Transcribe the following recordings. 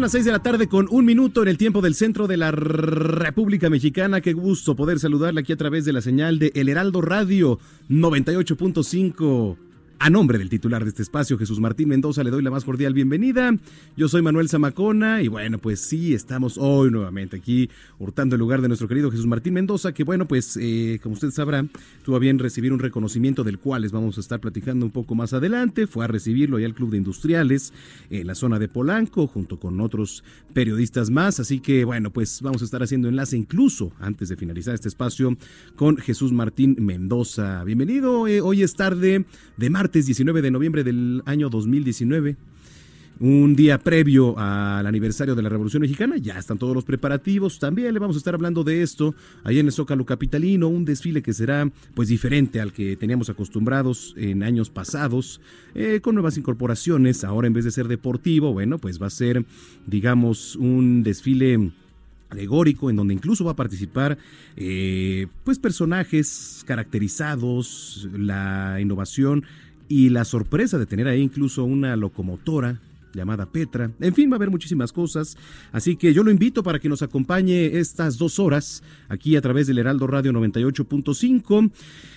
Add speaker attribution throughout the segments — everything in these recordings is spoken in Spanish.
Speaker 1: Son las 6 de la tarde con un minuto en el tiempo del centro de la República Mexicana. Qué gusto poder saludarle aquí a través de la señal de El Heraldo Radio 98.5. A nombre del titular de este espacio, Jesús Martín Mendoza, le doy la más cordial bienvenida. Yo soy Manuel Zamacona y bueno, pues sí, estamos hoy nuevamente aquí hurtando el lugar de nuestro querido Jesús Martín Mendoza, que bueno, pues eh, como usted sabrá, tuvo bien recibir un reconocimiento del cual les vamos a estar platicando un poco más adelante. Fue a recibirlo allá al Club de Industriales en la zona de Polanco, junto con otros periodistas más. Así que bueno, pues vamos a estar haciendo enlace incluso antes de finalizar este espacio con Jesús Martín Mendoza. Bienvenido, eh, hoy es tarde de martes 19 de noviembre del año 2019 un día previo al aniversario de la Revolución Mexicana. Ya están todos los preparativos. También le vamos a estar hablando de esto ahí en el Zócalo Capitalino, un desfile que será pues diferente al que teníamos acostumbrados en años pasados, eh, con nuevas incorporaciones. Ahora en vez de ser deportivo, bueno, pues va a ser, digamos, un desfile alegórico en donde incluso va a participar eh, pues personajes caracterizados, la innovación y la sorpresa de tener ahí incluso una locomotora llamada Petra. En fin, va a haber muchísimas cosas. Así que yo lo invito para que nos acompañe estas dos horas aquí a través del Heraldo Radio 98.5.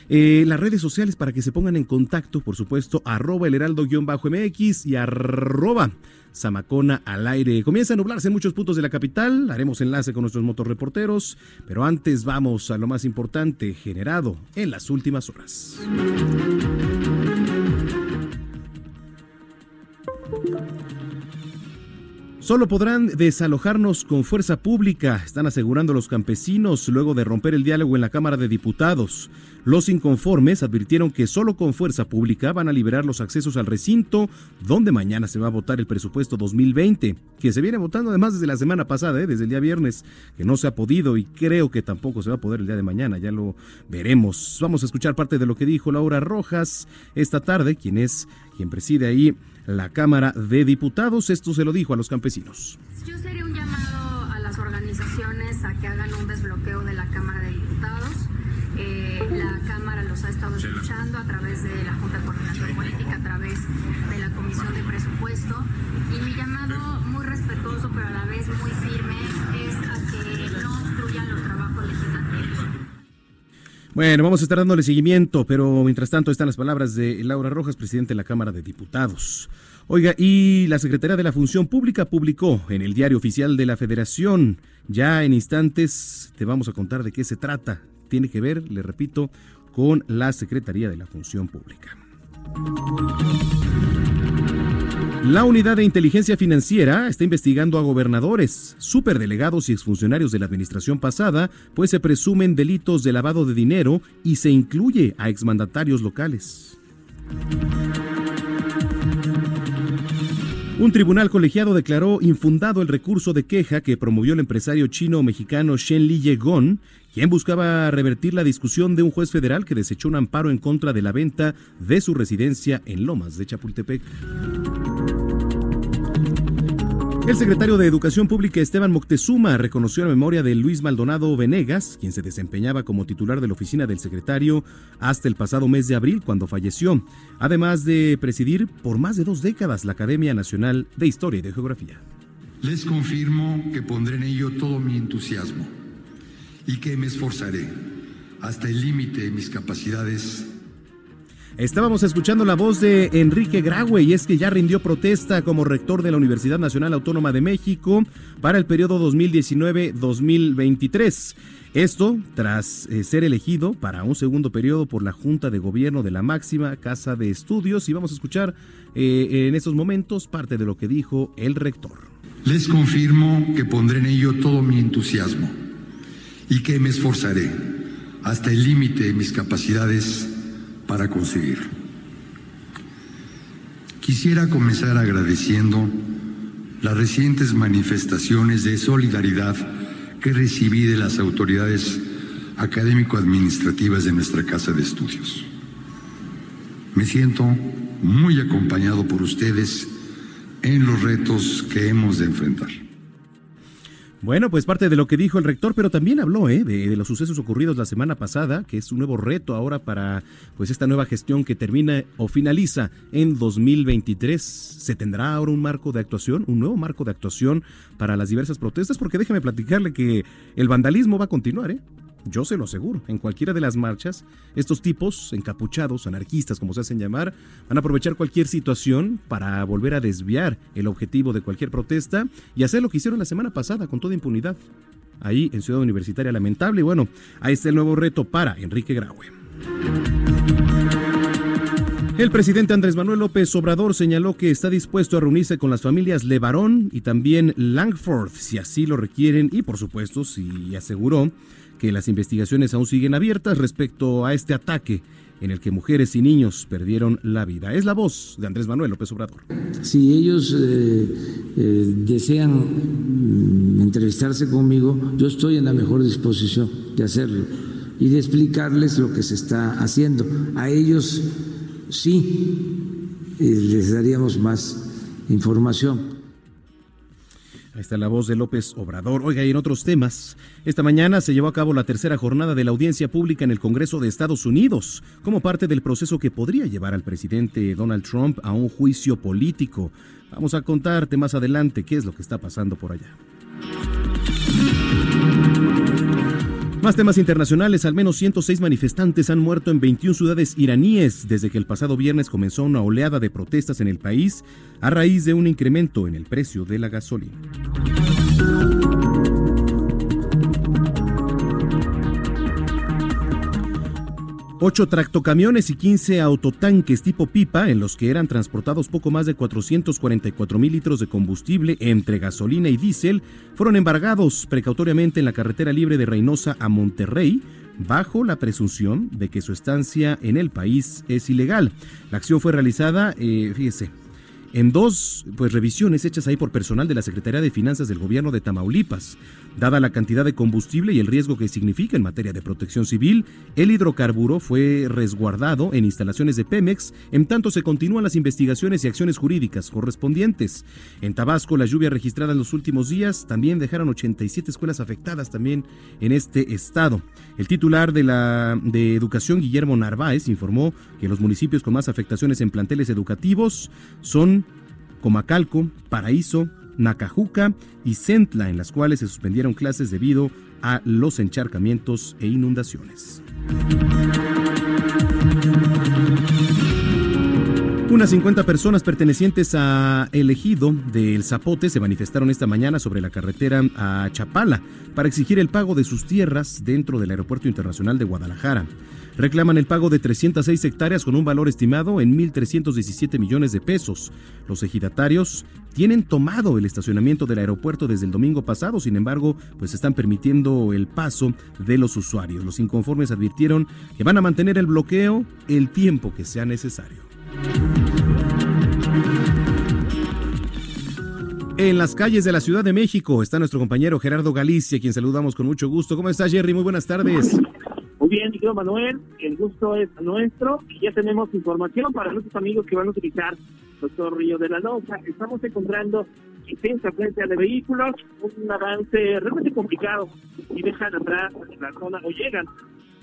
Speaker 1: Eh, las redes sociales para que se pongan en contacto, por supuesto, arroba el heraldo-mx y arroba Zamacona al aire. Comienza a nublarse en muchos puntos de la capital. Haremos enlace con nuestros motorreporteros. Pero antes vamos a lo más importante generado en las últimas horas. Solo podrán desalojarnos con fuerza pública, están asegurando los campesinos luego de romper el diálogo en la Cámara de Diputados. Los inconformes advirtieron que solo con fuerza pública van a liberar los accesos al recinto, donde mañana se va a votar el presupuesto 2020, que se viene votando además desde la semana pasada, ¿eh? desde el día viernes, que no se ha podido y creo que tampoco se va a poder el día de mañana, ya lo veremos. Vamos a escuchar parte de lo que dijo Laura Rojas esta tarde, quien es quien preside ahí la Cámara de Diputados. Esto se lo dijo a los campesinos.
Speaker 2: Yo sería un llamado a las organizaciones a que hagan un desbloqueo de la Cámara de Diputados. Eh, la Cámara los ha estado escuchando a través de la Junta de Coordinación Política, a través de la Comisión de Presupuesto. Y mi llamado muy respetuoso, pero a la vez muy firme,
Speaker 1: Bueno, vamos a estar dándole seguimiento, pero mientras tanto están las palabras de Laura Rojas, presidente de la Cámara de Diputados. Oiga, y la Secretaría de la Función Pública publicó en el Diario Oficial de la Federación, ya en instantes te vamos a contar de qué se trata. Tiene que ver, le repito, con la Secretaría de la Función Pública. La Unidad de Inteligencia Financiera está investigando a gobernadores, superdelegados y exfuncionarios de la administración pasada, pues se presumen delitos de lavado de dinero y se incluye a exmandatarios locales. Un tribunal colegiado declaró infundado el recurso de queja que promovió el empresario chino-mexicano Shen Li Yegon, quien buscaba revertir la discusión de un juez federal que desechó un amparo en contra de la venta de su residencia en Lomas de Chapultepec. El secretario de Educación Pública Esteban Moctezuma reconoció la memoria de Luis Maldonado Venegas, quien se desempeñaba como titular de la oficina del secretario hasta el pasado mes de abril, cuando falleció, además de presidir por más de dos décadas la Academia Nacional de Historia y de Geografía.
Speaker 3: Les confirmo que pondré en ello todo mi entusiasmo y que me esforzaré hasta el límite de mis capacidades
Speaker 1: Estábamos escuchando la voz de Enrique Graue y es que ya rindió protesta como rector de la Universidad Nacional Autónoma de México para el periodo 2019-2023. Esto tras eh, ser elegido para un segundo periodo por la Junta de Gobierno de la máxima Casa de Estudios y vamos a escuchar eh, en estos momentos parte de lo que dijo el rector.
Speaker 3: Les confirmo que pondré en ello todo mi entusiasmo y que me esforzaré hasta el límite de mis capacidades para conseguir. Quisiera comenzar agradeciendo las recientes manifestaciones de solidaridad que recibí de las autoridades académico-administrativas de nuestra Casa de Estudios. Me siento muy acompañado por ustedes en los retos que hemos de enfrentar.
Speaker 1: Bueno, pues parte de lo que dijo el rector, pero también habló ¿eh? de, los sucesos ocurridos la semana pasada, que es un nuevo reto ahora para pues esta nueva gestión que termina o finaliza en 2023. ¿Se tendrá ahora un marco de actuación, un nuevo marco de actuación para las diversas protestas? Porque déjeme platicarle que el vandalismo va a continuar, ¿eh? Yo se lo aseguro, en cualquiera de las marchas, estos tipos, encapuchados, anarquistas como se hacen llamar, van a aprovechar cualquier situación para volver a desviar el objetivo de cualquier protesta y hacer lo que hicieron la semana pasada con toda impunidad. Ahí en Ciudad Universitaria Lamentable. Y bueno, ahí está el nuevo reto para Enrique Graue. El presidente Andrés Manuel López Obrador señaló que está dispuesto a reunirse con las familias Levarón y también Langford, si así lo requieren, y por supuesto, si aseguró que las investigaciones aún siguen abiertas respecto a este ataque en el que mujeres y niños perdieron la vida. Es la voz de Andrés Manuel López Obrador.
Speaker 4: Si ellos eh, eh, desean mm, entrevistarse conmigo, yo estoy en la mejor disposición de hacerlo y de explicarles lo que se está haciendo. A ellos sí eh, les daríamos más información.
Speaker 1: Ahí está la voz de López Obrador. Oiga, y en otros temas, esta mañana se llevó a cabo la tercera jornada de la audiencia pública en el Congreso de Estados Unidos, como parte del proceso que podría llevar al presidente Donald Trump a un juicio político. Vamos a contarte más adelante qué es lo que está pasando por allá. Más temas internacionales, al menos 106 manifestantes han muerto en 21 ciudades iraníes desde que el pasado viernes comenzó una oleada de protestas en el país a raíz de un incremento en el precio de la gasolina. Ocho tractocamiones y 15 autotanques tipo pipa, en los que eran transportados poco más de 444 mil litros de combustible entre gasolina y diésel, fueron embargados precautoriamente en la carretera libre de Reynosa a Monterrey, bajo la presunción de que su estancia en el país es ilegal. La acción fue realizada, eh, fíjese, en dos pues, revisiones hechas ahí por personal de la Secretaría de Finanzas del Gobierno de Tamaulipas. Dada la cantidad de combustible y el riesgo que significa en materia de protección civil, el hidrocarburo fue resguardado en instalaciones de Pemex, en tanto se continúan las investigaciones y acciones jurídicas correspondientes. En Tabasco, las lluvias registradas en los últimos días también dejaron 87 escuelas afectadas también en este estado. El titular de la de Educación, Guillermo Narváez, informó que los municipios con más afectaciones en planteles educativos son Comacalco, Paraíso, Nacajuca y Centla, en las cuales se suspendieron clases debido a los encharcamientos e inundaciones. Unas 50 personas pertenecientes a El Ejido de El Zapote se manifestaron esta mañana sobre la carretera a Chapala para exigir el pago de sus tierras dentro del Aeropuerto Internacional de Guadalajara reclaman el pago de 306 hectáreas con un valor estimado en 1.317 millones de pesos. Los ejidatarios tienen tomado el estacionamiento del aeropuerto desde el domingo pasado, sin embargo, pues están permitiendo el paso de los usuarios. Los inconformes advirtieron que van a mantener el bloqueo el tiempo que sea necesario. En las calles de la Ciudad de México está nuestro compañero Gerardo Galicia, quien saludamos con mucho gusto. ¿Cómo estás, Jerry? Muy buenas tardes.
Speaker 5: Bien, querido Manuel, el gusto es nuestro y ya tenemos información para nuestros amigos que van a utilizar nuestro Río de la Loza. Estamos encontrando intensa frente de vehículos, un avance realmente complicado y dejan atrás la zona o llegan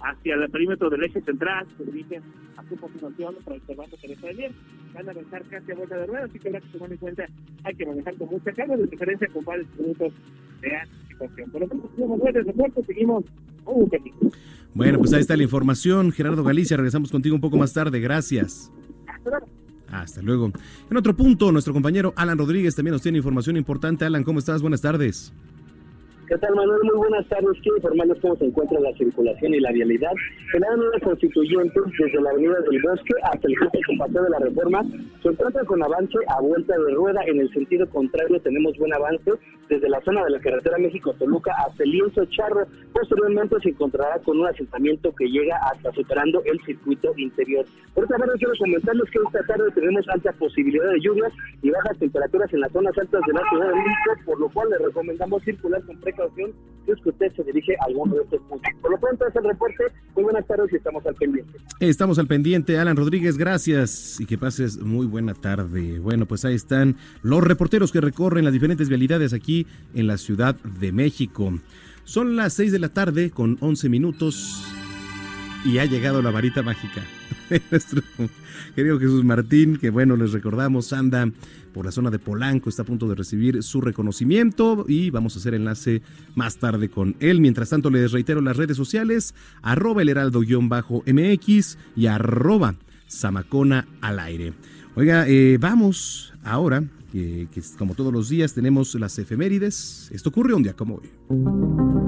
Speaker 5: hacia el perímetro del eje central, se dirigen a su continuación para el Cervantes Teresa de Bien. Van a avanzar casi a vuelta de rueda, así que habrá que tomar en cuenta, hay que manejar con mucha calma, de diferencia con varios minutos de anticipación. Por lo tanto, seguimos buenos reportes, seguimos un poquito.
Speaker 1: Bueno, pues ahí está la información. Gerardo Galicia, regresamos contigo un poco más tarde. Gracias. Hasta luego. En otro punto, nuestro compañero Alan Rodríguez también nos tiene información importante. Alan, ¿cómo estás? Buenas tardes.
Speaker 6: ¿Qué tal, Manuel? Muy buenas tardes. Quiero informarles cómo se encuentra la circulación y la vialidad. la nueva constituyente desde la Avenida del Bosque hasta el cruce con Paseo de la Reforma se encuentra con avance a vuelta de rueda. En el sentido contrario tenemos buen avance desde la zona de la carretera México-Toluca hasta el Lienzo Charro. Posteriormente se encontrará con un asentamiento que llega hasta superando el circuito interior. Por otra parte, quiero comentarles que esta tarde tenemos alta posibilidad de lluvias y bajas temperaturas en las zonas altas de la Ciudad de México, por lo cual le recomendamos circular con precaución es que usted se dirige a alguno de estos puntos. Por lo pronto es el reporte. Muy buenas tardes y estamos al pendiente.
Speaker 1: Estamos al pendiente. Alan Rodríguez, gracias y que pases muy buena tarde. Bueno, pues ahí están los reporteros que recorren las diferentes vialidades aquí en la Ciudad de México. Son las 6 de la tarde con 11 minutos y ha llegado la varita mágica. querido Jesús Martín, que bueno, les recordamos, anda por la zona de Polanco, está a punto de recibir su reconocimiento y vamos a hacer enlace más tarde con él. Mientras tanto, les reitero las redes sociales, arroba el heraldo-mx y arroba Samacona al aire. Oiga, eh, vamos ahora, que como todos los días tenemos las efemérides. Esto ocurre un día como hoy.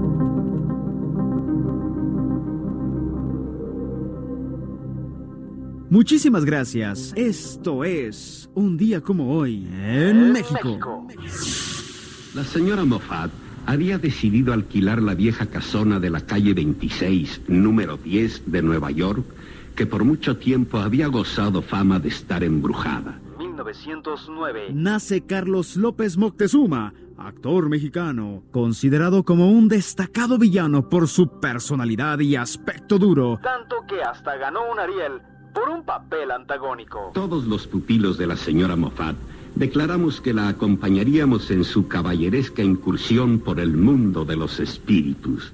Speaker 7: Muchísimas gracias. Esto es un día como hoy en México.
Speaker 8: La señora Moffat había decidido alquilar la vieja casona de la calle 26, número 10 de Nueva York, que por mucho tiempo había gozado fama de estar embrujada.
Speaker 7: 1909. Nace Carlos López Moctezuma, actor mexicano, considerado como un destacado villano por su personalidad y aspecto duro. Tanto que hasta ganó un Ariel por un papel antagónico.
Speaker 8: Todos los pupilos de la señora Moffat declaramos que la acompañaríamos en su caballeresca incursión por el mundo de los espíritus.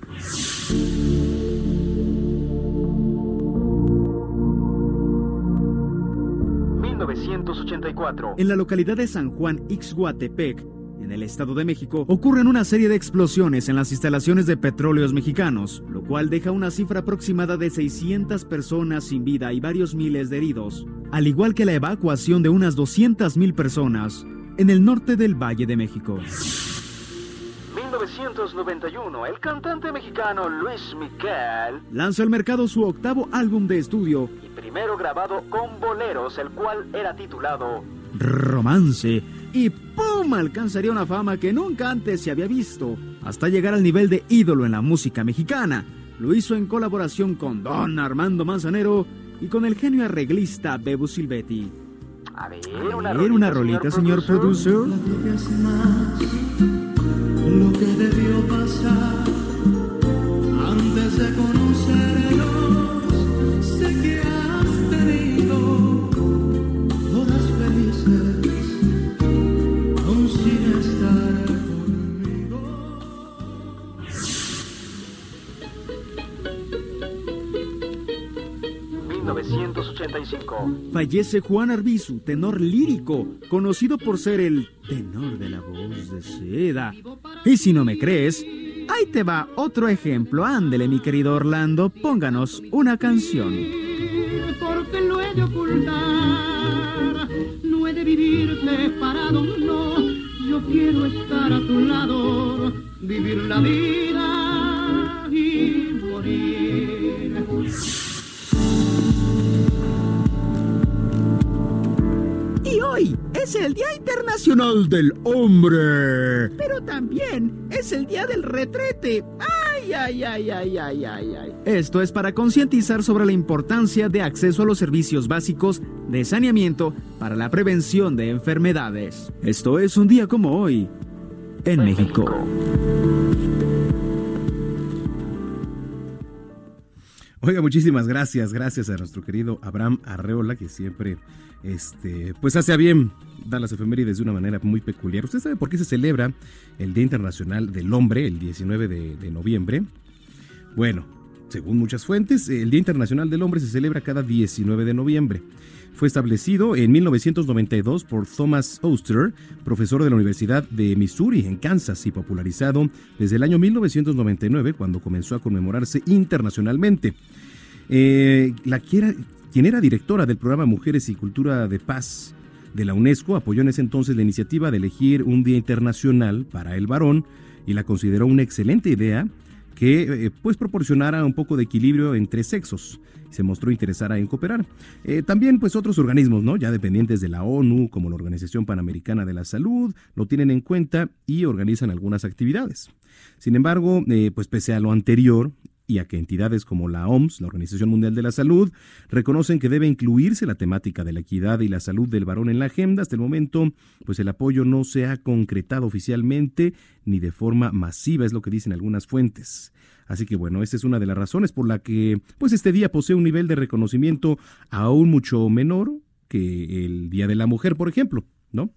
Speaker 7: ...1984... En la localidad de San Juan Ixhuatepec en el Estado de México, ocurren una serie de explosiones en las instalaciones de petróleos mexicanos, lo cual deja una cifra aproximada de 600 personas sin vida y varios miles de heridos, al igual que la evacuación de unas 200.000 personas en el norte del Valle de México. 1991, el cantante mexicano Luis Miguel lanzó al mercado su octavo álbum de estudio. Y primero grabado con boleros, el cual era titulado Romance y ¡pum! alcanzaría una fama que nunca antes se había visto, hasta llegar al nivel de ídolo en la música mexicana. Lo hizo en colaboración con Don Armando Manzanero y con el genio arreglista Bebu Silvetti. A ver, una, rolita, una rolita, señor, producer. Lo que debió pasar antes de conocerlos, 1985. Fallece Juan Arbizu, tenor lírico, conocido por ser el tenor de la voz de seda. Y si no me crees, ahí te va otro ejemplo. Ándele, mi querido Orlando, pónganos una canción. Porque lo he de ocultar, no he de vivir separado, no. Yo quiero estar a tu lado, vivir la vida y morir. Es el Día Internacional del Hombre. Pero también es el Día del Retrete. Ay, ay, ay, ay, ay, ay, ay. Esto es para concientizar sobre la importancia de acceso a los servicios básicos de saneamiento para la prevención de enfermedades. Esto es un día como hoy en México.
Speaker 1: Oiga, muchísimas gracias, gracias a nuestro querido Abraham Arreola, que siempre este, pues hace bien dar las efemérides de una manera muy peculiar. ¿Usted sabe por qué se celebra el Día Internacional del Hombre el 19 de, de noviembre? Bueno, según muchas fuentes, el Día Internacional del Hombre se celebra cada 19 de noviembre. Fue establecido en 1992 por Thomas Oster, profesor de la Universidad de Missouri en Kansas y popularizado desde el año 1999 cuando comenzó a conmemorarse internacionalmente. Eh, la, quien era directora del programa Mujeres y Cultura de Paz de la UNESCO apoyó en ese entonces la iniciativa de elegir un Día Internacional para el varón y la consideró una excelente idea que eh, pues proporcionara un poco de equilibrio entre sexos. Se mostró interesada en cooperar. Eh, también pues otros organismos, ¿no? Ya dependientes de la ONU, como la Organización Panamericana de la Salud, lo tienen en cuenta y organizan algunas actividades. Sin embargo, eh, pues pese a lo anterior, y a que entidades como la OMS, la Organización Mundial de la Salud, reconocen que debe incluirse la temática de la equidad y la salud del varón en la agenda. Hasta el momento, pues el apoyo no se ha concretado oficialmente ni de forma masiva, es lo que dicen algunas fuentes. Así que bueno, esta es una de las razones por la que pues este día posee un nivel de reconocimiento aún mucho menor que el Día de la Mujer, por ejemplo, ¿no?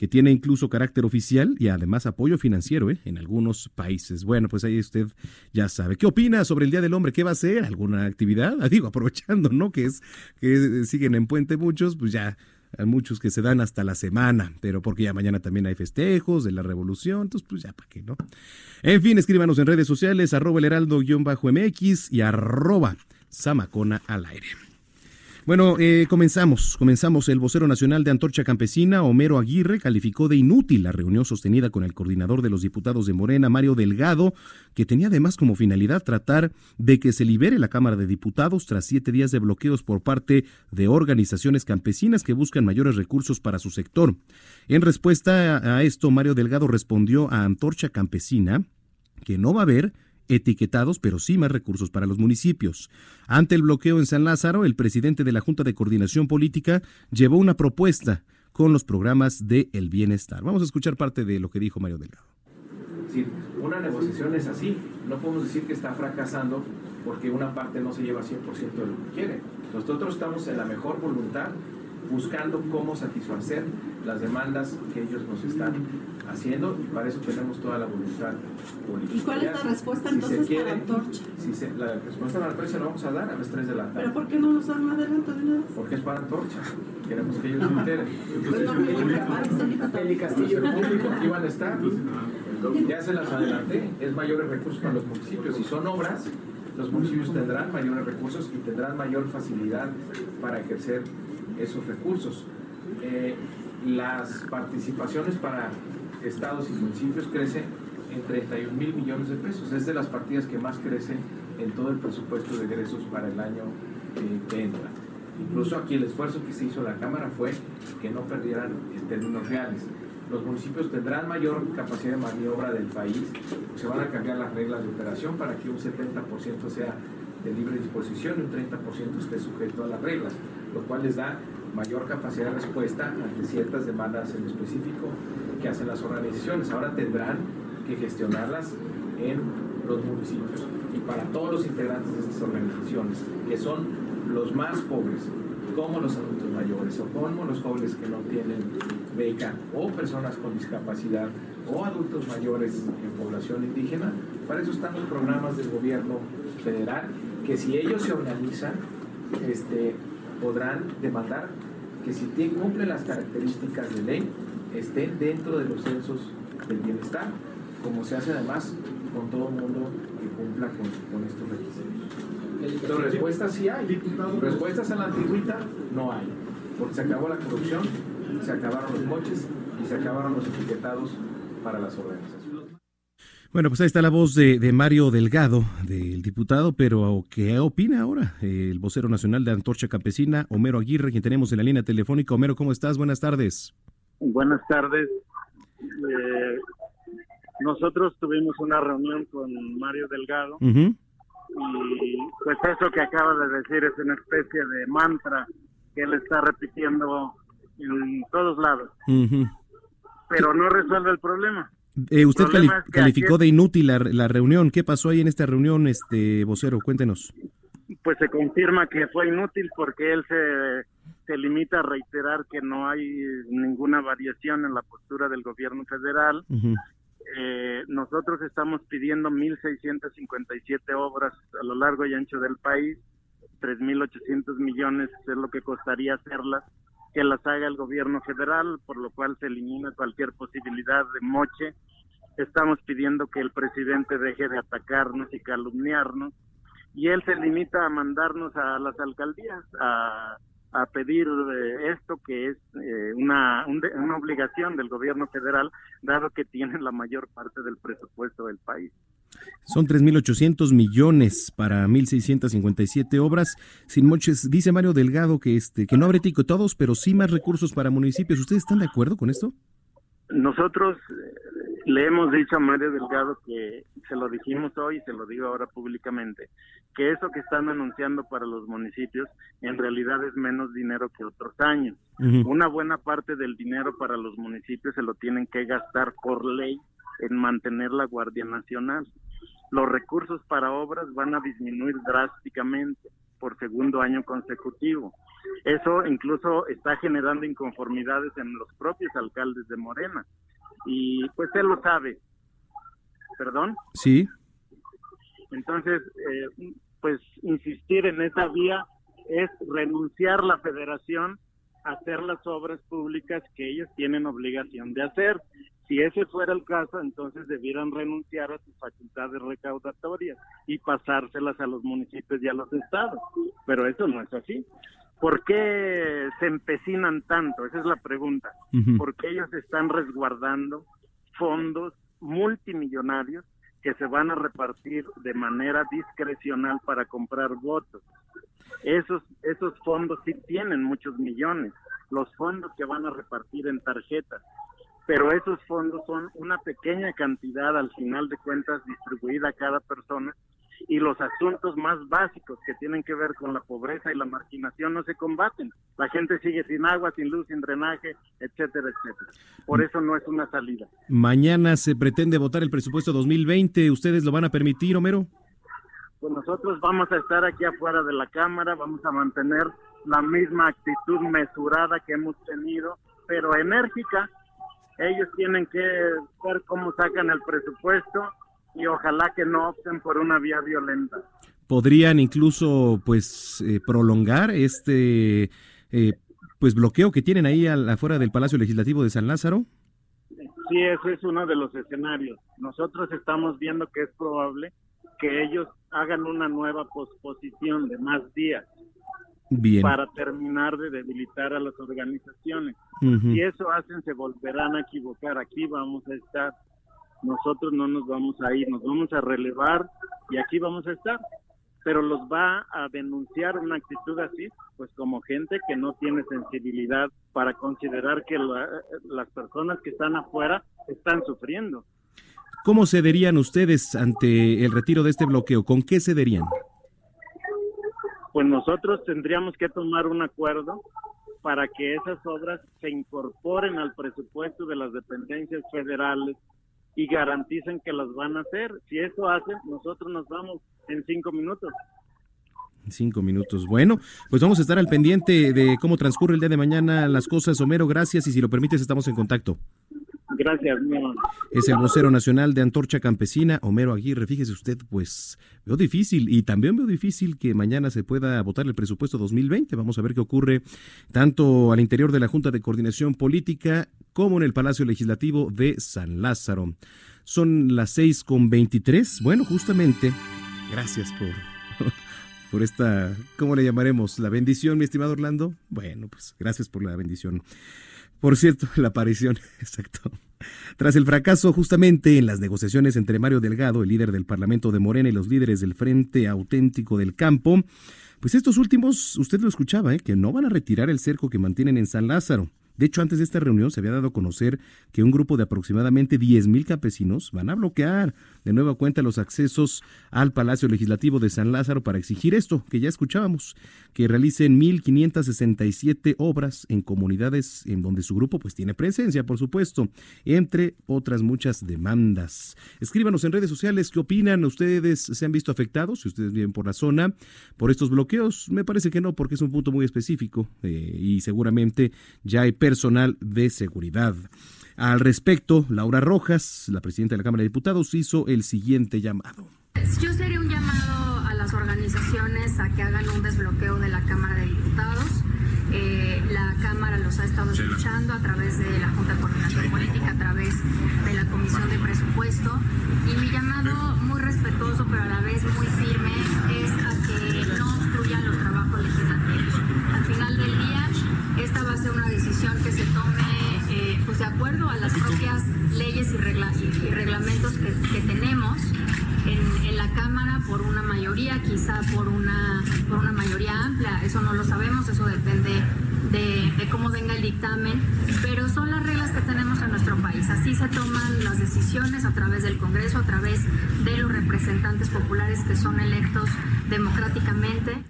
Speaker 1: Que tiene incluso carácter oficial y además apoyo financiero ¿eh? en algunos países. Bueno, pues ahí usted ya sabe. ¿Qué opina sobre el Día del Hombre? ¿Qué va a hacer? ¿Alguna actividad? Ah, digo, aprovechando, ¿no? Que es que siguen en Puente muchos, pues ya hay muchos que se dan hasta la semana, pero porque ya mañana también hay festejos de la revolución, entonces pues ya para qué, ¿no? En fin, escríbanos en redes sociales, arroba el heraldo-mx y arroba samacona al aire. Bueno, eh, comenzamos. Comenzamos. El vocero nacional de Antorcha Campesina, Homero Aguirre, calificó de inútil la reunión sostenida con el coordinador de los diputados de Morena, Mario Delgado, que tenía además como finalidad tratar de que se libere la Cámara de Diputados tras siete días de bloqueos por parte de organizaciones campesinas que buscan mayores recursos para su sector. En respuesta a esto, Mario Delgado respondió a Antorcha Campesina que no va a haber etiquetados, pero sí más recursos para los municipios. Ante el bloqueo en San Lázaro, el presidente de la Junta de Coordinación Política llevó una propuesta con los programas de el bienestar. Vamos a escuchar parte de lo que dijo Mario Delgado.
Speaker 9: Si una negociación es así, no podemos decir que está fracasando porque una parte no se lleva 100% de lo que quiere. Nosotros estamos en la mejor voluntad buscando cómo satisfacer las demandas que ellos nos están haciendo y para eso tenemos toda la voluntad política.
Speaker 10: ¿Y cuál es la respuesta entonces para la antorcha?
Speaker 9: Si la respuesta para la antorcha la vamos a dar a las 3 de la tarde.
Speaker 10: ¿Pero por qué no nos dan adelante de una
Speaker 9: Porque es para antorcha. Queremos que ellos se enteren.
Speaker 10: Pues no,
Speaker 9: el Castillo el público aquí van a estar. Ya se las adelanté. Es mayores recursos para los municipios. Si son obras, los municipios tendrán mayores recursos y tendrán mayor facilidad para ejercer esos recursos. Eh, las participaciones para estados y municipios crecen en 31 mil millones de pesos. Es de las partidas que más crecen en todo el presupuesto de egresos para el año que entra. Incluso aquí el esfuerzo que se hizo la Cámara fue que no perdieran en términos reales. Los municipios tendrán mayor capacidad de maniobra del país, se van a cambiar las reglas de operación para que un 70% sea de libre disposición y un 30% esté sujeto a las reglas, lo cual les da mayor capacidad de respuesta ante ciertas demandas en específico que hacen las organizaciones. Ahora tendrán que gestionarlas en los municipios y para todos los integrantes de estas organizaciones, que son los más pobres, como los adultos mayores o como los jóvenes que no tienen beca o personas con discapacidad o adultos mayores en población indígena. Para eso están los programas del gobierno federal que si ellos se organizan, este, podrán demandar que si cumplen las características de ley, estén dentro de los censos del bienestar, como se hace además con todo mundo que cumpla con, estos requisitos. Entonces, respuestas sí hay. Respuestas a la antigüita no hay. Porque se acabó la corrupción, se acabaron los moches y se acabaron los etiquetados para las organizaciones.
Speaker 1: Bueno, pues ahí está la voz de, Mario Delgado, del diputado, pero ¿qué opina ahora el vocero nacional de Antorcha Campesina, Homero Aguirre, quien tenemos en la línea telefónica? Homero, ¿cómo estás? Buenas tardes.
Speaker 11: Buenas tardes. Eh, nosotros tuvimos una reunión con Mario Delgado y pues eso que acaba de decir es una especie de mantra que él está repitiendo en todos lados, pero no resuelve el problema.
Speaker 1: Eh, usted calificó de inútil la, reunión. ¿Qué pasó ahí en esta reunión, este vocero? Cuéntenos.
Speaker 11: pues se confirma que fue inútil porque él se, se limita a reiterar que no hay ninguna variación en la postura del gobierno federal. Eh, nosotros estamos pidiendo 1.657 obras a lo largo y ancho del país, 3.800 millones es lo que costaría hacerlas, que las haga el gobierno federal, por lo cual se elimina cualquier posibilidad de moche. Estamos pidiendo que el presidente deje de atacarnos y calumniarnos y él se limita a mandarnos a las alcaldías a, a pedir eh, esto que es eh, una, una obligación del gobierno federal, dado que tiene la mayor parte del presupuesto del país.
Speaker 1: Son 3.800 millones para 1.657 obras sin moches. Dice Mario Delgado que este que no habrá todos, pero sí más recursos para municipios. ¿Ustedes están de acuerdo con esto?
Speaker 11: Nosotros le hemos dicho a Mario Delgado que se lo dijimos hoy y se lo digo ahora públicamente, que eso que están anunciando para los municipios en realidad es menos dinero que otros años. Una buena parte del dinero para los municipios se lo tienen que gastar por ley en mantener la Guardia Nacional. Los recursos para obras van a disminuir drásticamente por segundo año consecutivo. Eso incluso está generando inconformidades en los propios alcaldes de Morena y pues él lo sabe. ¿Perdón?
Speaker 1: Sí.
Speaker 11: Entonces, eh, pues insistir en esa vía es renunciar la federación a hacer las obras públicas que ellos tienen obligación de hacer. Si ese fuera el caso, entonces debieran renunciar a sus facultades recaudatorias y pasárselas a los municipios y a los estados. Pero eso no es así. ¿Por qué se empecinan tanto? Esa es la pregunta. Porque ellos están resguardando fondos multimillonarios que se van a repartir de manera discrecional para comprar votos. Esos, esos fondos sí tienen muchos millones, los fondos que van a repartir en tarjetas, pero esos fondos son una pequeña cantidad al final de cuentas distribuida a cada persona y los asuntos más básicos que tienen que ver con la pobreza y la marginación no se combaten. La gente sigue sin agua, sin luz, sin drenaje, etcétera, etcétera. Por eso no es una salida.
Speaker 1: Mañana se pretende votar el presupuesto 2020. ¿Ustedes lo van a permitir, Homero?
Speaker 11: Pues nosotros vamos a estar aquí afuera de la Cámara, vamos a mantener la misma actitud mesurada que hemos tenido, pero enérgica. Ellos tienen que ver cómo sacan el presupuesto y ojalá que no opten por una vía violenta.
Speaker 1: Podrían incluso pues eh, prolongar este eh, pues bloqueo que tienen ahí afuera del Palacio Legislativo de San Lázaro.
Speaker 11: Sí, ese es uno de los escenarios. Nosotros estamos viendo que es probable que ellos hagan una nueva posposición de más días
Speaker 1: Bien.
Speaker 11: para terminar de debilitar a las organizaciones. Si eso hacen, se volverán a equivocar. Aquí vamos a estar nosotros no nos vamos a ir, nos vamos a relevar y aquí vamos a estar. Pero los va a denunciar una actitud así, pues como gente que no tiene sensibilidad para considerar que las personas que están afuera están sufriendo.
Speaker 1: ¿Cómo cederían ustedes ante el retiro de este bloqueo? ¿Con qué cederían?
Speaker 11: Pues nosotros tendríamos que tomar un acuerdo para que esas obras se incorporen al presupuesto de las dependencias federales y garanticen que las van a hacer. Si eso hacen, nosotros nos vamos en cinco minutos.
Speaker 1: Cinco minutos. Bueno, pues vamos a estar al pendiente de cómo transcurre el día de mañana las cosas. Homero, gracias y si lo permites estamos en contacto.
Speaker 11: Gracias, amor.
Speaker 1: Es el vocero nacional de Antorcha Campesina, Homero Aguirre. Fíjese usted, pues veo difícil y también veo difícil que mañana se pueda votar el presupuesto 2020. Vamos a ver qué ocurre tanto al interior de la Junta de Coordinación Política como en el Palacio Legislativo de San Lázaro. Son las seis con veintitrés. Bueno, justamente, gracias por, por esta, ¿cómo le llamaremos? La bendición, mi estimado Orlando. Bueno, pues gracias por la bendición. Por cierto, la aparición, exacto. Tras el fracaso justamente en las negociaciones entre Mario Delgado, el líder del Parlamento de Morena, y los líderes del Frente Auténtico del Campo, pues estos últimos, usted lo escuchaba, ¿eh? que no van a retirar el cerco que mantienen en San Lázaro. De hecho, antes de esta reunión se había dado a conocer que un grupo de aproximadamente 10.000 campesinos van a bloquear de nueva cuenta los accesos al Palacio Legislativo de San Lázaro para exigir esto que ya escuchábamos, que realicen 1.567 obras en comunidades en donde su grupo pues tiene presencia, por supuesto, entre otras muchas demandas. Escríbanos en redes sociales qué opinan, ustedes se han visto afectados, si ustedes viven por la zona, por estos bloqueos. Me parece que no, porque es un punto muy específico eh, y seguramente ya hay personal de seguridad. Al respecto, Laura Rojas, la presidenta de la Cámara de Diputados, hizo el siguiente llamado.
Speaker 2: Yo sería un llamado a las organizaciones a que hagan un desbloqueo de la Cámara de Diputados. Eh, la Cámara los ha estado escuchando a través de la Junta de Coordinación Política, a través de la Comisión de Presupuesto. Y mi llamado muy respetuoso, pero a la vez muy firme, ser una decisión que se tome eh, pues de acuerdo a las propias leyes y, regla y reglamentos que, que tenemos en, en, la Cámara por una mayoría, quizá por una, por una mayoría amplia, eso no lo sabemos, eso depende de, de, cómo venga el dictamen, pero son las reglas que tenemos en nuestro país. Así se toman las decisiones a través del Congreso, a través de los representantes populares que son electos democráticamente.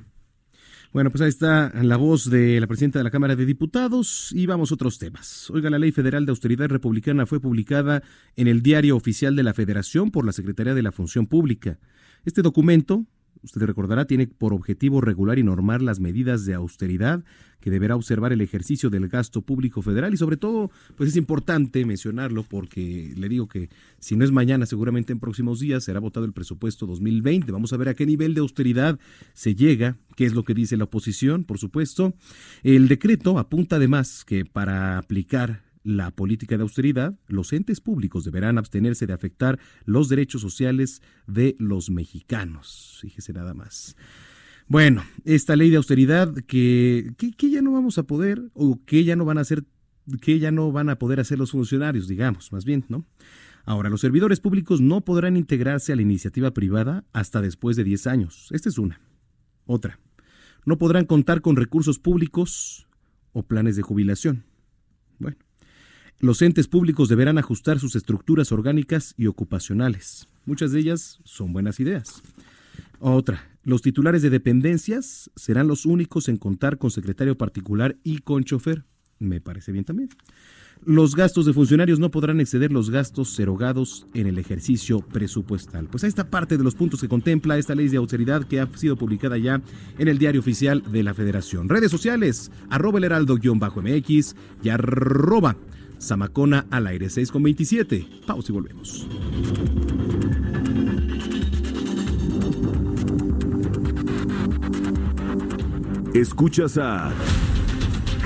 Speaker 1: Bueno, pues ahí está la voz de la presidenta de la Cámara de Diputados y vamos a otros temas. Oiga, la Ley Federal de Austeridad Republicana fue publicada en el Diario Oficial de la Federación por la Secretaría de la Función Pública. Este documento, usted recordará, tiene por objetivo regular y normar las medidas de austeridad que deberá observar el ejercicio del gasto público federal y sobre todo, pues es importante mencionarlo porque le digo que si no es mañana, seguramente en próximos días será votado el presupuesto 2020. Vamos a ver a qué nivel de austeridad se llega, qué es lo que dice la oposición, por supuesto. El decreto apunta además que para aplicar la política de austeridad, los entes públicos deberán abstenerse de afectar los derechos sociales de los mexicanos. Fíjese nada más. Bueno, esta ley de austeridad que, que, ya no vamos a poder o que ya no van a hacer, que ya no van a poder hacer los funcionarios, digamos, más bien, ¿no? Ahora, los servidores públicos no podrán integrarse a la iniciativa privada hasta después de 10 años. Esta es una. Otra. No podrán contar con recursos públicos o planes de jubilación. Bueno. Los entes públicos deberán ajustar sus estructuras orgánicas y ocupacionales. Muchas de ellas son buenas ideas. Otra, los titulares de dependencias serán los únicos en contar con secretario particular y con chofer. Me parece bien también. Los gastos de funcionarios no podrán exceder los gastos erogados en el ejercicio presupuestal. Pues a esta parte de los puntos que contempla esta ley de austeridad que ha sido publicada ya en el diario oficial de la Federación. Redes sociales, arroba el heraldo-mx y arroba Zamacona al aire 6 con 27. Pausa y volvemos.
Speaker 12: Escuchas a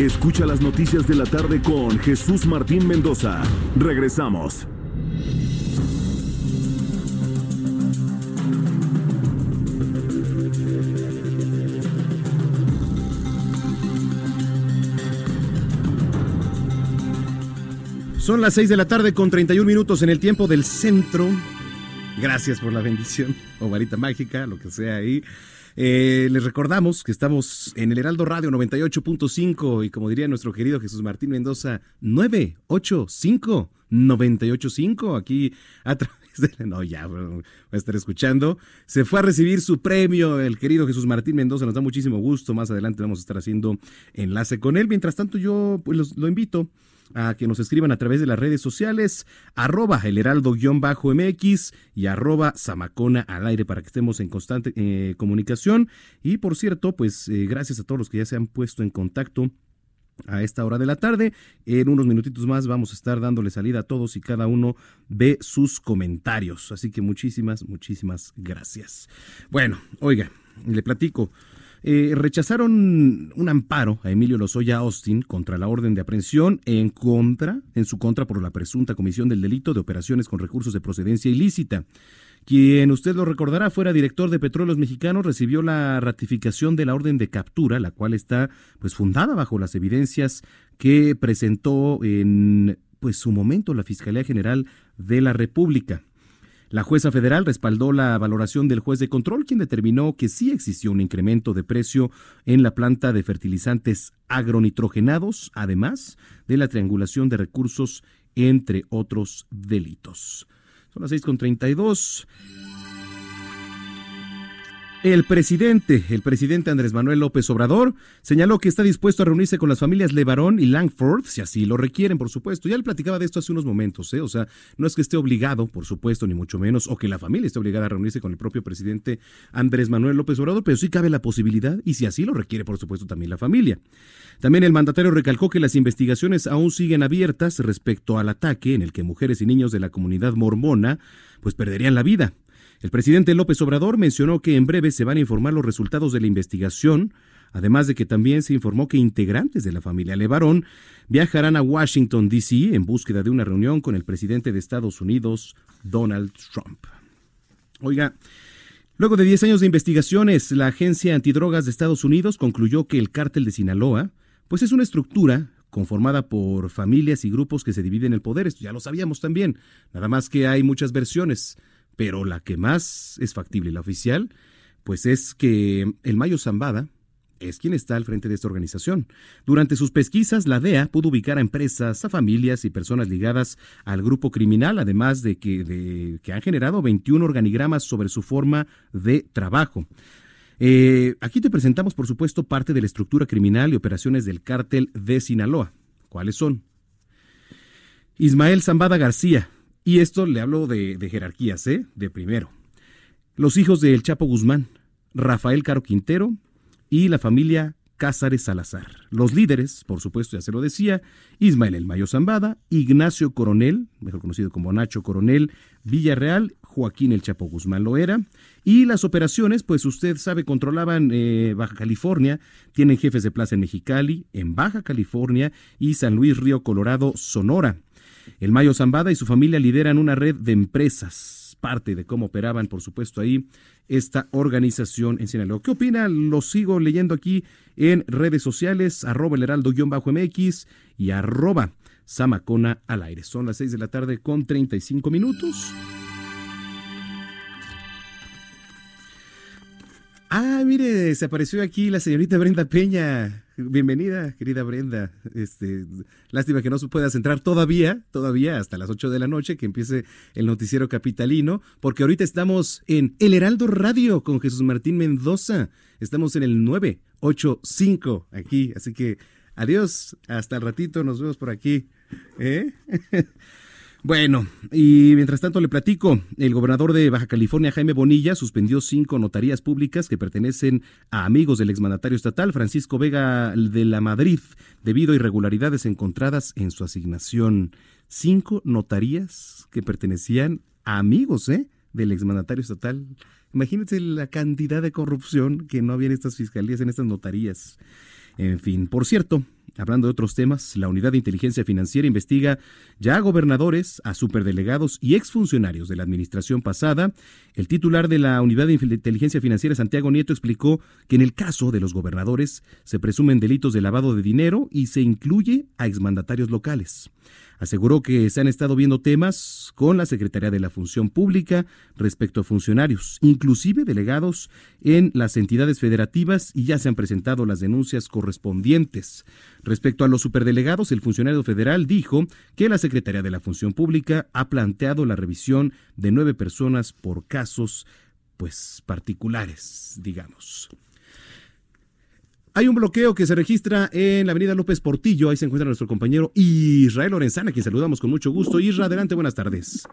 Speaker 12: Escucha las noticias de la tarde con Jesús Martín Mendoza. Regresamos.
Speaker 1: Son las 6 de la tarde con 31 minutos en el tiempo del centro. Gracias por la bendición o varita mágica, lo que sea ahí. Eh, les recordamos que estamos en el Heraldo Radio 98.5 y como diría nuestro querido Jesús Martín Mendoza, 985 985 aquí a. No, ya, va a estar escuchando. Se fue a recibir su premio el querido Jesús Martín Mendoza, nos da muchísimo gusto. Más adelante vamos a estar haciendo enlace con él. Mientras tanto, yo pues los, lo invito a que nos escriban a través de las redes sociales, arroba el heraldo-mx y arroba zamacona al aire para que estemos en constante eh, comunicación. Y por cierto, pues eh, gracias a todos los que ya se han puesto en contacto a esta hora de la tarde. En unos minutitos más vamos a estar dándole salida a todos y cada uno de sus comentarios. Así que muchísimas, muchísimas gracias. Bueno, oiga, le platico. Eh, rechazaron un amparo a Emilio Lozoya Austin contra la orden de aprehensión en contra, en su contra por la presunta comisión del delito de operaciones con recursos de procedencia ilícita. Quien usted lo recordará fuera director de Petróleos Mexicanos recibió la ratificación de la orden de captura, la cual está pues fundada bajo las evidencias que presentó en pues su momento la Fiscalía General de la República. La jueza federal respaldó la valoración del juez de control, quien determinó que sí existió un incremento de precio en la planta de fertilizantes agronitrogenados, además de la triangulación de recursos, entre otros delitos. Son las 6.32. El presidente, el presidente Andrés Manuel López Obrador, señaló que está dispuesto a reunirse con las familias Levarón y Langford, si así lo requieren, por supuesto. Ya le platicaba de esto hace unos momentos, ¿eh? O sea, no es que esté obligado, por supuesto, ni mucho menos, o que la familia esté obligada a reunirse con el propio presidente Andrés Manuel López Obrador, pero sí cabe la posibilidad, y si así lo requiere, por supuesto, también la familia. También el mandatario recalcó que las investigaciones aún siguen abiertas respecto al ataque en el que mujeres y niños de la comunidad mormona pues perderían la vida. El presidente López Obrador mencionó que en breve se van a informar los resultados de la investigación, además de que también se informó que integrantes de la familia Levarón viajarán a Washington, D.C. en búsqueda de una reunión con el presidente de Estados Unidos, Donald Trump. Oiga, luego de 10 años de investigaciones, la Agencia Antidrogas de Estados Unidos concluyó que el cártel de Sinaloa, pues es una estructura conformada por familias y grupos que se dividen el poder. Esto ya lo sabíamos también, nada más que hay muchas versiones pero la que más es factible, la oficial, pues es que el Mayo Zambada es quien está al frente de esta organización. Durante sus pesquisas, la DEA pudo ubicar a empresas, a familias y personas ligadas al grupo criminal, además de que, han generado 21 organigramas sobre su forma de trabajo. Eh, aquí te presentamos, por supuesto, parte de la estructura criminal y operaciones del cártel de Sinaloa. ¿Cuáles son? Ismael Zambada García, y esto le hablo de, jerarquías, ¿eh? De primero. Los hijos del Chapo Guzmán, Rafael Caro Quintero y la familia Cázares Salazar. Los líderes, por supuesto, ya se lo decía, Ismael El Mayo Zambada, Ignacio Coronel, mejor conocido como Nacho Coronel, Villarreal, Joaquín El Chapo Guzmán lo era. Y las operaciones, pues usted sabe, controlaban eh, Baja California, tienen jefes de plaza en Mexicali, en Baja California y San Luis Río Colorado, Sonora. El Mayo Zambada y su familia lideran una red de empresas, parte de cómo operaban, por supuesto, ahí esta organización en Sinaloa. ¿Qué opina? Lo sigo leyendo aquí en redes sociales, arroba el heraldo-mx y arroba Samacona al aire. Son las 6 de la tarde con 35 minutos. Ah, mire, se apareció aquí la señorita Brenda Peña. Bienvenida, querida Brenda. Este, lástima que no se puedas entrar todavía, todavía hasta las 8 de la noche que empiece el noticiero capitalino, porque ahorita estamos en El Heraldo Radio con Jesús Martín Mendoza. Estamos en el 985 aquí, así que adiós, hasta el ratito, nos vemos por aquí. ¿Eh? Bueno, y mientras tanto le platico, el gobernador de Baja California, Jaime Bonilla, suspendió cinco notarías públicas que pertenecen a amigos del exmandatario estatal, Francisco Vega de la Madrid, debido a irregularidades encontradas en su asignación. Cinco notarías que pertenecían a amigos ¿eh? del exmandatario estatal. Imagínense la cantidad de corrupción que no había en estas fiscalías, en estas notarías. En fin, por cierto, Hablando de otros temas, la Unidad de Inteligencia Financiera investiga ya a gobernadores, a superdelegados y exfuncionarios de la administración pasada. El titular de la Unidad de Inteligencia Financiera, Santiago Nieto, explicó que en el caso de los gobernadores se presumen delitos de lavado de dinero y se incluye a exmandatarios locales. Aseguró que se han estado viendo temas con la Secretaría de la Función Pública respecto a funcionarios, inclusive delegados en las entidades federativas y ya se han presentado las denuncias correspondientes. Respecto a los superdelegados, el funcionario federal dijo que la Secretaría de la Función Pública ha planteado la revisión de nueve personas por casos pues particulares, digamos. Hay un bloqueo que se registra en la avenida López Portillo. Ahí se encuentra nuestro compañero Israel Lorenzana, a quien saludamos con mucho gusto. Isra, adelante, buenas tardes.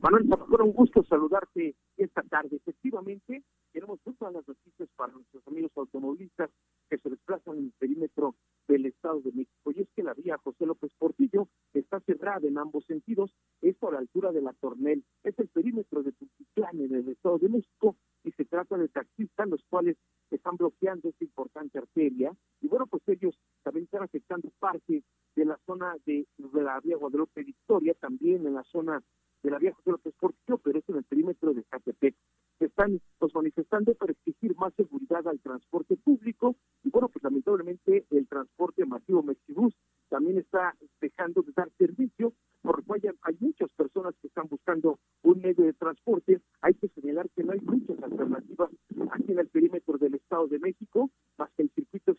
Speaker 13: Manuel, fue un gusto saludarte esta tarde. Efectivamente, tenemos todas las noticias para nuestros amigos automovilistas que se desplazan en el perímetro del Estado de México. Y es que la vía José López Portillo está cerrada en ambos sentidos. Esto a la altura de la Tornel. Es el perímetro de Tultitlán en el Estado de México y se trata de taxistas los cuales están bloqueando esta importante arteria y bueno, pues ellos también están afectando parte de la zona de, de la vía Guadalupe Victoria, también en la zona de la vía López Portillo, pero es en el perímetro de Catepec. Se están pues, manifestando para exigir más seguridad al transporte público y bueno, pues lamentablemente el transporte masivo Mexibus también está dejando de dar servicio porque hay, hay muchas personas que están buscando un medio de transporte. Hay que señalar que no hay muchas alternativas aquí en el perímetro del Estado de México, más que el circuito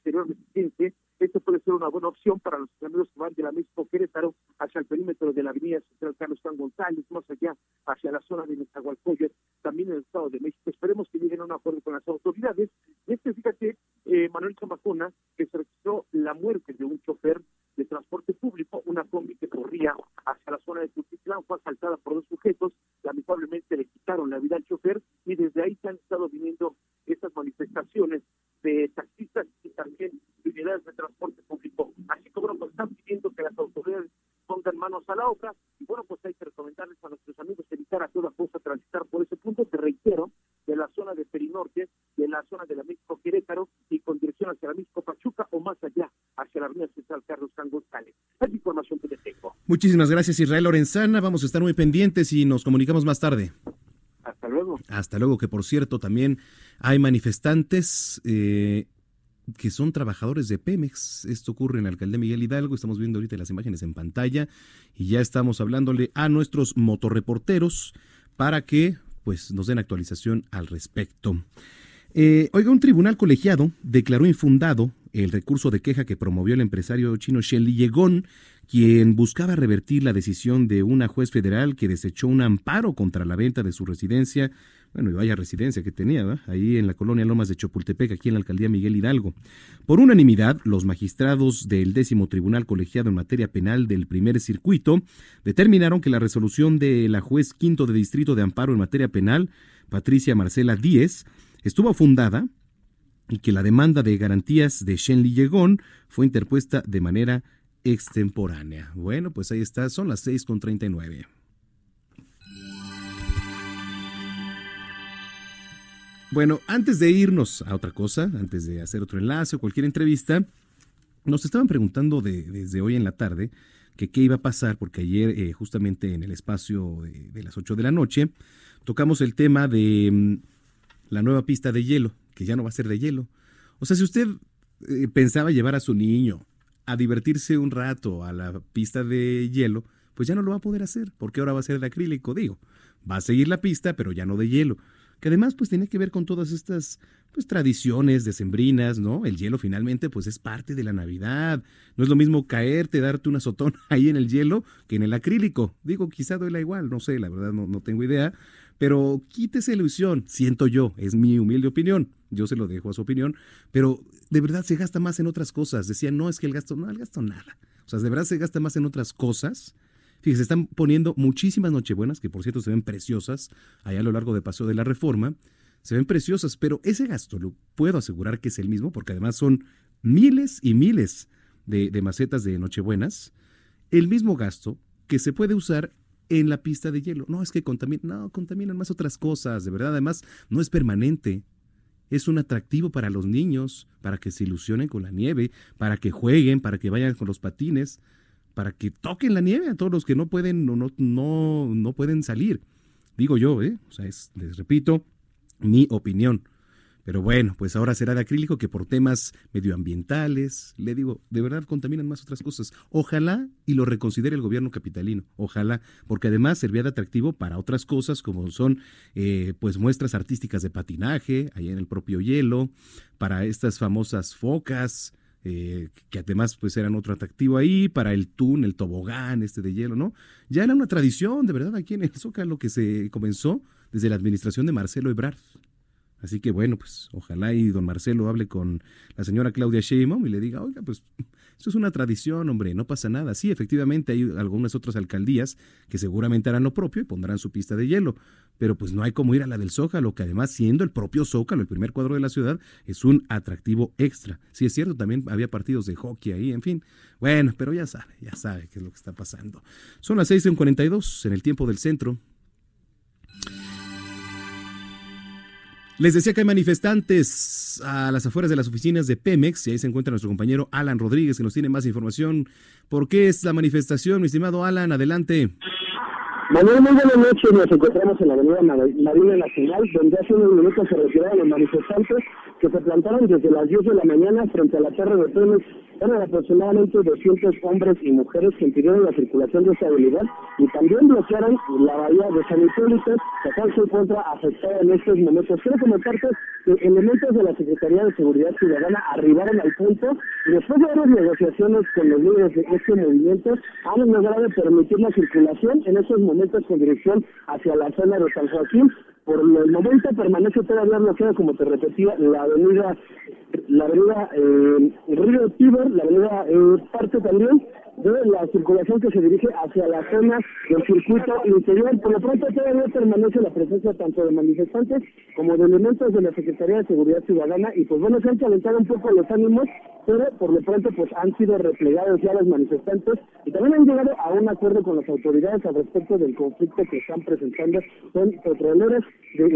Speaker 13: Esto puede ser una buena opción para los amigos que van de la México Querétaro hacia el perímetro de la Avenida Central Carlos Juan González, más allá hacia la zona de Nezahualcóyotl, también en el Estado de México. Esperemos que lleguen a un acuerdo con las autoridades. Y este, fíjate, eh, Manuel Chambacona, que se registró la muerte de un chofer de transporte público, una combi que corría hacia la zona de Tultitlán, fue asaltada por dos sujetos, lamentablemente le quitaron la vida al chofer y desde ahí se han estado viniendo estas manifestaciones de taxistas y también de unidades de transporte público. Así como nos están pidiendo que las autoridades pongan manos a la obra y bueno, pues hay que recomendarles a nuestros amigos evitar a toda costa transitar por ese punto, te reitero, de la zona de Perinorte, de la zona de la México Querétaro y con dirección hacia la México Pachuca o más allá hacia la Avenida Central Carlos San González. Es la información que te tengo.
Speaker 1: Muchísimas gracias Israel Lorenzana, vamos a estar muy pendientes y nos comunicamos más tarde.
Speaker 13: Hasta luego.
Speaker 1: Hasta luego, que por cierto también hay manifestantes eh, que son trabajadores de Pemex. Esto ocurre en la alcaldía Miguel Hidalgo. Estamos viendo ahorita las imágenes en pantalla y ya estamos hablándole a nuestros motorreporteros para que pues nos den actualización al respecto. Eh, oiga, un tribunal colegiado declaró infundado el recurso de queja que promovió el empresario chino Shen Yegón, quien buscaba revertir la decisión de una juez federal que desechó un amparo contra la venta de su residencia, bueno, y vaya residencia que tenía, ahí en la colonia Lomas de Chapultepec, aquí en la alcaldía Miguel Hidalgo. Por unanimidad, los magistrados del décimo tribunal colegiado en materia penal del primer circuito determinaron que la resolución de la juez quinto de distrito de amparo en materia penal, Patricia Marcela Díez, estuvo fundada y que la demanda de garantías de Shen Yegón fue interpuesta de manera extemporánea. Bueno, pues ahí está, son las 6.39. Bueno, antes de irnos a otra cosa, antes de hacer otro enlace o cualquier entrevista, nos estaban preguntando de, desde hoy en la tarde que qué iba a pasar, porque ayer eh, justamente en el espacio de, las 8 de la noche tocamos el tema de mm, la nueva pista de hielo, que ya no va a ser de hielo. O sea, si usted eh, pensaba llevar a su niño a divertirse un rato a la pista de hielo, pues ya no lo va a poder hacer, porque ahora va a ser de acrílico, digo. Va a seguir la pista, pero ya no de hielo. Que además pues tiene que ver con todas estas pues tradiciones decembrinas, ¿no? El hielo finalmente pues es parte de la Navidad. No es lo mismo caerte, darte una sotón ahí en el hielo que en el acrílico. Digo, quizá duela igual, no sé, la verdad no, no tengo idea. Pero quítese ilusión, siento yo, es mi humilde opinión, yo se lo dejo a su opinión, pero de verdad se gasta más en otras cosas. Decían, no, es que el gasto, no, el gasto nada. O sea, de verdad se gasta más en otras cosas. Fíjese, están poniendo muchísimas nochebuenas, que por cierto se ven preciosas, allá a lo largo de Paseo de la Reforma, se ven preciosas, pero ese gasto lo puedo asegurar que es el mismo, porque además son miles y miles de, de macetas de nochebuenas, el mismo gasto que se puede usar en la pista de hielo. No, es que contaminan, no, contaminan más otras cosas, de verdad. Además, no es permanente. Es un atractivo para los niños, para que se ilusionen con la nieve, para que jueguen, para que vayan con los patines, para que toquen la nieve a todos los que no pueden no, no, no pueden salir. Digo yo, ¿eh? O sea, es, les repito, mi opinión. Pero bueno, pues ahora será de acrílico que por temas medioambientales, le digo, de verdad contaminan más otras cosas. Ojalá y lo reconsidere el gobierno capitalino, ojalá, porque además servía de atractivo para otras cosas como son eh, pues muestras artísticas de patinaje, ahí en el propio hielo, para estas famosas focas, eh, que además pues eran otro atractivo ahí, para el túnel, el tobogán este de hielo, ¿no? Ya era una tradición, de verdad, aquí en el Zócalo que se comenzó desde la administración de Marcelo Ebrard. Así que bueno, pues ojalá y don Marcelo hable con la señora Claudia Sheinbaum y le diga, oiga, pues esto es una tradición, hombre, no pasa nada. Sí, efectivamente hay algunas otras alcaldías que seguramente harán lo propio y pondrán su pista de hielo, pero pues no hay como ir a la del Zócalo, que además siendo el propio Zócalo, el primer cuadro de la ciudad, es un atractivo extra. Sí, es cierto, también había partidos de hockey ahí, en fin. Bueno, pero ya sabe, ya sabe qué es lo que está pasando. Son las 6.42 en el tiempo del centro. Les decía que hay manifestantes a las afueras de las oficinas de Pemex y ahí se encuentra nuestro compañero Alan Rodríguez que nos tiene más información. ¿Por qué es la manifestación, mi estimado Alan? Adelante.
Speaker 6: Manuel, muy buenas noches. Nos encontramos en la avenida Marina Nacional, donde hace unos minutos se retiraron los manifestantes que se plantaron desde las 10 de la mañana frente a la torre de Pemex eran aproximadamente 200 hombres y mujeres que impidieron la circulación de esta habilidad y también bloquearon la bahía de San Hipólito, la cual se encuentra afectada en estos momentos. Quiero comentarte que elementos de la Secretaría de Seguridad Ciudadana arribaron al punto y después de varias negociaciones con los líderes de este movimiento han logrado permitir la circulación en estos momentos con dirección hacia la zona de San Joaquín por el momento permanece todavía bloqueada, como te repetía, la avenida, la avenida eh, Río Tíber, la avenida eh, parte también de la circulación que se dirige hacia la zona del circuito interior. Por lo pronto todavía permanece la presencia tanto de manifestantes como de elementos de la Secretaría de Seguridad Ciudadana y pues bueno, se han calentado un poco los ánimos, pero por lo pronto pues han sido replegados ya los manifestantes y también han llegado a un acuerdo con las autoridades al respecto del conflicto que están presentando con petroleros de,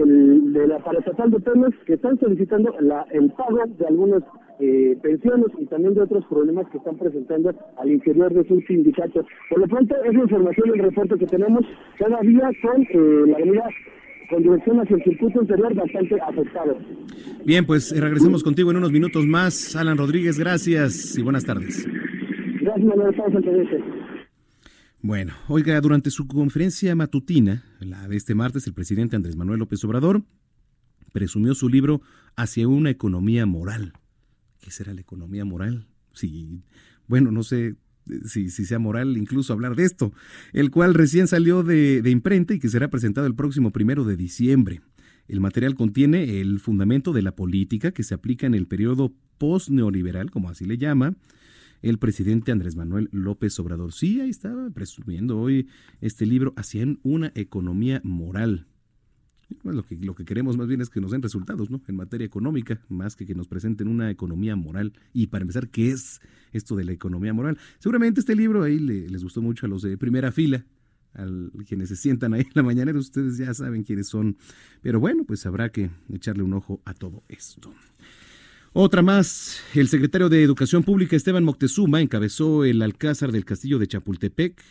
Speaker 6: de la parestatal de Pemex que están solicitando la, el pago de algunos eh, pensiones y también de otros problemas que están presentando al interior de sus sindicatos. Por lo pronto, es la información del reporte que tenemos cada día con eh, la avenida con dirección hacia el circuito interior bastante afectado.
Speaker 1: Bien, pues eh, regresemos contigo en unos minutos más. Alan Rodríguez, gracias y buenas tardes.
Speaker 6: Gracias, Manuel.
Speaker 1: Bueno, oiga, durante su conferencia matutina, la de este martes, el presidente Andrés Manuel López Obrador presumió su libro Hacia una economía moral. ¿Qué será la economía moral? Sí, bueno, no sé si, si, sea moral incluso hablar de esto, el cual recién salió de, de imprenta y que será presentado el próximo primero de diciembre. El material contiene el fundamento de la política que se aplica en el periodo post-neoliberal, como así le llama, el presidente Andrés Manuel López Obrador. Sí, ahí estaba presumiendo hoy este libro hacia una economía moral. Lo que, lo que queremos más bien es que nos den resultados, ¿no? En materia económica, más que que nos presenten una economía moral. Y para empezar, ¿qué es esto de la economía moral? Seguramente este libro ahí les gustó mucho a los de primera fila, a quienes se sientan ahí en la mañana, ustedes ya saben quiénes son. Pero bueno, pues habrá que echarle un ojo a todo esto. Otra más, el secretario de Educación Pública Esteban Moctezuma encabezó el Alcázar del Castillo de Chapultepec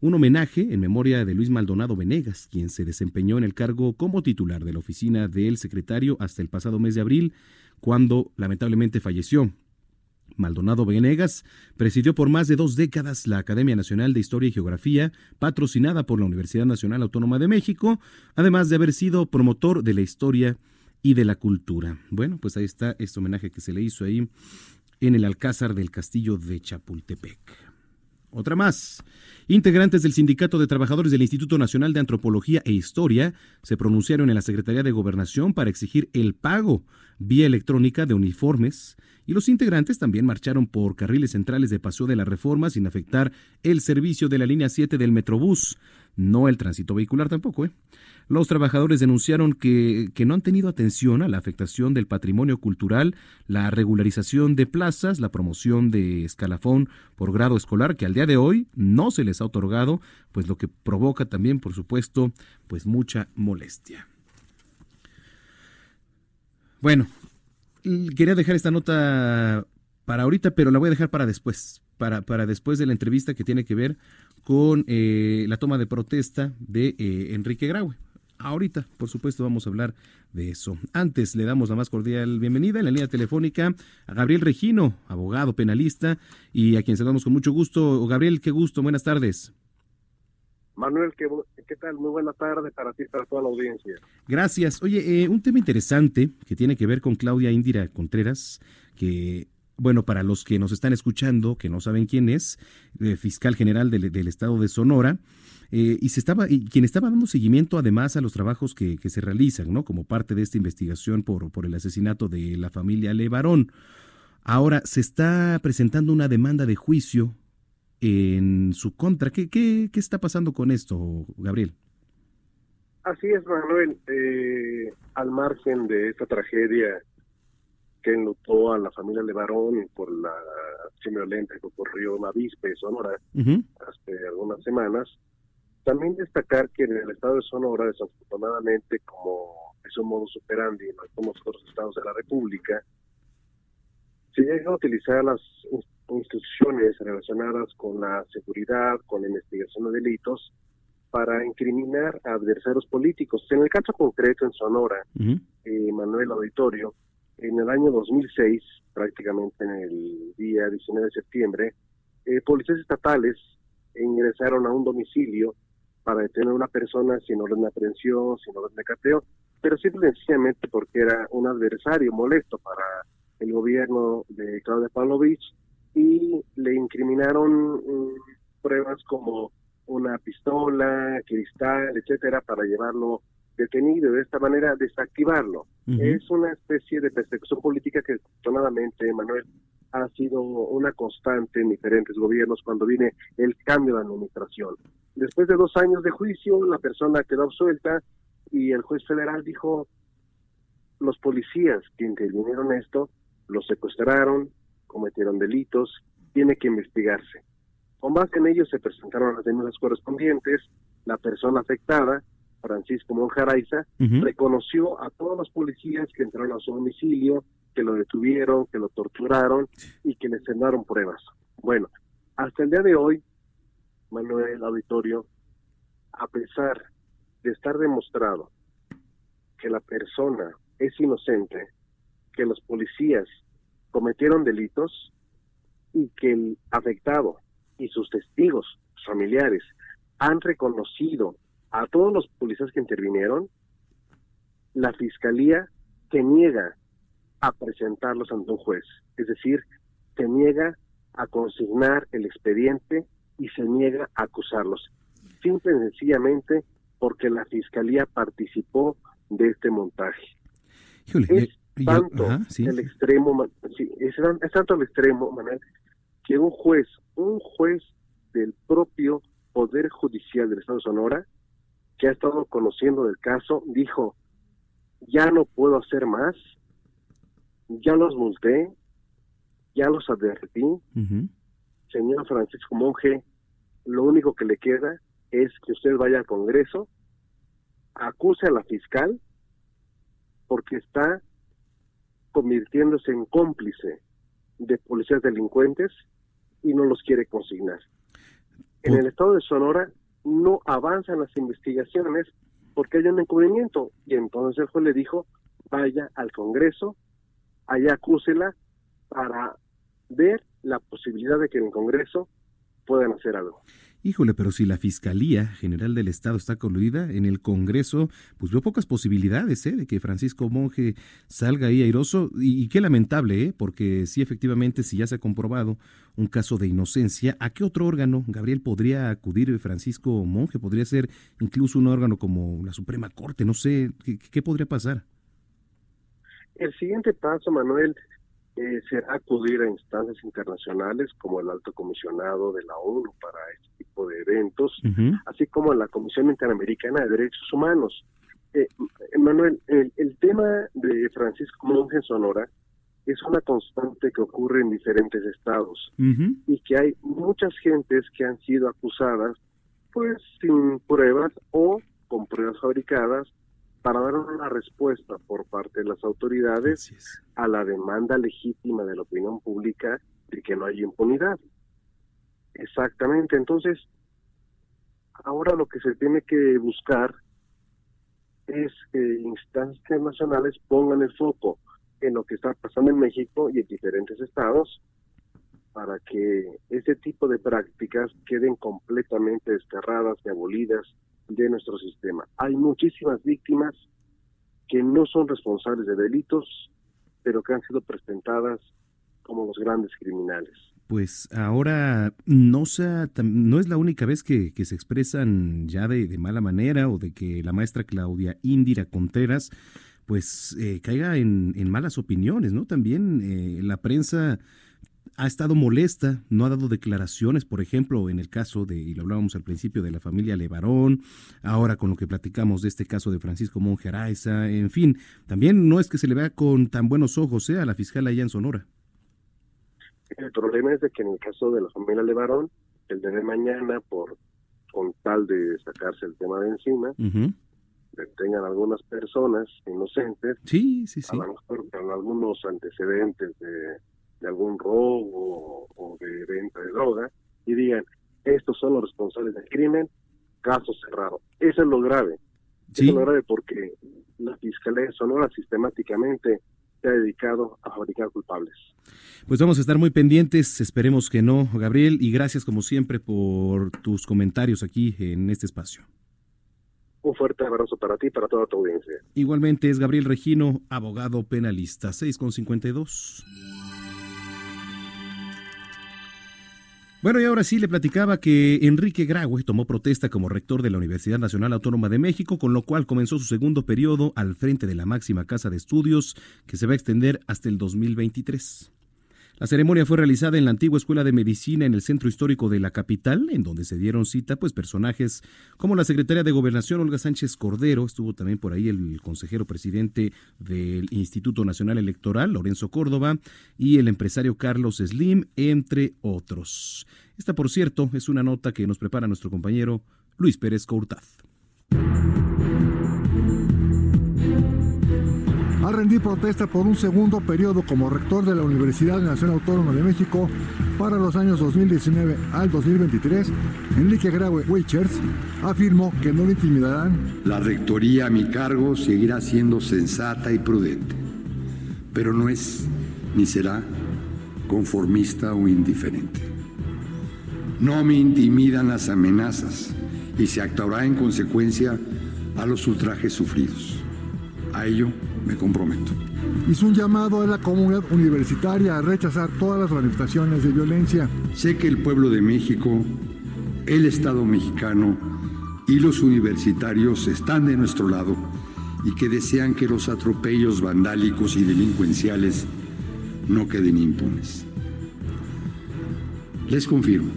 Speaker 1: un homenaje en memoria de Luis Maldonado Venegas, quien se desempeñó en el cargo como titular de la oficina del secretario hasta el pasado mes de abril, cuando lamentablemente falleció. Maldonado Venegas presidió por más de dos décadas la Academia Nacional de Historia y Geografía, patrocinada por la Universidad Nacional Autónoma de México, además de haber sido promotor de la historia y de la cultura. Bueno, pues ahí está este homenaje que se le hizo ahí en el Alcázar del Castillo de Chapultepec. Otra más. Integrantes del Sindicato de Trabajadores del Instituto Nacional de Antropología e Historia se pronunciaron en la Secretaría de Gobernación para exigir el pago vía electrónica de uniformes y los integrantes también marcharon por carriles centrales de Paseo de la Reforma sin afectar el servicio de la línea 7 del Metrobús, no el tránsito vehicular tampoco, ¿eh? Los trabajadores denunciaron que, que, no han tenido atención a la afectación del patrimonio cultural, la regularización de plazas, la promoción de escalafón por grado escolar, que al día de hoy no se les ha otorgado, pues lo que provoca también, por supuesto, pues mucha molestia. Bueno, quería dejar esta nota para ahorita, pero la voy a dejar para después, para, para después de la entrevista que tiene que ver con eh, la toma de protesta de eh, Enrique Graue. Ahorita, por supuesto, vamos a hablar de eso. Antes le damos la más cordial bienvenida en la línea telefónica a Gabriel Regino, abogado penalista, y a quien saludamos con mucho gusto. Gabriel, qué gusto, buenas tardes.
Speaker 14: Manuel, ¿qué, qué tal? Muy buena tarde para ti y para toda la audiencia.
Speaker 1: Gracias. Oye, eh, un tema interesante que tiene que ver con Claudia Indira Contreras, que bueno, para los que nos están escuchando, que no saben quién es, eh, fiscal general del, estado de Sonora, eh, y se estaba, y quien estaba dando seguimiento además a los trabajos que, que, se realizan, ¿no? Como parte de esta investigación por, por el asesinato de la familia Levarón. Ahora, se está presentando una demanda de juicio en su contra. ¿Qué, qué, qué está pasando con esto, Gabriel?
Speaker 14: Así es, Manuel. Eh, al margen de esta tragedia que enlutó a la familia Levarón por la acción violenta que ocurrió en Avispe, Sonora, uh -huh. hace algunas semanas, también destacar que en el estado de Sonora, desafortunadamente, como es un modo operandi en algunos otros estados de la República, se llega a utilizar las instituciones relacionadas con la seguridad, con la investigación de delitos, para incriminar a adversarios políticos. En el caso concreto en Sonora, eh, Manuel Auditorio, en el año 2006, prácticamente en el día 19 de septiembre, eh, policías estatales ingresaron a un domicilio para detener a una persona sin orden de aprehensión, sin orden de cateo, pero simplemente sencillamente porque era un adversario molesto para el gobierno de Claudia Pavlovich y le incriminaron mm, pruebas como una pistola, cristal, etcétera, para llevarlo detenido de esta manera desactivarlo. Es una especie de persecución política que, afortunadamente, Manuel, ha sido una constante en diferentes gobiernos cuando viene el cambio de administración. Después de dos años de juicio, la persona quedó absuelta y el juez federal dijo, los policías que intervinieron esto, los secuestraron, cometieron delitos, tiene que investigarse. Con base en ello se presentaron las denuncias correspondientes, la persona afectada, Francisco Monjaraiza, reconoció a todos los policías que entraron a su domicilio, que lo detuvieron, que lo torturaron y que le sentaron pruebas. Bueno, hasta el día de hoy, Manuel Auditorio, a pesar de estar demostrado que la persona es inocente, que los policías cometieron delitos y que el afectado y sus testigos familiares han reconocido a todos los policías que intervinieron, la fiscalía se niega a presentarlos ante un juez, es decir, se niega a consignar el expediente y se niega a acusarlos, simple y sencillamente porque la fiscalía participó de este montaje. es tanto el extremo, es, es tanto el extremo, Manuel, que un juez, un juez del propio Poder Judicial del Estado de Sonora, que ha estado conociendo del caso, dijo, ya no puedo hacer más, ya los multé, ya los advertí, señor Francisco Monje, lo único que le queda es que usted vaya al Congreso, acuse a la fiscal, porque está convirtiéndose en cómplice de policías delincuentes y no los quiere consignar. En el estado de Sonora no avanzan las investigaciones porque hay un encubrimiento y entonces el juez le dijo vaya al Congreso, allá acúsela para ver la posibilidad de que en el Congreso puedan hacer algo.
Speaker 1: Híjole, pero si la Fiscalía General del Estado está coludida en el Congreso, pues veo pocas posibilidades ¿eh? de que Francisco Monge salga ahí airoso. Y, qué lamentable, ¿eh? porque sí, efectivamente, si ya se ha comprobado un caso de inocencia, ¿a qué otro órgano, Gabriel, podría acudir Francisco Monge? ¿Podría ser incluso un órgano como la Suprema Corte? No sé, qué podría pasar?
Speaker 14: El siguiente paso, Manuel, eh, será acudir a instancias internacionales como el Alto Comisionado de la ONU para este tipo de eventos, así como la Comisión Interamericana de Derechos Humanos. Eh, Manuel, el, tema de Francisco Monge Sonora es una constante que ocurre en diferentes estados y que hay muchas gentes que han sido acusadas pues sin pruebas o con pruebas fabricadas para dar una respuesta por parte de las autoridades a la demanda legítima de la opinión pública de que no hay impunidad. Exactamente, entonces, ahora lo que se tiene que buscar es que instancias internacionales pongan el foco en lo que está pasando en México y en diferentes estados para que ese tipo de prácticas queden completamente desterradas y abolidas de nuestro sistema. Hay muchísimas víctimas que no son responsables de delitos, pero que han sido presentadas como los grandes criminales.
Speaker 1: Pues ahora no, sea, no es la única vez que, se expresan ya de, mala manera o de que la maestra Claudia Indira Contreras pues eh, caiga en, malas opiniones, ¿no? También eh, la prensa ha estado molesta, no ha dado declaraciones, por ejemplo, en el caso de, y lo hablábamos al principio, de la familia Levarón, ahora con lo que platicamos de este caso de Francisco Monge Araiza, en fin, también no es que se le vea con tan buenos ojos ¿eh? a la fiscal allá en Sonora.
Speaker 14: El problema es de que en el caso de la familia Levarón, el de mañana, por con tal de sacarse el tema de encima, detengan algunas personas inocentes,
Speaker 1: sí, sí, sí.
Speaker 14: a lo mejor con algunos antecedentes de, algún robo o de venta de droga, y digan, estos son los responsables del crimen, caso cerrado. Eso es lo grave. Eso es lo grave porque la Fiscalía de Sonora sistemáticamente se ha dedicado a fabricar culpables.
Speaker 1: Pues vamos a estar muy pendientes, esperemos que no, Gabriel, y gracias como siempre por tus comentarios aquí en este espacio.
Speaker 14: Un fuerte abrazo para ti y para toda tu audiencia.
Speaker 1: Igualmente es Gabriel Regino, abogado penalista, 6,52. Bueno, y ahora sí le platicaba que Enrique Graue tomó protesta como rector de la Universidad Nacional Autónoma de México, con lo cual comenzó su segundo periodo al frente de la máxima casa de estudios, que se va a extender hasta el 2023. La ceremonia fue realizada en la antigua Escuela de Medicina en el centro histórico de la capital, en donde se dieron cita pues personajes como la secretaria de Gobernación Olga Sánchez Cordero, estuvo también por ahí el consejero presidente del Instituto Nacional Electoral Lorenzo Córdoba y el empresario Carlos Slim, entre otros. Esta, por cierto, es una nota que nos prepara nuestro compañero Luis Pérez Courtaz.
Speaker 15: Rendir protesta por un segundo periodo como rector de la Universidad Nacional Autónoma de México para los años 2019 al 2023, Enrique Graue Weichers afirmó que no le intimidarán.
Speaker 16: La rectoría a mi cargo seguirá siendo sensata y prudente, pero no es ni será conformista o indiferente. No me intimidan las amenazas y se actuará en consecuencia a los ultrajes sufridos. A ello me comprometo.
Speaker 15: Hizo un llamado a la comunidad universitaria a rechazar todas las manifestaciones de violencia.
Speaker 16: Sé que el pueblo de México, el Estado mexicano y los universitarios están de nuestro lado y que desean que los atropellos vandálicos y delincuenciales no queden impunes. Les confirmo,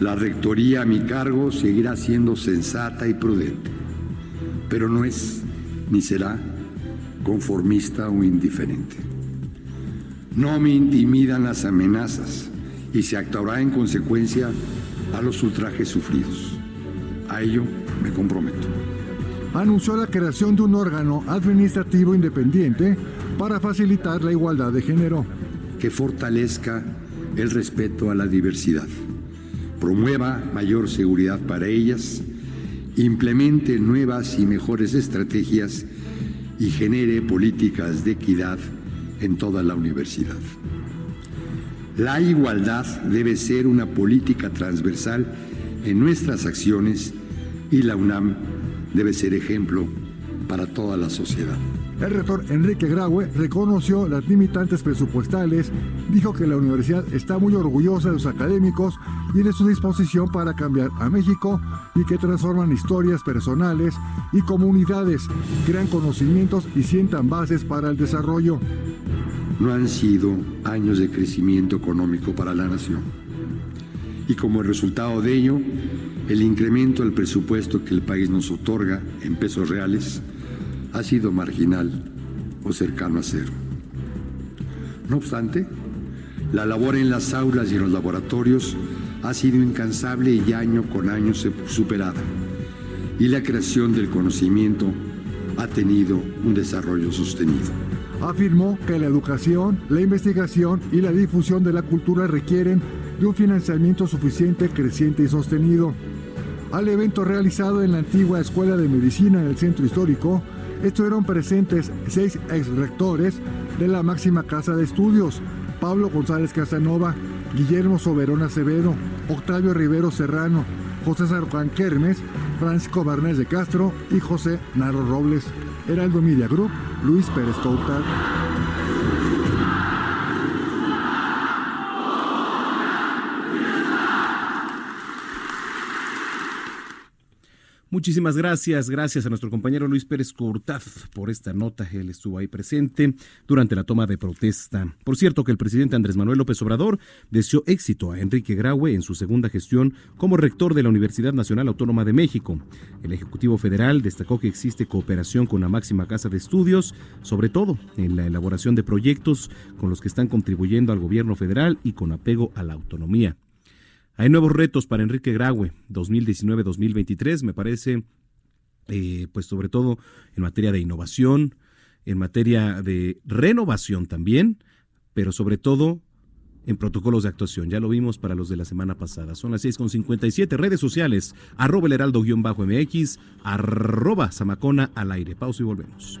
Speaker 16: la rectoría a mi cargo seguirá siendo sensata y prudente, pero no es ni será conformista o indiferente. No me intimidan las amenazas y se actuará en consecuencia a los ultrajes sufridos. A ello me comprometo.
Speaker 15: Anunció la creación de un órgano administrativo independiente para facilitar la igualdad de género.
Speaker 16: Que fortalezca el respeto a la diversidad, promueva mayor seguridad para ellas, implemente nuevas y mejores estrategias y genere políticas de equidad en toda la universidad. La igualdad debe ser una política transversal en nuestras acciones y la UNAM debe ser ejemplo para toda la sociedad.
Speaker 15: El rector Enrique Graue reconoció las limitantes presupuestales, dijo que la universidad está muy orgullosa de los académicos y de su disposición para cambiar a México y que transforman historias personales y comunidades, crean conocimientos y sientan bases para el desarrollo.
Speaker 16: No han sido años de crecimiento económico para la nación. Y como resultado de ello, el incremento del presupuesto que el país nos otorga en pesos reales ha sido marginal o cercano a cero. No obstante, la labor en las aulas y en los laboratorios ha sido incansable y año con año superada, y la creación del conocimiento ha tenido un desarrollo sostenido.
Speaker 15: Afirmó que la educación, la investigación y la difusión de la cultura requieren de un financiamiento suficiente, creciente y sostenido. Al evento realizado en la antigua Escuela de Medicina en el Centro Histórico, Estuvieron presentes seis ex rectores de la máxima casa de estudios, Pablo González Casanova, Guillermo Soberón Acevedo, Octavio Rivero Serrano, José Sarjuan Kermes, Francisco Barnés de Castro y José Naro Robles. Heraldo Media Group, Luis Pérez Coutar.
Speaker 1: Muchísimas gracias, gracias a nuestro compañero Luis Pérez Cortaz por esta nota. Él estuvo ahí presente durante la toma de protesta. Por cierto, que el presidente Andrés Manuel López Obrador deseó éxito a Enrique Graue en su segunda gestión como rector de la Universidad Nacional Autónoma de México. El Ejecutivo Federal destacó que existe cooperación con la máxima casa de estudios, sobre todo en la elaboración de proyectos con los que están contribuyendo al gobierno federal y con apego a la autonomía. Hay nuevos retos para Enrique Graue 2019-2023. Me parece eh, pues sobre todo en materia de innovación, en materia de renovación también, pero sobre todo en protocolos de actuación. Ya lo vimos para los de la semana pasada. Son las 6.57 redes sociales, arroba el heraldo-mx, arroba zamacona al aire. Pausa y volvemos.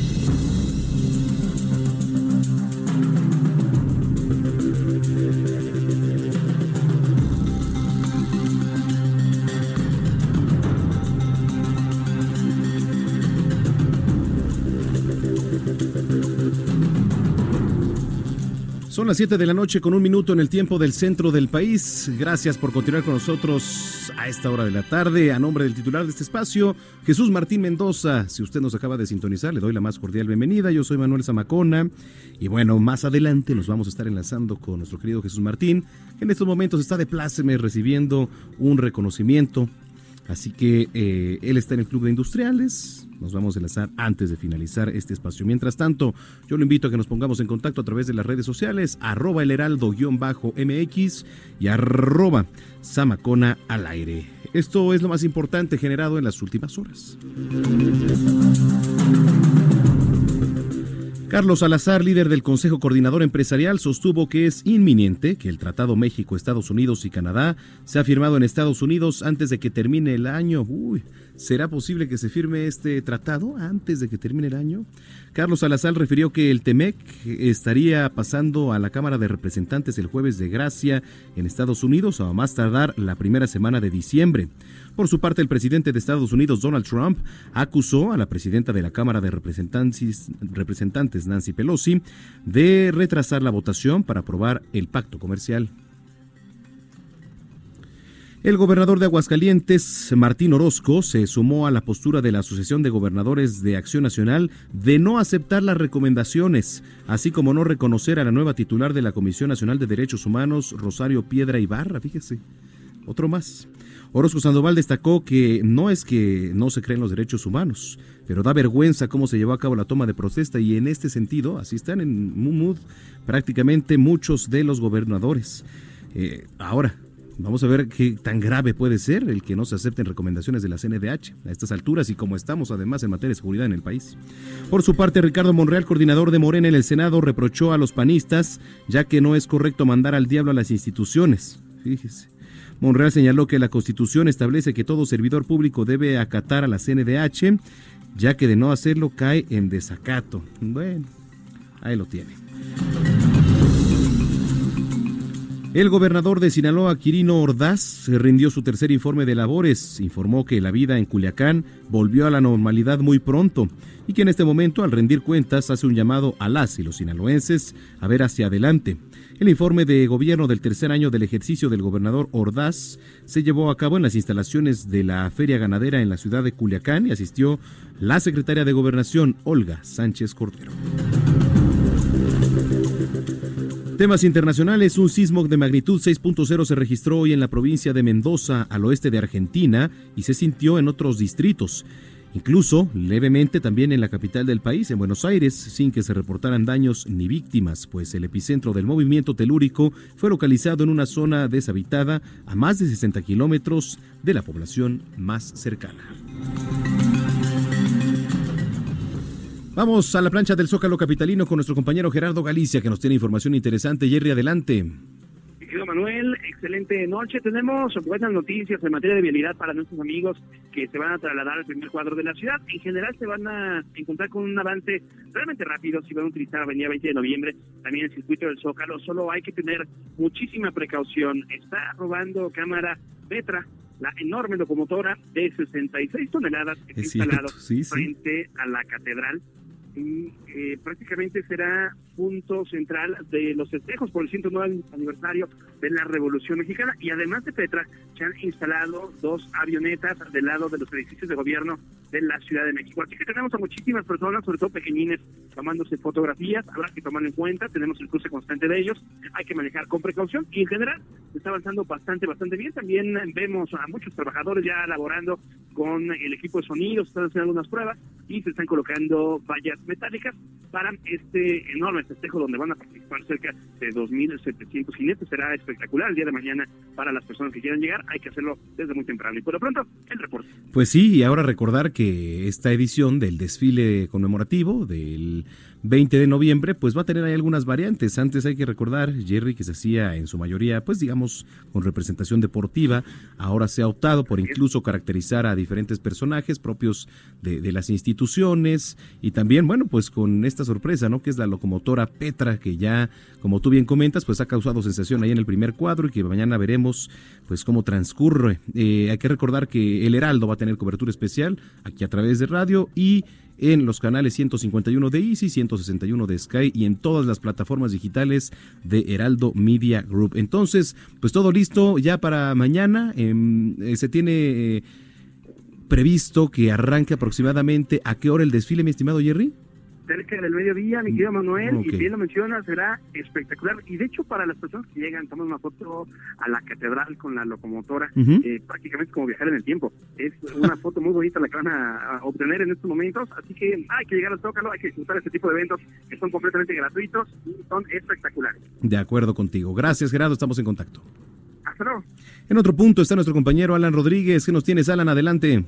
Speaker 1: Son las 7 de la noche con un minuto en el tiempo del centro del país. Gracias por continuar con nosotros a esta hora de la tarde. A nombre del titular de este espacio, Jesús Martín Mendoza. Si usted nos acaba de sintonizar, le doy la más cordial bienvenida. Yo soy Manuel Zamacona. Y bueno, más adelante nos vamos a estar enlazando con nuestro querido Jesús Martín, en estos momentos está de pláceme recibiendo un reconocimiento. Así que eh, él está en el Club de Industriales, nos vamos a enlazar antes de finalizar este espacio. Mientras tanto, yo lo invito a que nos pongamos en contacto a través de las redes sociales, arroba el heraldo-mx y arroba samacona al aire. Esto es lo más importante generado en las últimas horas. Carlos Salazar, líder del Consejo Coordinador Empresarial, sostuvo que es inminente que el Tratado México, Estados Unidos y Canadá sea firmado en Estados Unidos antes de que termine el año. Uy, ¿será posible que se firme este tratado antes de que termine el año? Carlos Salazar refirió que el TEMEC estaría pasando a la Cámara de Representantes el jueves de Gracia en Estados Unidos a más tardar la primera semana de diciembre. Por su parte, el presidente de Estados Unidos, Donald Trump, acusó a la presidenta de la Cámara de Representantes, Nancy Pelosi, de retrasar la votación para aprobar el pacto comercial. El gobernador de Aguascalientes, Martín Orozco, se sumó a la postura de la Asociación de Gobernadores de Acción Nacional de no aceptar las recomendaciones, así como no reconocer a la nueva titular de la Comisión Nacional de Derechos Humanos, Rosario Piedra Ibarra, fíjese, otro más. Orozco Sandoval destacó que no es que no se creen los derechos humanos, pero da vergüenza cómo se llevó a cabo la toma de protesta y en este sentido, así están en mood prácticamente muchos de los gobernadores. Eh, ahora, Vamos a ver qué tan grave puede ser el que no se acepten recomendaciones de la CNDH a estas alturas y como estamos además en materia de seguridad en el país. Por su parte, Ricardo Monreal, coordinador de Morena en el Senado, reprochó a los panistas ya que no es correcto mandar al diablo a las instituciones. Fíjese. Monreal señaló que la Constitución establece que todo servidor público debe acatar a la CNDH, ya que de no hacerlo cae en desacato. Bueno, ahí lo tiene. El gobernador de Sinaloa, Quirino Ordaz, rindió su tercer informe de labores. Informó que la vida en Culiacán volvió a la normalidad muy pronto y que en este momento, al rendir cuentas, hace un llamado a las y los sinaloenses a ver hacia adelante. El informe de gobierno del tercer año del ejercicio del gobernador Ordaz se llevó a cabo en las instalaciones de la Feria Ganadera en la ciudad de Culiacán y asistió la secretaria de Gobernación, Olga Sánchez Cordero. Temas internacionales, un sismo de magnitud 6.0 se registró hoy en la provincia de Mendoza, al oeste de Argentina, y se sintió en otros distritos. Incluso levemente también en la capital del país, en Buenos Aires, sin que se reportaran daños ni víctimas, pues el epicentro del movimiento telúrico fue localizado en una zona deshabitada a más de 60 kilómetros de la población más cercana. Vamos a la plancha del Zócalo Capitalino con nuestro compañero Gerardo Galicia, que nos tiene información interesante. Jerry, adelante.
Speaker 5: querido Manuel, excelente noche. Tenemos buenas noticias en materia de vialidad para nuestros amigos que se van a trasladar al primer cuadro de la ciudad. En general se van a encontrar con un avance realmente rápido si van a utilizar Avenida 20 de Noviembre, también el circuito del Zócalo. Solo hay que tener muchísima precaución. Está robando cámara Petra, la enorme locomotora de 66 toneladas que está
Speaker 1: sí, sí.
Speaker 5: frente a la catedral y eh, prácticamente será punto central de los festejos por el 109 aniversario de la Revolución Mexicana y además de Petra se han instalado dos avionetas del lado de los edificios de gobierno de la Ciudad de México. Así que tenemos a muchísimas personas, sobre todo pequeñines, tomándose fotografías, habrá que tomarlo en cuenta, tenemos el cruce constante de ellos, hay que manejar con precaución y en general está avanzando bastante, bastante bien. También vemos a muchos trabajadores ya laborando con el equipo de sonido, se están haciendo algunas pruebas y se están colocando vallas metálicas para este enorme festejo donde van a participar cerca de 2.700 jinetes. Será espectacular el día de mañana para las personas que quieran llegar. Hay que hacerlo desde muy temprano. Y por lo pronto, el reporte.
Speaker 1: Pues sí, y ahora recordar que esta edición del desfile conmemorativo del 20 de noviembre, pues va a tener ahí algunas variantes. Antes hay que recordar, Jerry, que se hacía en su mayoría, pues digamos, con representación deportiva. Ahora se ha optado por incluso caracterizar a diferentes personajes propios de, las instituciones y también, bueno, pues con esta sorpresa, ¿no? Que es la locomotora Petra, que ya, como tú bien comentas, pues ha causado sensación ahí en el primer cuadro y que mañana veremos, pues cómo transcurre. Eh, hay que recordar que el Heraldo va a tener cobertura especial aquí a través de radio y en los canales 151 de Easy, 161 de Sky y en todas las plataformas digitales de Heraldo Media Group. Entonces, pues todo listo ya para mañana. Em, eh, se tiene eh, previsto que arranque aproximadamente a qué hora el desfile, mi estimado Jerry.
Speaker 5: Cerca del mediodía, mi querido Manuel, y bien lo menciona, será espectacular. Y de hecho, para las personas que llegan, toman una foto a la catedral con la locomotora,
Speaker 1: Ujú.
Speaker 5: eh, prácticamente es como viajar en el tiempo. Es una foto muy bonita la que van a, a obtener en estos momentos, así que hay que llegar al Zócalo, hay que disfrutar este tipo de eventos que son completamente gratuitos y son espectaculares.
Speaker 1: De acuerdo contigo. Gracias, Gerardo. Estamos en contacto.
Speaker 5: Hasta luego.
Speaker 1: En otro punto está nuestro compañero Alan Rodríguez. ¿Qué nos tienes, Alan? Adelante.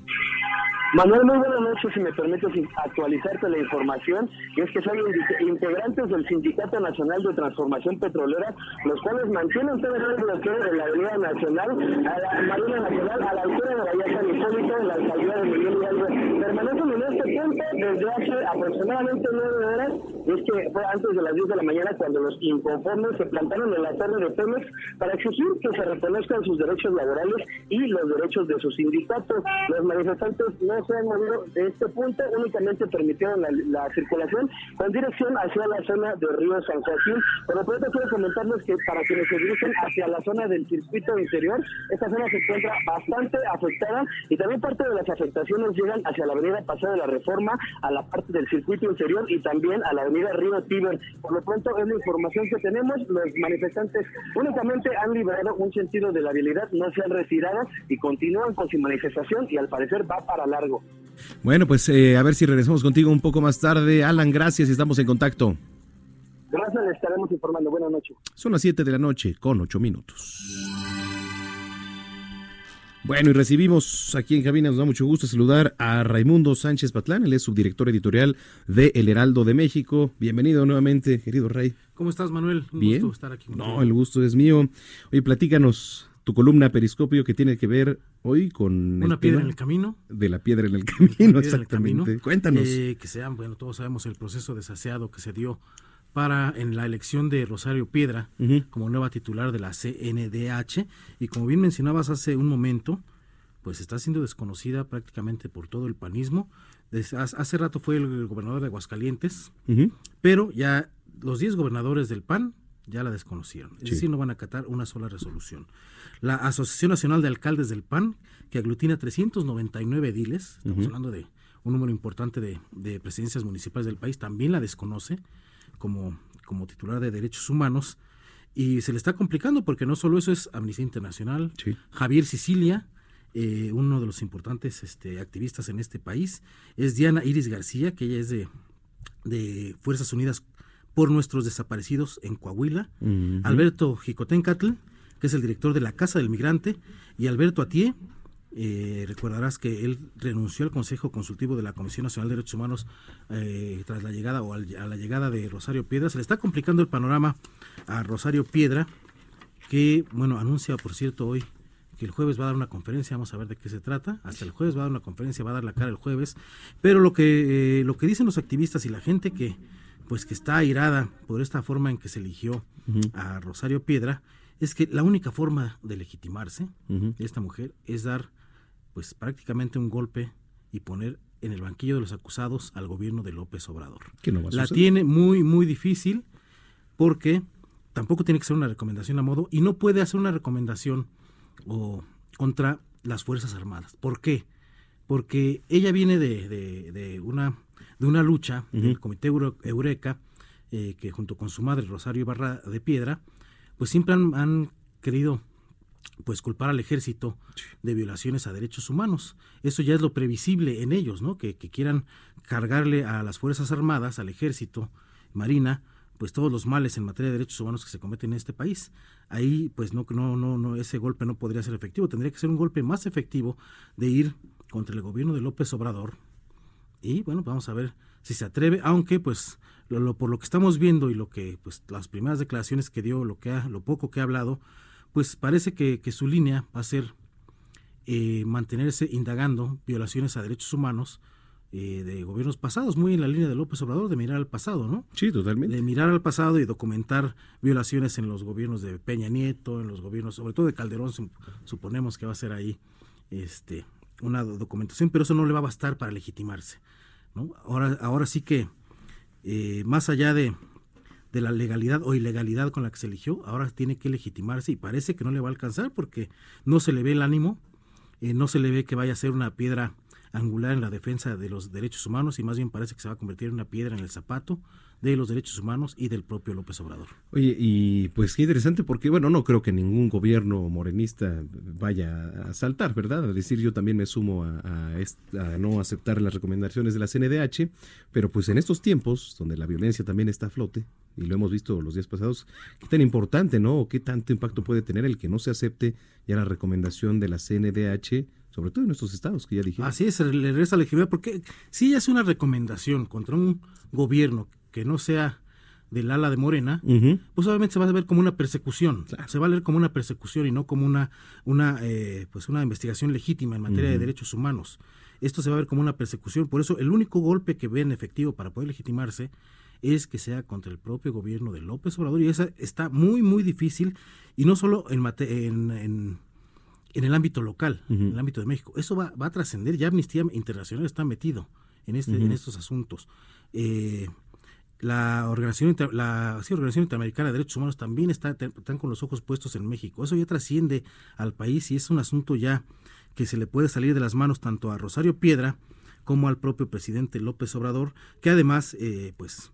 Speaker 6: Manuel, muy buenas noches. Si me permites actualizarte la información, y es que son integrantes del Sindicato Nacional de Transformación Petrolera, los cuales mantienen todavía el bloqueo de la Avenida Nacional, a la Marina Nacional, a la altura de la Vía San Hipólito, en la alcaldía de Miguel Hidalgo. Permanecen en este punto desde hace aproximadamente nueve horas, es que fue antes de las 10 de la mañana cuando los inconformes se plantaron en la torre de Pemex para exigir que se reconozcan sus derechos laborales y los derechos de sus sindicatos. Los manifestantes no se han movido de este punto, únicamente permitieron la, la circulación con dirección hacia la zona de Río San Joaquín. Por lo pronto quiero comentarles que para quienes se dirigen hacia la zona del circuito interior, esta zona se encuentra bastante afectada y también parte de las afectaciones llegan hacia la avenida Paseo de la Reforma, a la parte del circuito interior y también a la avenida Río Tíber. Por lo pronto es la información que tenemos. Los manifestantes únicamente han liberado un sentido de la habilidad, no se han retirado y continúan con su manifestación y al parecer va para largo.
Speaker 1: Bueno, pues eh, a ver si regresamos contigo un poco más tarde. Alan, gracias y estamos en contacto.
Speaker 6: Gracias, les estaremos informando. Buenas noches.
Speaker 1: Son las 7 de la noche con 8 minutos. Bueno, y recibimos aquí en cabina, nos da mucho gusto saludar a Raimundo Sánchez Patlán, él es subdirector editorial de El Heraldo de México. Bienvenido nuevamente, querido Ray.
Speaker 17: ¿Cómo estás, Manuel? Un
Speaker 1: Bien.
Speaker 17: gusto estar aquí. contigo.
Speaker 1: No, el gusto es mío. Oye, platícanos tu columna Periscopio que tiene que ver hoy con
Speaker 17: Una
Speaker 1: el
Speaker 17: piedra en el camino.
Speaker 1: De la piedra en el camino,
Speaker 17: el
Speaker 1: exactamente.
Speaker 17: camino.
Speaker 1: Cuéntanos.
Speaker 17: Eh, que sean, bueno, todos sabemos el proceso desaseado que se dio para en la elección de Rosario Piedra como nueva titular de la CNDH y como bien mencionabas hace un momento, pues está siendo desconocida prácticamente por todo el panismo. Hace rato fue el gobernador de Aguascalientes, pero ya los 10 gobernadores del PAN ya la desconocieron. Es
Speaker 1: Sí.
Speaker 17: decir, no van a acatar una sola resolución. La Asociación Nacional de Alcaldes del PAN, que aglutina 399 ediles, estamos hablando de un número importante de, de presidencias municipales del país, también la desconoce como, como titular de derechos humanos. Y se le está complicando porque no solo eso es Amnistía Internacional, Javier Sicilia, eh, uno de los importantes este, activistas en este país, es Diana Iris García, que ella es de, de Fuerzas Unidas por nuestros desaparecidos en Coahuila. Alberto Jicotencatl, que es el director de la Casa del Migrante, y Alberto Atié, eh, recordarás que él renunció al Consejo Consultivo de la Comisión Nacional de Derechos Humanos eh, tras la llegada o al- a la llegada de Rosario Piedra. Se le está complicando el panorama a Rosario Piedra que, bueno, anuncia, por cierto, hoy que el jueves va a dar una conferencia, vamos a ver de qué se trata, hasta el jueves va a dar una conferencia, va a dar la cara el jueves, pero lo que, eh, lo que dicen los activistas y la gente que, pues que está airada por esta forma en que se eligió a Rosario Piedra, es que la única forma de legitimarse de esta mujer es dar, pues prácticamente un golpe y poner en el banquillo de los acusados al gobierno de López Obrador. la tiene muy, muy difícil porque tampoco tiene que ser una recomendación a modo y no puede hacer una recomendación o contra las Fuerzas Armadas. ¿Por qué? Porque ella viene de, de, una, de una lucha del Comité Eureka, eh, que junto con su madre, Rosario Barra de Piedra, pues siempre han, querido pues culpar al ejército de violaciones a derechos humanos. Eso ya es lo previsible en ellos, ¿no? Que, que quieran cargarle a las Fuerzas Armadas, al ejército, Marina, pues todos los males en materia de derechos humanos que se cometen en este país. Ahí pues no no no no ese golpe no podría ser efectivo, tendría que ser un golpe más efectivo de ir contra el gobierno de López Obrador. Y bueno, vamos a ver si se atreve, aunque pues lo, por lo que estamos viendo y lo que pues las primeras declaraciones que dio, lo que ha, lo poco que ha hablado, pues parece que, que su línea va a ser eh, mantenerse indagando violaciones a derechos humanos eh, de gobiernos pasados, muy en la línea de López Obrador, de mirar al pasado, ¿no?
Speaker 1: Sí, totalmente.
Speaker 17: De mirar al pasado y documentar violaciones en los gobiernos de Peña Nieto, en los gobiernos, sobre todo de Calderón, suponemos que va a ser ahí este, una documentación, pero eso no le va a bastar para legitimarse, ¿no? Ahora, ahora sí que, eh, más allá de, de la legalidad o ilegalidad con la que se eligió, ahora tiene que legitimarse y parece que no le va a alcanzar porque no se le ve el ánimo, eh, no se le ve que vaya a ser una piedra angular en la defensa de los derechos humanos y más bien parece que se va a convertir en una piedra en el zapato de los derechos humanos y del propio López Obrador.
Speaker 1: Oye, y pues qué interesante porque, bueno, no creo que ningún gobierno morenista vaya a saltar, ¿verdad? A decir yo también me sumo a, a, no aceptar las recomendaciones de la CNDH, pero pues en estos tiempos, donde la violencia también está a flote, y lo hemos visto los días pasados, qué tan importante, ¿no? O qué tanto impacto puede tener el que no se acepte ya la recomendación de la CNDH sobre todo en nuestros estados que ya dije.
Speaker 17: Así es, le resta legitimidad, porque si es una recomendación contra un gobierno que no sea del ala de Morena, pues obviamente se va a ver como una persecución, se va a leer como una persecución y no como una, una, eh, pues una investigación legítima en materia de derechos humanos. Esto se va a ver como una persecución, por eso el único golpe que ven efectivo para poder legitimarse es que sea contra el propio gobierno de López Obrador. Y esa está muy, muy difícil y no solo en, en, en en el ámbito local, en el ámbito de México. Eso va, va a trascender, ya Amnistía Internacional está metido en, este, en estos asuntos. Eh, la Organización, la Organización Interamericana de Derechos Humanos también está, están con los ojos puestos en México. Eso ya trasciende al país y es un asunto ya que se le puede salir de las manos tanto a Rosario Piedra como al propio presidente López Obrador, que además, eh, pues,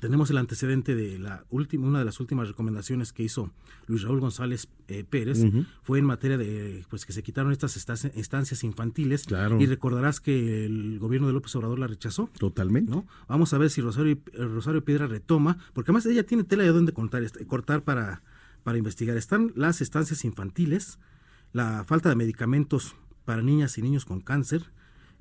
Speaker 17: tenemos el antecedente de la última, una de las últimas recomendaciones que hizo Luis Raúl González eh, Pérez fue en materia de pues que se quitaron estas estancias infantiles y recordarás que el gobierno de López Obrador la rechazó.
Speaker 1: Totalmente.
Speaker 17: ¿no? Vamos a ver si Rosario, Rosario Piedra retoma, porque además ella tiene tela de dónde cortar, este, cortar para, para investigar. Están las estancias infantiles, la falta de medicamentos para niñas y niños con cáncer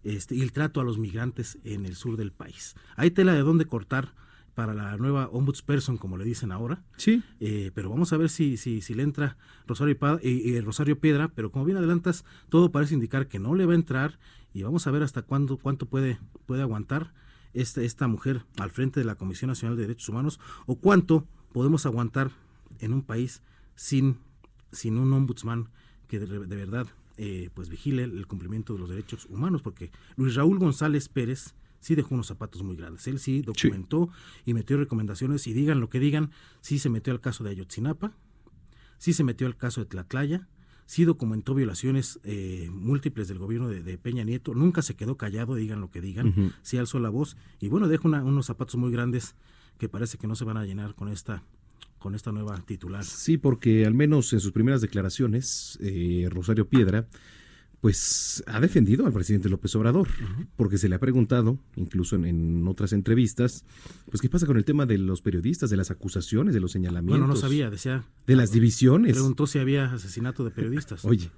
Speaker 17: este, y el trato a los migrantes en el sur del país. Hay tela de dónde cortar para la nueva ombudsperson, como le dicen ahora.
Speaker 1: Sí.
Speaker 17: Eh, pero vamos a ver si, si, si le entra Rosario, y, Rosario Piedra, pero como bien adelantas, todo parece indicar que no le va a entrar y vamos a ver hasta cuándo, cuánto puede, puede aguantar esta, esta mujer al frente de la Comisión Nacional de Derechos Humanos o cuánto podemos aguantar en un país sin, sin un ombudsman que de, verdad eh, pues vigile el cumplimiento de los derechos humanos, porque Luis Raúl González Pérez, sí dejó unos zapatos muy grandes. Él sí documentó y metió recomendaciones y digan lo que digan, sí se metió al caso de Ayotzinapa, sí se metió al caso de Tlatlaya, sí documentó violaciones eh, múltiples del gobierno de, Peña Nieto, nunca se quedó callado, digan lo que digan, sí alzó la voz y bueno, dejó unos zapatos muy grandes que parece que no se van a llenar con esta con esta nueva titular.
Speaker 1: Sí, porque al menos en sus primeras declaraciones, eh, Rosario Piedra pues ha defendido al presidente López Obrador, porque se le ha preguntado, incluso en, otras entrevistas, pues qué pasa con el tema de los periodistas, de las acusaciones, de los señalamientos.
Speaker 17: Bueno, no sabía, decía.
Speaker 1: De las divisiones.
Speaker 17: Preguntó si había asesinato de periodistas.
Speaker 1: Oye,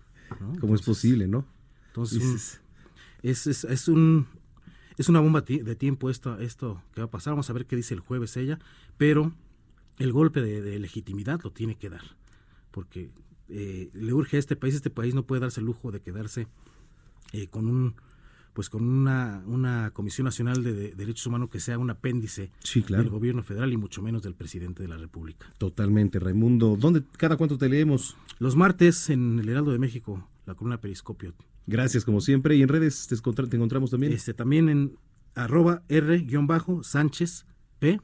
Speaker 1: ¿cómo es posible, no?
Speaker 17: Entonces, es, es, es, un, es una bomba de tiempo esto, esto que va a pasar. Vamos a ver qué dice el jueves ella, pero el golpe de legitimidad lo tiene que dar porque eh, le urge a este país, este país no puede darse el lujo de quedarse eh, con un pues con una, una Comisión Nacional de, Derechos Humanos que sea un apéndice del gobierno federal y mucho menos del presidente de la República.
Speaker 1: Totalmente, Raimundo. ¿Dónde, cada cuánto te leemos?
Speaker 17: Los martes en el Heraldo de México, la columna Periscopio.
Speaker 1: Gracias, como siempre. ¿Y en redes te, encontramos también?
Speaker 17: Este, también en arroba R-Sánchez P.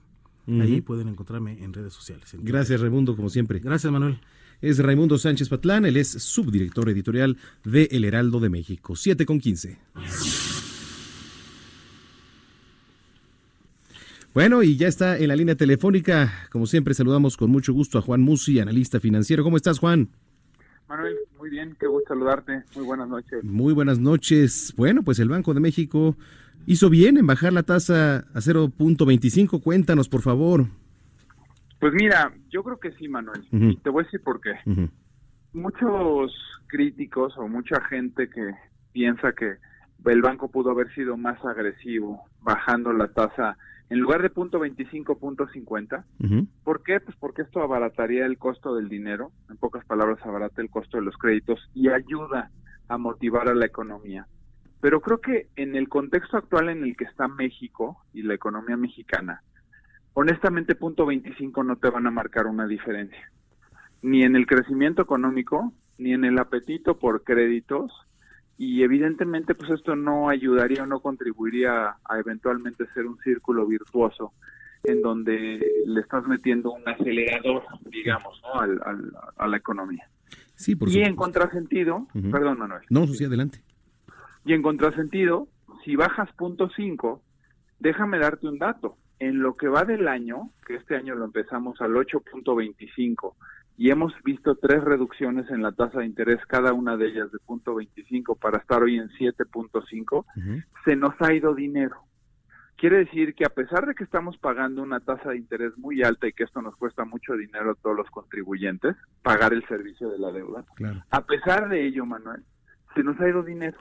Speaker 17: Ahí pueden encontrarme en redes sociales.
Speaker 1: Gracias, Raimundo, como siempre.
Speaker 17: Gracias, Manuel.
Speaker 1: Es Raimundo Sánchez Patlán, él es subdirector editorial de El Heraldo de México. 7 con 15. Bueno, y ya está en la línea telefónica. Como siempre, saludamos con mucho gusto a Juan Musi, analista financiero. ¿Cómo estás, Juan?
Speaker 18: Manuel, muy bien, qué gusto saludarte. Muy buenas noches.
Speaker 1: Muy buenas noches. Bueno, pues el Banco de México hizo bien en bajar la tasa a 0.25. Cuéntanos, por favor.
Speaker 18: Pues mira, yo creo que sí, Manuel. Y te voy a decir por qué. Muchos críticos o mucha gente que piensa que el banco pudo haber sido más agresivo bajando la tasa en lugar de punto 25, punto 50. ¿Por qué? Pues porque esto abarataría el costo del dinero, en pocas palabras abarata el costo de los créditos y ayuda a motivar a la economía. Pero creo que en el contexto actual en el que está México y la economía mexicana, honestamente punto 25 no te van a marcar una diferencia, ni en el crecimiento económico, ni en el apetito por créditos, y evidentemente pues esto no ayudaría o no contribuiría a, eventualmente ser un círculo virtuoso en donde le estás metiendo un acelerador, digamos, a la economía.
Speaker 1: Sí, por
Speaker 18: y en contrasentido, perdón Manuel.
Speaker 1: No, sí, adelante.
Speaker 18: Y en contrasentido, si bajas punto 5, déjame darte un dato. En lo que va del año, que este año lo empezamos al 8.25 y hemos visto tres reducciones en la tasa de interés, cada una de ellas de punto 25 para estar hoy en 7.5, se nos ha ido dinero. Quiere decir que a pesar de que estamos pagando una tasa de interés muy alta y que esto nos cuesta mucho dinero a todos los contribuyentes, pagar el servicio de la deuda, a pesar de ello, Manuel, se nos ha ido dinero.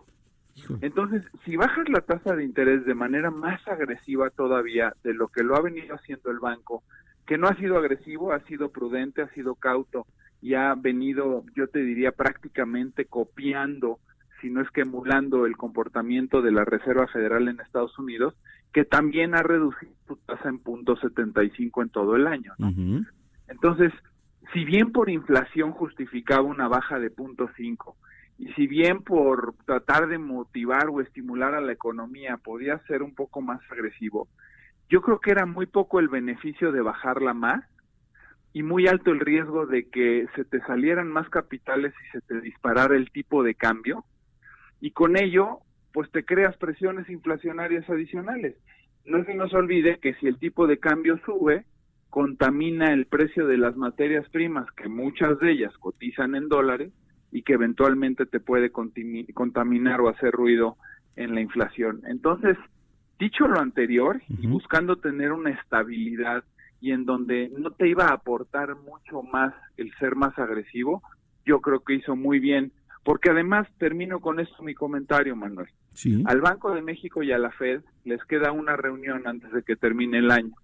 Speaker 18: Entonces, si bajas la tasa de interés de manera más agresiva todavía de lo que lo ha venido haciendo el banco, que no ha sido agresivo, ha sido prudente, ha sido cauto y ha venido, yo te diría, prácticamente copiando, si no es que emulando el comportamiento de la Reserva Federal en Estados Unidos, que también ha reducido su tasa en punto 75 en todo el año. Entonces, si bien por inflación justificaba una baja de punto 5 y si bien por tratar de motivar o estimular a la economía podía ser un poco más agresivo, yo creo que era muy poco el beneficio de bajarla más y muy alto el riesgo de que se te salieran más capitales y se te disparara el tipo de cambio y con ello pues te creas presiones inflacionarias adicionales. No se nos olvide que si el tipo de cambio sube, contamina el precio de las materias primas, que muchas de ellas cotizan en dólares y que eventualmente te puede contaminar o hacer ruido en la inflación. Entonces, Dicho lo anterior y buscando tener una estabilidad y en donde no te iba a aportar mucho más el ser más agresivo, yo creo que hizo muy bien, porque además termino con esto mi comentario, Manuel. Al Banco de México y a la Fed les queda una reunión antes de que termine el año.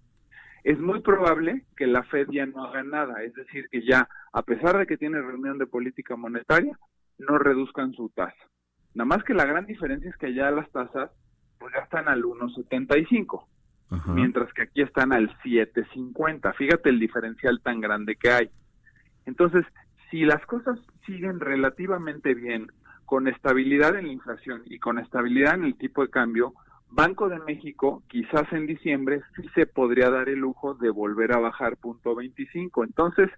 Speaker 18: Es muy probable que la Fed ya no haga nada, es decir, que ya, a pesar de que tiene reunión de política monetaria, no reduzcan su tasa. Nada más que la gran diferencia es que allá las tasas pues ya están al 1.75, mientras que aquí están al 7.50. Fíjate el diferencial tan grande que hay. Entonces, si las cosas siguen relativamente bien, con estabilidad en la inflación y con estabilidad en el tipo de cambio, Banco de México quizás en diciembre sí se podría dar el lujo de volver a bajar punto 25. Entonces,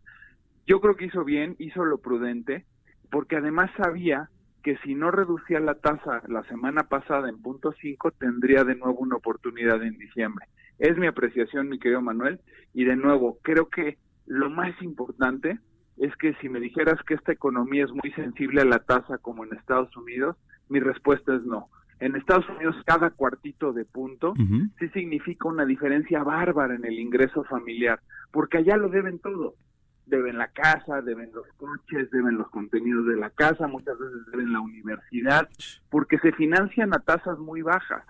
Speaker 18: yo creo que hizo bien, hizo lo prudente, porque además sabía que si no reducía la tasa la semana pasada en punto 5, tendría de nuevo una oportunidad en diciembre. Es mi apreciación, mi querido Manuel, y de nuevo, creo que lo más importante es que si me dijeras que esta economía es muy sensible a la tasa como en Estados Unidos, mi respuesta es no. En Estados Unidos cada cuartito de punto sí significa una diferencia bárbara en el ingreso familiar, porque allá lo deben todo deben la casa, deben los coches, deben los contenidos de la casa, muchas veces deben la universidad, porque se financian a tasas muy bajas,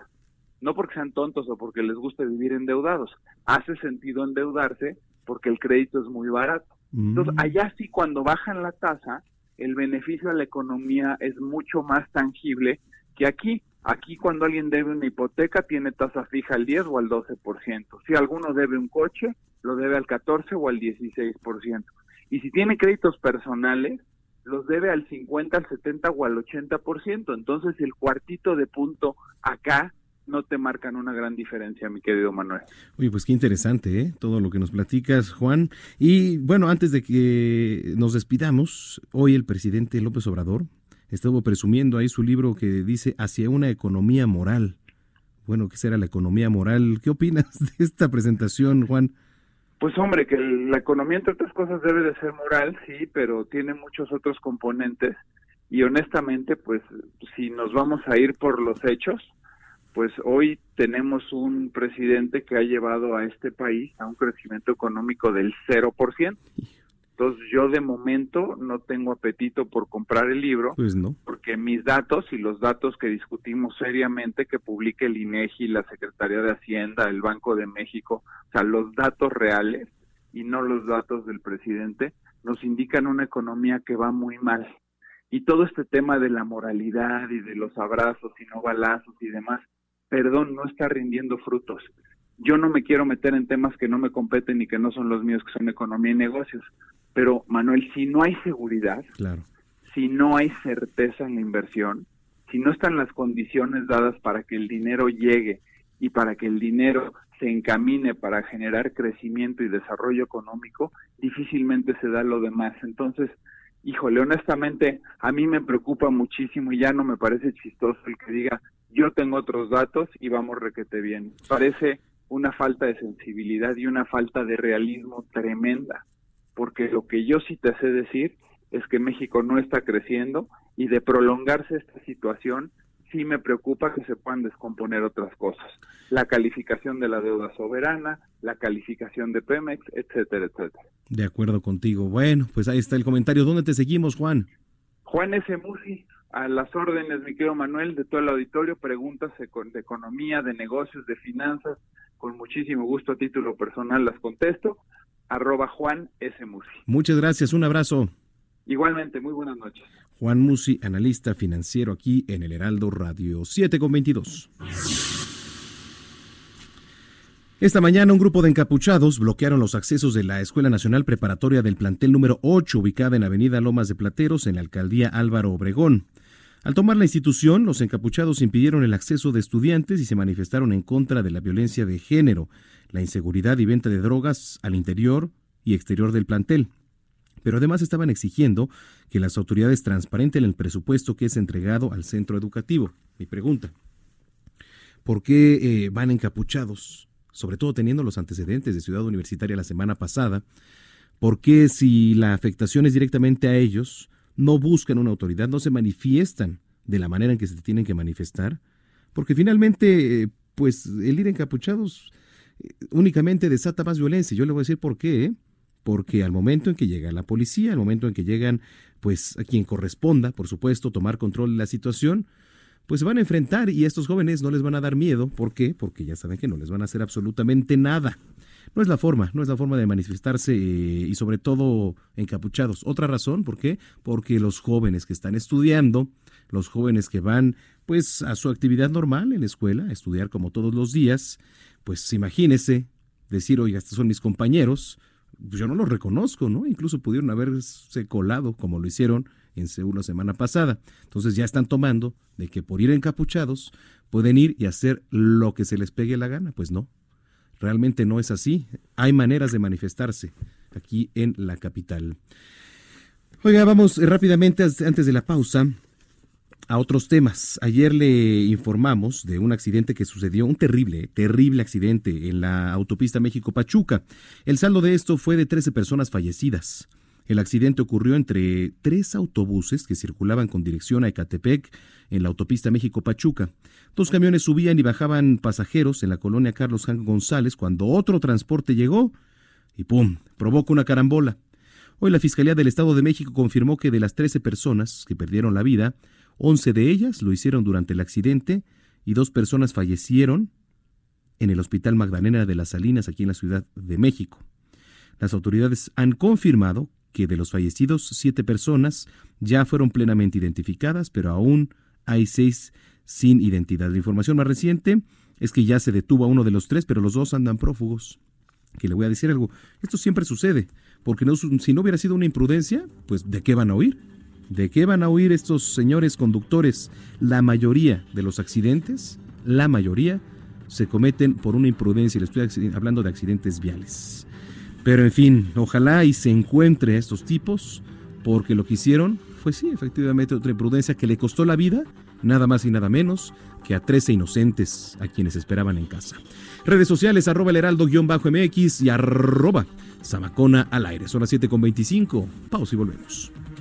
Speaker 18: no porque sean tontos o porque les guste vivir endeudados. Hace sentido endeudarse porque el crédito es muy barato. Entonces,
Speaker 1: Mm.
Speaker 18: allá sí, cuando bajan la tasa, el beneficio a la economía es mucho más tangible que aquí. Aquí cuando alguien debe una hipoteca tiene tasa fija al 10 o al 12%. Si alguno debe un coche, lo debe al 14 o al 16%. Y si tiene créditos personales, los debe al 50, al 70 o al 80%. Entonces el cuartito de punto acá no te marcan una gran diferencia, mi querido Manuel.
Speaker 1: Oye, pues qué interesante, ¿eh? Todo lo que nos platicas, Juan. Y bueno, antes de que nos despidamos, hoy el presidente López Obrador estuvo presumiendo ahí su libro que dice Hacia una economía moral. Bueno, ¿qué será la economía moral? ¿Qué opinas de esta presentación, Juan?
Speaker 18: Pues hombre, que la economía entre otras cosas debe de ser moral, sí, pero tiene muchos otros componentes y honestamente, pues si nos vamos a ir por los hechos, pues hoy tenemos un presidente que ha llevado a este país a un crecimiento económico del 0%. Entonces yo de momento no tengo apetito por comprar el libro
Speaker 1: Pues no.
Speaker 18: porque mis datos y los datos que discutimos seriamente que publique el INEGI, la Secretaría de Hacienda, el Banco de México, o sea, los datos reales y no los datos del presidente nos indican una economía que va muy mal. Y todo este tema de la moralidad y de los abrazos y no balazos y demás, perdón, no está rindiendo frutos. Yo no me quiero meter en temas que no me competen y que no son los míos, que son economía y negocios. Pero, Manuel, si no hay seguridad,
Speaker 1: Claro.
Speaker 18: si no hay certeza en la inversión, si no están las condiciones dadas para que el dinero llegue y para que el dinero se encamine para generar crecimiento y desarrollo económico, difícilmente se da lo demás. Entonces, híjole, honestamente, a mí me preocupa muchísimo y ya no me parece chistoso el que diga, yo tengo otros datos y vamos requete bien. Parece una falta de sensibilidad y una falta de realismo tremenda, porque lo que yo sí te sé decir es que México no está creciendo y de prolongarse esta situación, sí me preocupa que se puedan descomponer otras cosas. La calificación de la deuda soberana, la calificación de Pemex, etcétera, etcétera.
Speaker 1: De acuerdo contigo. Bueno, pues ahí está el comentario. ¿Dónde te seguimos, Juan?
Speaker 18: Juan S. Musi, a las órdenes, mi querido Manuel, de todo el auditorio, preguntas de econ- de economía, de negocios, de finanzas, con muchísimo gusto a título personal las contesto, arroba Juan S. Musi.
Speaker 1: Muchas gracias. Un abrazo.
Speaker 18: Igualmente, muy buenas noches.
Speaker 1: Juan Musi, analista financiero aquí en el Heraldo Radio 7 con 22. Esta mañana un grupo de encapuchados bloquearon los accesos de la Escuela Nacional Preparatoria del plantel número 8 ubicada en Avenida Lomas de Plateros en la alcaldía Álvaro Obregón. Al tomar la institución, los encapuchados impidieron el acceso de estudiantes y se manifestaron en contra de la violencia de género, la inseguridad y venta de drogas al interior y exterior del plantel. Pero además estaban exigiendo que las autoridades transparenten el presupuesto que es entregado al centro educativo. Mi pregunta, ¿por qué eh, van encapuchados? Sobre todo teniendo los antecedentes de Ciudad Universitaria la semana pasada, ¿por qué si la afectación es directamente a ellos, no buscan una autoridad, no se manifiestan de la manera en que se tienen que manifestar? Porque finalmente, eh, pues el ir encapuchados únicamente desata más violencia. Yo le voy a decir por qué, ¿eh? porque al momento en que llega la policía, al momento en que llegan, pues a quien corresponda, por supuesto, tomar control de la situación, pues se van a enfrentar y a estos jóvenes no les van a dar miedo. ¿Por qué? Porque ya saben que no les van a hacer absolutamente nada. No es la forma, no es la forma de manifestarse eh, y sobre todo encapuchados. Otra razón, ¿por qué? Porque los jóvenes que están estudiando, los jóvenes que van pues a su actividad normal en la escuela, a estudiar como todos los días, pues imagínese decir, oiga, estos son mis compañeros, pues yo no los reconozco, ¿no? Incluso pudieron haberse colado como lo hicieron en Seúl la semana pasada. Entonces ya están tomando de que por ir encapuchados pueden ir y hacer lo que se les pegue la gana. Pues no, realmente no es así. Hay maneras de manifestarse aquí en la capital. Oiga, vamos rápidamente antes de la pausa a otros temas. Ayer le informamos de un accidente que sucedió, un terrible, terrible accidente en la autopista México-Pachuca. El saldo de esto fue de 13 personas fallecidas. El accidente ocurrió entre tres autobuses que circulaban con dirección a Ecatepec en la autopista México-Pachuca. Dos camiones subían y bajaban pasajeros en la colonia Carlos Jan González cuando otro transporte llegó y ¡pum! provoca una carambola. Hoy la Fiscalía del Estado de México confirmó que de las 13 personas que perdieron la vida, 11 de ellas lo hicieron durante el accidente y dos personas fallecieron en el Hospital Magdalena de las Salinas aquí en la Ciudad de México. Las autoridades han confirmado que de los fallecidos, siete personas ya fueron plenamente identificadas, pero aún hay seis sin identidad. La información más reciente es que ya se detuvo a uno de los tres, pero los dos andan prófugos. Que le voy a decir algo, esto siempre sucede, porque si no hubiera sido una imprudencia, pues ¿de qué van a huir? ¿De qué van a huir estos señores conductores? La mayoría de los accidentes, la mayoría, se cometen por una imprudencia, le estoy hablando de accidentes viales. Pero en fin, ojalá y se encuentre a estos tipos, porque lo que hicieron fue sí, efectivamente otra imprudencia que le costó la vida, nada más y nada menos que a 13 inocentes a quienes esperaban en casa. Redes sociales, arroba el heraldo-mx y arroba Samacona al aire. Son las 7.25. Pausa y volvemos.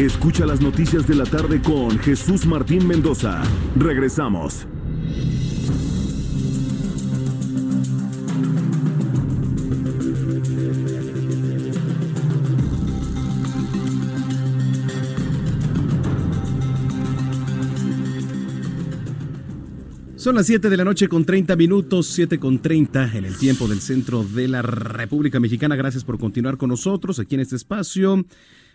Speaker 12: Escucha las noticias de la tarde con Jesús Martín Mendoza. Regresamos.
Speaker 1: Son las 7 de la noche con 30 minutos, 7 con 30 en el tiempo del centro de la República Mexicana. Gracias por continuar con nosotros aquí en este espacio.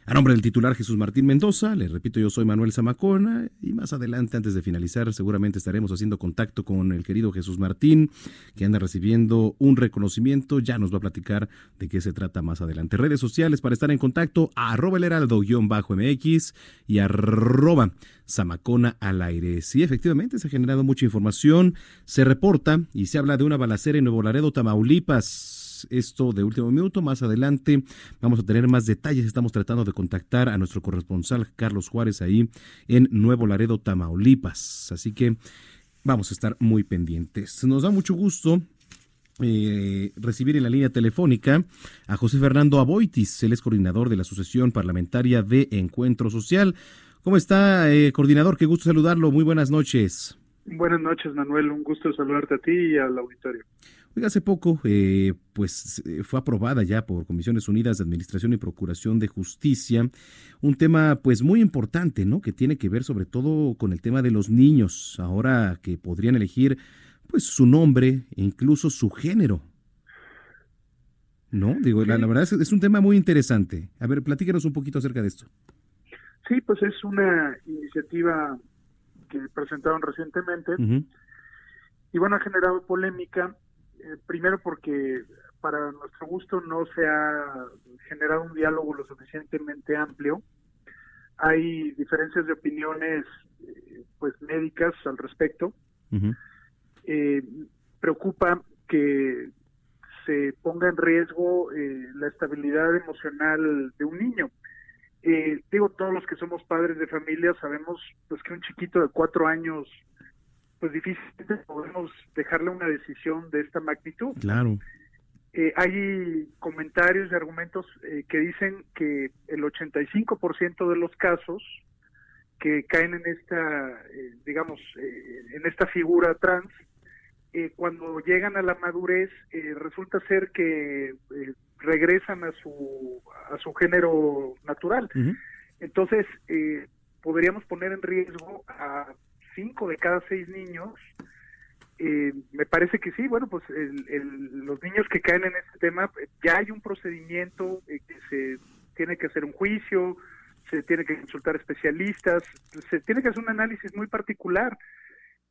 Speaker 1: A nombre del titular Jesús Martín Mendoza, les repito, yo soy Manuel Zamacona y más adelante, antes de finalizar, seguramente estaremos haciendo contacto con el querido Jesús Martín, que anda recibiendo un reconocimiento. Ya nos va a platicar de qué se trata más adelante. Redes sociales para estar en contacto, arroba el heraldo-mx y arroba Zamacona al aire. Sí, efectivamente, se ha generado mucha información. Se reporta y se habla de una balacera en Nuevo Laredo, Tamaulipas esto de último minuto. Más adelante vamos a tener más detalles. Estamos tratando de contactar a nuestro corresponsal Carlos Juárez ahí en Nuevo Laredo, Tamaulipas. Así que vamos a estar muy pendientes. Nos da mucho gusto eh, recibir en la línea telefónica a José Fernando Aboitis, él es coordinador de la Asociación Parlamentaria de Encuentro Social. ¿Cómo está, eh, coordinador? Qué gusto saludarlo. Muy buenas noches.
Speaker 19: Buenas noches, Manuel. Un gusto saludarte a ti y al auditorio
Speaker 1: hace poco, eh, pues eh, fue aprobada ya por Comisiones Unidas de Administración y Procuración de Justicia un tema, pues muy importante, ¿no? Que tiene que ver sobre todo con el tema de los niños, ahora que podrían elegir, pues su nombre e incluso su género. ¿No? Digo, la, verdad es, es, un tema muy interesante. A ver, platícanos un poquito acerca de esto.
Speaker 19: Sí, pues es una iniciativa que presentaron recientemente. Y bueno, ha generado polémica eh, primero porque para nuestro gusto no se ha generado un diálogo lo suficientemente amplio. Hay diferencias de opiniones eh, pues médicas al respecto. Eh, preocupa que se ponga en riesgo la estabilidad emocional de un niño. digo, todos los que somos padres de familia sabemos pues que un chiquito de cuatro años pues difícilmente podemos dejarle una decisión de esta magnitud.
Speaker 1: Claro.
Speaker 19: Eh, hay comentarios y argumentos eh, que dicen que el 85% de los casos que caen en esta, eh, digamos, en esta figura trans, cuando llegan a la madurez, resulta ser que regresan a su, a su género natural. Entonces, podríamos poner en riesgo a cinco de cada seis niños, eh, me parece que sí, bueno, pues los niños que caen en este tema, ya hay un procedimiento eh, que se tiene que hacer un juicio, se tiene que consultar especialistas, se tiene que hacer un análisis muy particular,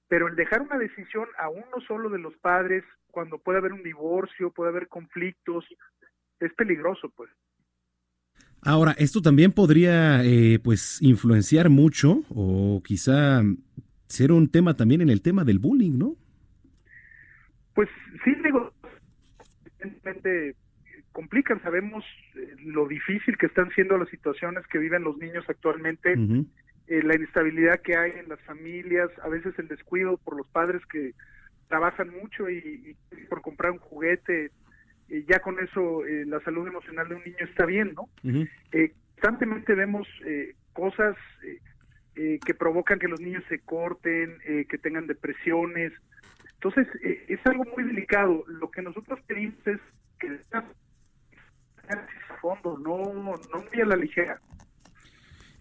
Speaker 19: pero el dejar una decisión a uno solo de los padres, cuando puede haber un divorcio, puede haber conflictos, es peligroso, pues.
Speaker 1: Ahora, esto también podría, eh, pues, influenciar mucho o quizá ser un tema también en el tema del bullying, ¿no?
Speaker 19: Pues sí, digo, evidentemente complican. Sabemos eh, lo difícil que están siendo las situaciones que viven los niños actualmente, eh, la inestabilidad que hay en las familias, a veces el descuido por los padres que trabajan mucho y, y por comprar un juguete, y ya con eso eh, la salud emocional de un niño está bien, ¿no? Eh, constantemente vemos eh, cosas eh, eh, que provocan que los niños se corten, eh, que tengan depresiones. Entonces, eh, es algo muy delicado. Lo que nosotros pedimos es que a fondo, no, no muy a la ligera.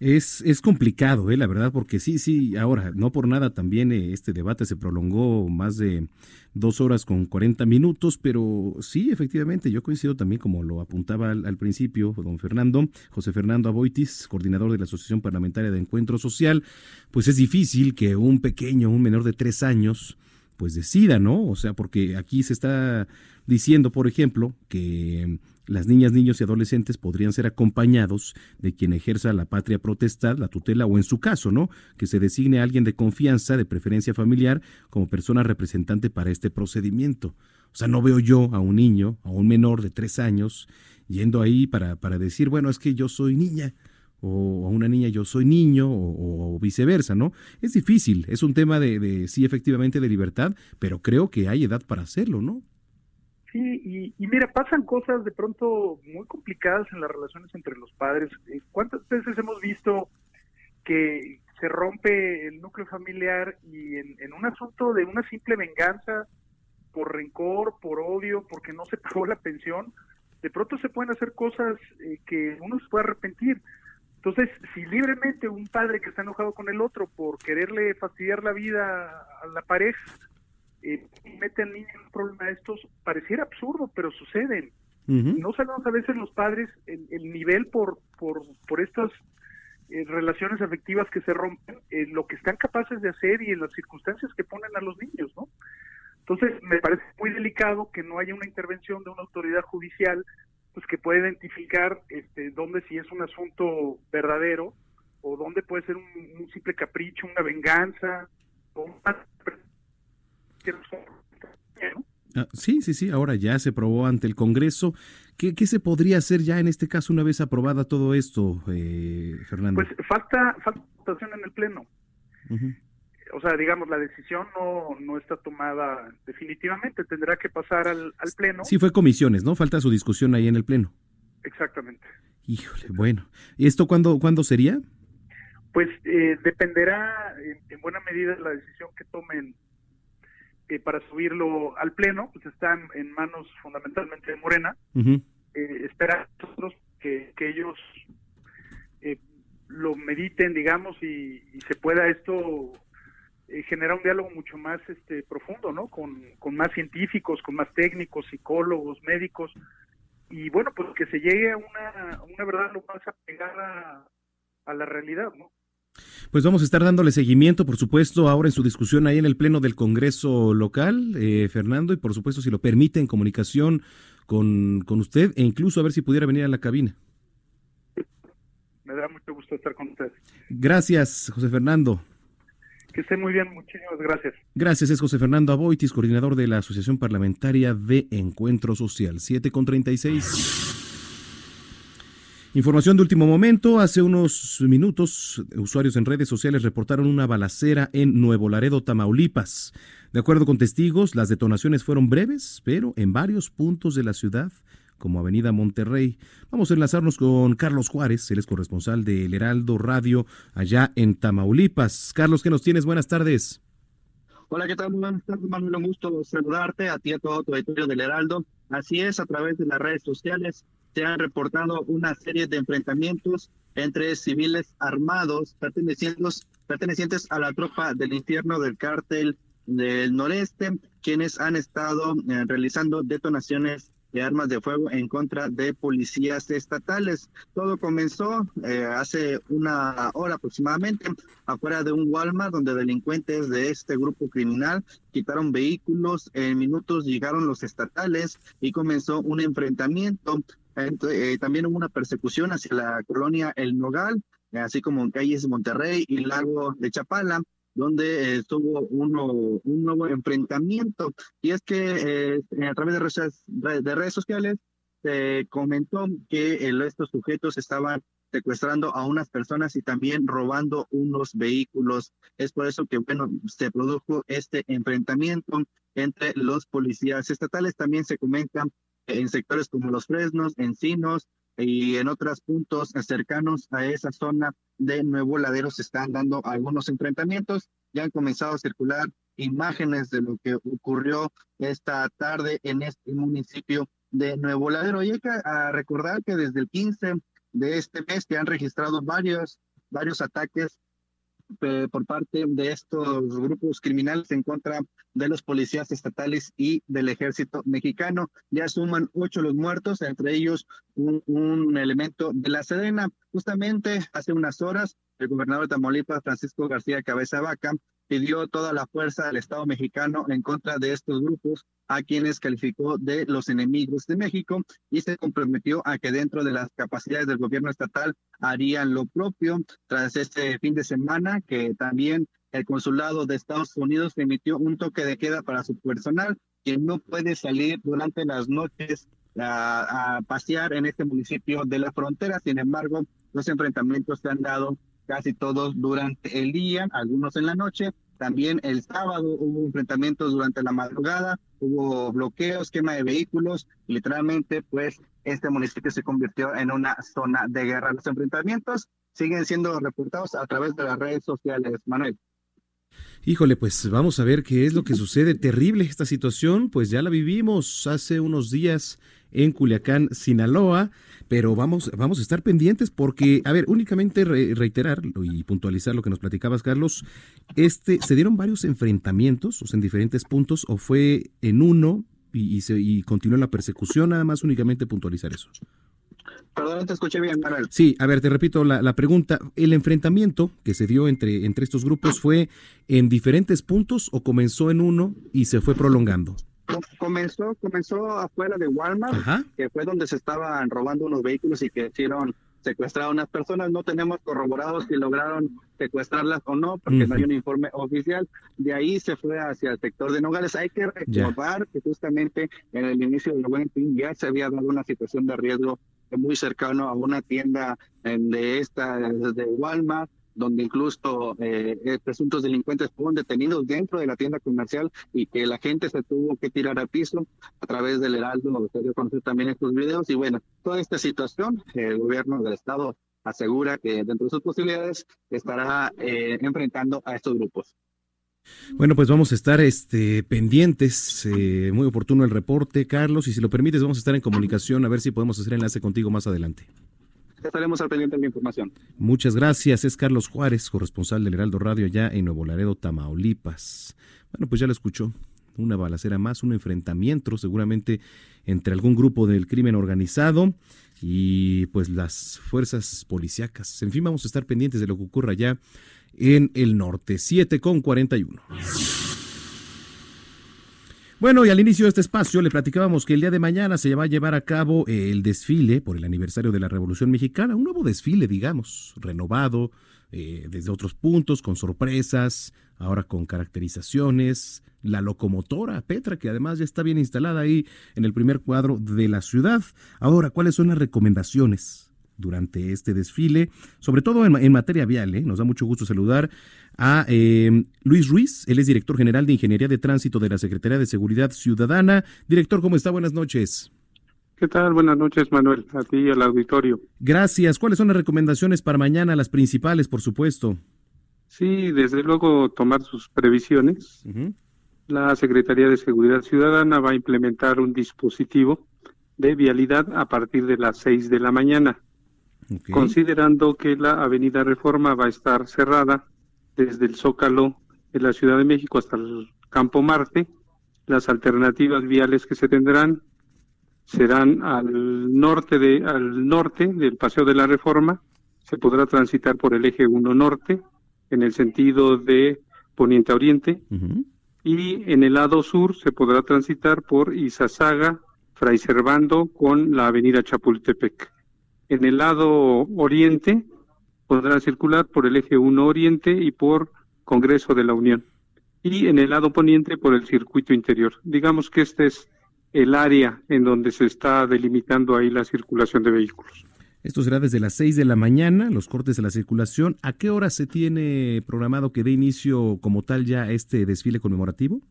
Speaker 1: Es, es complicado, eh, la verdad, porque sí, sí, ahora, no por nada también eh, este debate se prolongó más de dos horas con 40 minutos, pero sí, efectivamente, yo coincido también, como lo apuntaba al, al principio don Fernando, José Fernando Aboitis, coordinador de la Asociación Parlamentaria de Encuentro Social, pues es difícil que un pequeño, un menor de tres años, pues decida, ¿no? O sea, porque aquí se está diciendo, por ejemplo, que las niñas, niños y adolescentes podrían ser acompañados de quien ejerza la patria protestad, la tutela o en su caso, ¿no? Que se designe a alguien de confianza, de preferencia familiar, como persona representante para este procedimiento. O sea, no veo yo a un niño, a un menor de tres años, yendo ahí para, para decir, bueno, es que yo soy niña, o a una niña yo soy niño, o, o viceversa, ¿no? Es difícil, es un tema de, de, sí, efectivamente, de libertad, pero creo que hay edad para hacerlo, ¿no?
Speaker 19: Sí, y, mira, pasan cosas de pronto muy complicadas en las relaciones entre los padres. Eh, ¿Cuántas veces hemos visto que se rompe el núcleo familiar y en, en un asunto de una simple venganza, por rencor, por odio, porque no se pagó la pensión, de pronto se pueden hacer cosas eh, que uno se puede arrepentir. Entonces, si libremente un padre que está enojado con el otro por quererle fastidiar la vida a la pareja, eh, mete al niño en un problema de estos, pareciera absurdo, pero suceden. Uh -huh. No sabemos a veces los padres el, el nivel por, por, por estas eh, relaciones afectivas que se rompen, eh, lo que están capaces de hacer y en las circunstancias que ponen a los niños, ¿no? Entonces, me parece muy delicado que no haya una intervención de una autoridad judicial pues que pueda identificar este, dónde si es un asunto verdadero o dónde puede ser un, un simple capricho, una venganza o una
Speaker 1: Ah, sí, sí, sí, ahora ya se aprobó ante el Congreso. ¿Qué, ¿Qué, se podría hacer ya en este caso una vez aprobada todo esto, eh, Fernando?
Speaker 19: Pues falta, falta votación en el Pleno. Uh -huh. O sea, digamos, la decisión no, no está tomada definitivamente, tendrá que pasar al, al Pleno.
Speaker 1: Sí, fue comisiones, ¿no? Falta su discusión ahí en el Pleno.
Speaker 19: Exactamente.
Speaker 1: Híjole, bueno. ¿Y esto cuándo, cuándo sería?
Speaker 19: Pues eh, dependerá en, en buena medida de la decisión que tomen eh, para subirlo al pleno, pues están en manos fundamentalmente de Morena. Uh -huh. eh, esperar nosotros que, que ellos eh, lo mediten, digamos, y, y se pueda esto eh, generar un diálogo mucho más este profundo, ¿no? Con, con más científicos, con más técnicos, psicólogos, médicos, y bueno, pues que se llegue a una, a una verdad lo más apegada a la realidad, ¿no?
Speaker 1: Pues vamos a estar dándole seguimiento, por supuesto, ahora en su discusión ahí en el Pleno del Congreso local, eh, Fernando, y por supuesto, si lo permite, en comunicación con, con usted e incluso a ver si pudiera venir a la cabina.
Speaker 19: Me da mucho gusto estar con usted.
Speaker 1: Gracias, José Fernando.
Speaker 19: Que esté muy bien, muchísimas gracias.
Speaker 1: Gracias, es José Fernando Aboitis, coordinador de la Asociación Parlamentaria de Encuentro Social. 7 con 36. Información de último momento. Hace unos minutos, usuarios en redes sociales reportaron una balacera en Nuevo Laredo, Tamaulipas. De acuerdo con testigos, las detonaciones fueron breves, pero en varios puntos de la ciudad, como Avenida Monterrey. Vamos a enlazarnos con Carlos Juárez, él es corresponsal de El Heraldo Radio allá en Tamaulipas. Carlos, ¿qué nos tienes? Buenas tardes.
Speaker 20: Hola, ¿qué tal? Buenas tardes, Manuel. Un gusto saludarte a ti y a todo tu auditorio del Heraldo. Así es, a través de las redes sociales se han reportado una serie de enfrentamientos entre civiles armados pertenecientes, pertenecientes a la tropa del infierno del cártel del noreste, quienes han estado eh, realizando detonaciones de armas de fuego en contra de policías estatales. Todo comenzó eh, hace una hora aproximadamente afuera de un Walmart donde delincuentes de este grupo criminal quitaron vehículos. En minutos llegaron los estatales y comenzó un enfrentamiento eh, también hubo una persecución hacia la colonia El Nogal, así como en calles Monterrey y Lago de Chapala. donde estuvo uno, un nuevo enfrentamiento. Y es que eh, a través de redes, de redes sociales se comentó que estos sujetos estaban secuestrando a unas personas y también robando unos vehículos. Es por eso que, bueno, se produjo este enfrentamiento entre los policías estatales. También se comentan en sectores como Los Fresnos, Encinos y en otros puntos cercanos a esa zona de Nuevo Ladero se están dando algunos enfrentamientos. Ya han comenzado a circular imágenes de lo que ocurrió esta tarde en este municipio de Nuevo Ladero. Y hay que recordar que desde el 15 de este mes se han registrado varios, varios ataques por parte de estos grupos criminales en contra de los policías estatales y del ejército mexicano. Ya suman ocho los muertos, entre ellos un, un elemento de la Sedena. Justamente hace unas horas, el gobernador de Tamaulipas, Francisco García Cabeza Vaca, pidió toda la fuerza del Estado mexicano en contra de estos grupos, a quienes calificó de los enemigos de México y se comprometió a que dentro de las capacidades del gobierno estatal harían lo propio tras este fin de semana que también el consulado de Estados Unidos emitió un toque de queda para su personal que no puede salir durante las noches a, a pasear en este municipio de la frontera. Sin embargo, los enfrentamientos se han dado casi todos durante el día, algunos en la noche. También el sábado hubo enfrentamientos durante la madrugada, hubo bloqueos, quema de vehículos. Literalmente, pues este municipio se convirtió en una zona de guerra. Los enfrentamientos siguen siendo reportados a través de las redes sociales. Manuel.
Speaker 1: Híjole, pues vamos a ver qué es lo que sucede. Terrible esta situación, pues ya la vivimos hace unos días en Culiacán, Sinaloa, pero vamos, vamos a estar pendientes porque, a ver, únicamente reiterar y puntualizar lo que nos platicabas, Carlos, este, ¿se dieron varios enfrentamientos, o sea, en diferentes puntos, o fue en uno y, se, y continuó la persecución, nada más únicamente puntualizar eso?
Speaker 20: Perdón, te escuché bien, Manuel.
Speaker 1: Sí, a ver, te repito la, la, pregunta. ¿El enfrentamiento que se dio entre, entre estos grupos fue en diferentes puntos o comenzó en uno y se fue prolongando?
Speaker 20: Comenzó, comenzó afuera de Walmart, que fue donde se estaban robando unos vehículos y que hicieron secuestrar a unas personas. No tenemos corroborados si lograron secuestrarlas o no, porque no hay un informe oficial. De ahí se fue hacia el sector de Nogales. Hay que recordar que justamente en el inicio del buen fin ya se había dado una situación de riesgo muy cercano a una tienda de esta de Walmart donde incluso eh, eh, presuntos delincuentes fueron detenidos dentro de la tienda comercial y que la gente se tuvo que tirar al piso a través del Heraldo, se dio conocer también estos videos. Y bueno, toda esta situación, el gobierno del estado asegura que dentro de sus posibilidades estará eh, enfrentando a estos grupos.
Speaker 1: Bueno, pues vamos a estar este, pendientes, muy oportuno el reporte, Carlos, y si lo permites vamos a estar en comunicación a ver si podemos hacer enlace contigo más adelante
Speaker 20: estaremos al pendiente de la información.
Speaker 1: Muchas gracias. Es Carlos Juárez, corresponsal del Heraldo Radio allá en Nuevo Laredo, Tamaulipas. Bueno, pues ya lo escuchó. Una balacera más, un enfrentamiento seguramente entre algún grupo del crimen organizado y pues las fuerzas policíacas. En fin, vamos a estar pendientes de lo que ocurra allá en el norte. 7 con 41. Bueno, y al inicio de este espacio le platicábamos que el día de mañana se va a llevar a cabo el desfile por el aniversario de la Revolución Mexicana, un nuevo desfile, digamos, renovado eh, desde otros puntos, con sorpresas, ahora con caracterizaciones, la locomotora Petra, que además ya está bien instalada ahí en el primer cuadro de la ciudad. Ahora, ¿cuáles son las recomendaciones? Durante este desfile, sobre todo en, materia vial. ¿eh? Nos da mucho gusto saludar a eh, Luis Ruiz, él es director general de Ingeniería de Tránsito de la Secretaría de Seguridad Ciudadana. Director, ¿cómo está? Buenas noches.
Speaker 21: ¿Qué tal? Buenas noches, Manuel, a ti y al auditorio.
Speaker 1: Gracias. ¿Cuáles son las recomendaciones para mañana, las principales, por supuesto?
Speaker 21: Sí, desde luego tomar sus previsiones. La Secretaría de Seguridad Ciudadana va a implementar un dispositivo de vialidad a partir de las seis de la mañana, considerando que la Avenida Reforma va a estar cerrada desde el Zócalo de la Ciudad de México hasta el Campo Marte. Las alternativas viales que se tendrán serán al norte de al norte del Paseo de la Reforma, se podrá transitar por el eje 1 norte en el sentido de poniente a oriente y en el lado sur se podrá transitar por Izazaga, Fray Servando con la avenida Chapultepec. En el lado oriente podrá circular por el eje 1 Oriente y por Congreso de la Unión y en el lado poniente por el circuito interior. Digamos que este es el área en donde se está delimitando ahí la circulación de vehículos.
Speaker 1: Esto será desde las 6 de la mañana, los cortes de la circulación. ¿A qué hora se tiene programado que dé inicio como tal ya este desfile conmemorativo?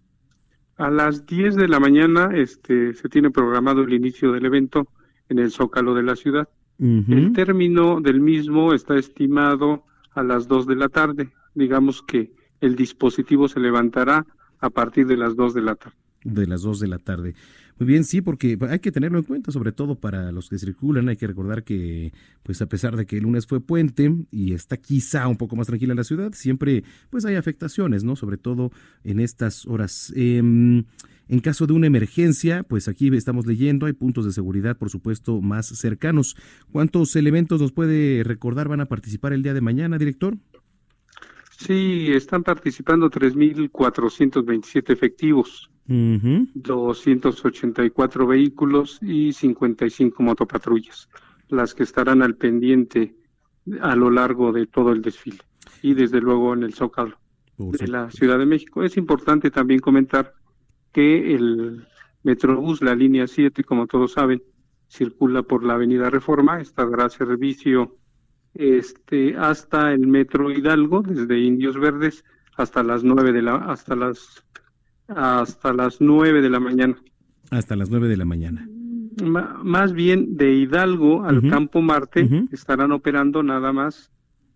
Speaker 21: A las 10 de la mañana este, se tiene programado el inicio del evento en el Zócalo de la ciudad. El término del mismo está estimado a las 2 de la tarde. Digamos que el dispositivo se levantará a partir de las 2 de la tarde.
Speaker 1: De las 2 de la tarde. Muy bien, sí, porque hay que tenerlo en cuenta, sobre todo para los que circulan. Hay que recordar que, pues a pesar de que el lunes fue puente y está quizá un poco más tranquila la ciudad, siempre pues hay afectaciones, ¿no? Sobre todo en estas horas. Em, en caso de una emergencia, pues aquí estamos leyendo, hay puntos de seguridad, por supuesto, más cercanos. ¿Cuántos elementos nos puede recordar van a participar el día de mañana, director?
Speaker 21: Sí, están participando 3.427 efectivos, 284 vehículos y 55 motopatrullas, las que estarán al pendiente a lo largo de todo el desfile y desde luego en el Zócalo de la Ciudad de México. Es importante también comentar que el Metrobús, la línea 7, como todos saben, circula por la Avenida Reforma, estará servicio este hasta el metro Hidalgo desde Indios Verdes hasta las nueve de la hasta las hasta las nueve de la mañana.
Speaker 1: Hasta las nueve de la mañana.
Speaker 21: Más bien de Hidalgo al Campo Marte estarán operando nada más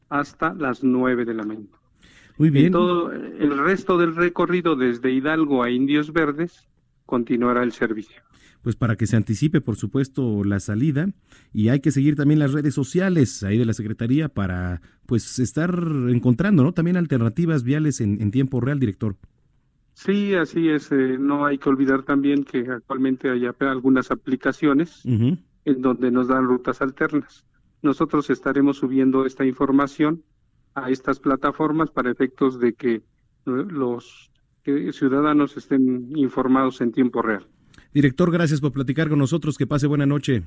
Speaker 21: hasta las nueve de la mañana.
Speaker 1: Muy bien.
Speaker 21: Todo el resto del recorrido desde Hidalgo a Indios Verdes continuará el servicio
Speaker 1: pues para que se anticipe, por supuesto, la salida. Y hay que seguir también las redes sociales ahí de la Secretaría para pues estar encontrando ¿no? también alternativas viales en, tiempo real, director.
Speaker 21: Sí, así es. Eh, no hay que olvidar también que actualmente hay algunas aplicaciones en donde nos dan rutas alternas. Nosotros estaremos subiendo esta información a estas plataformas para efectos de que eh, los ciudadanos estén informados en tiempo real.
Speaker 1: Director, gracias por platicar con nosotros. Que pase buena noche.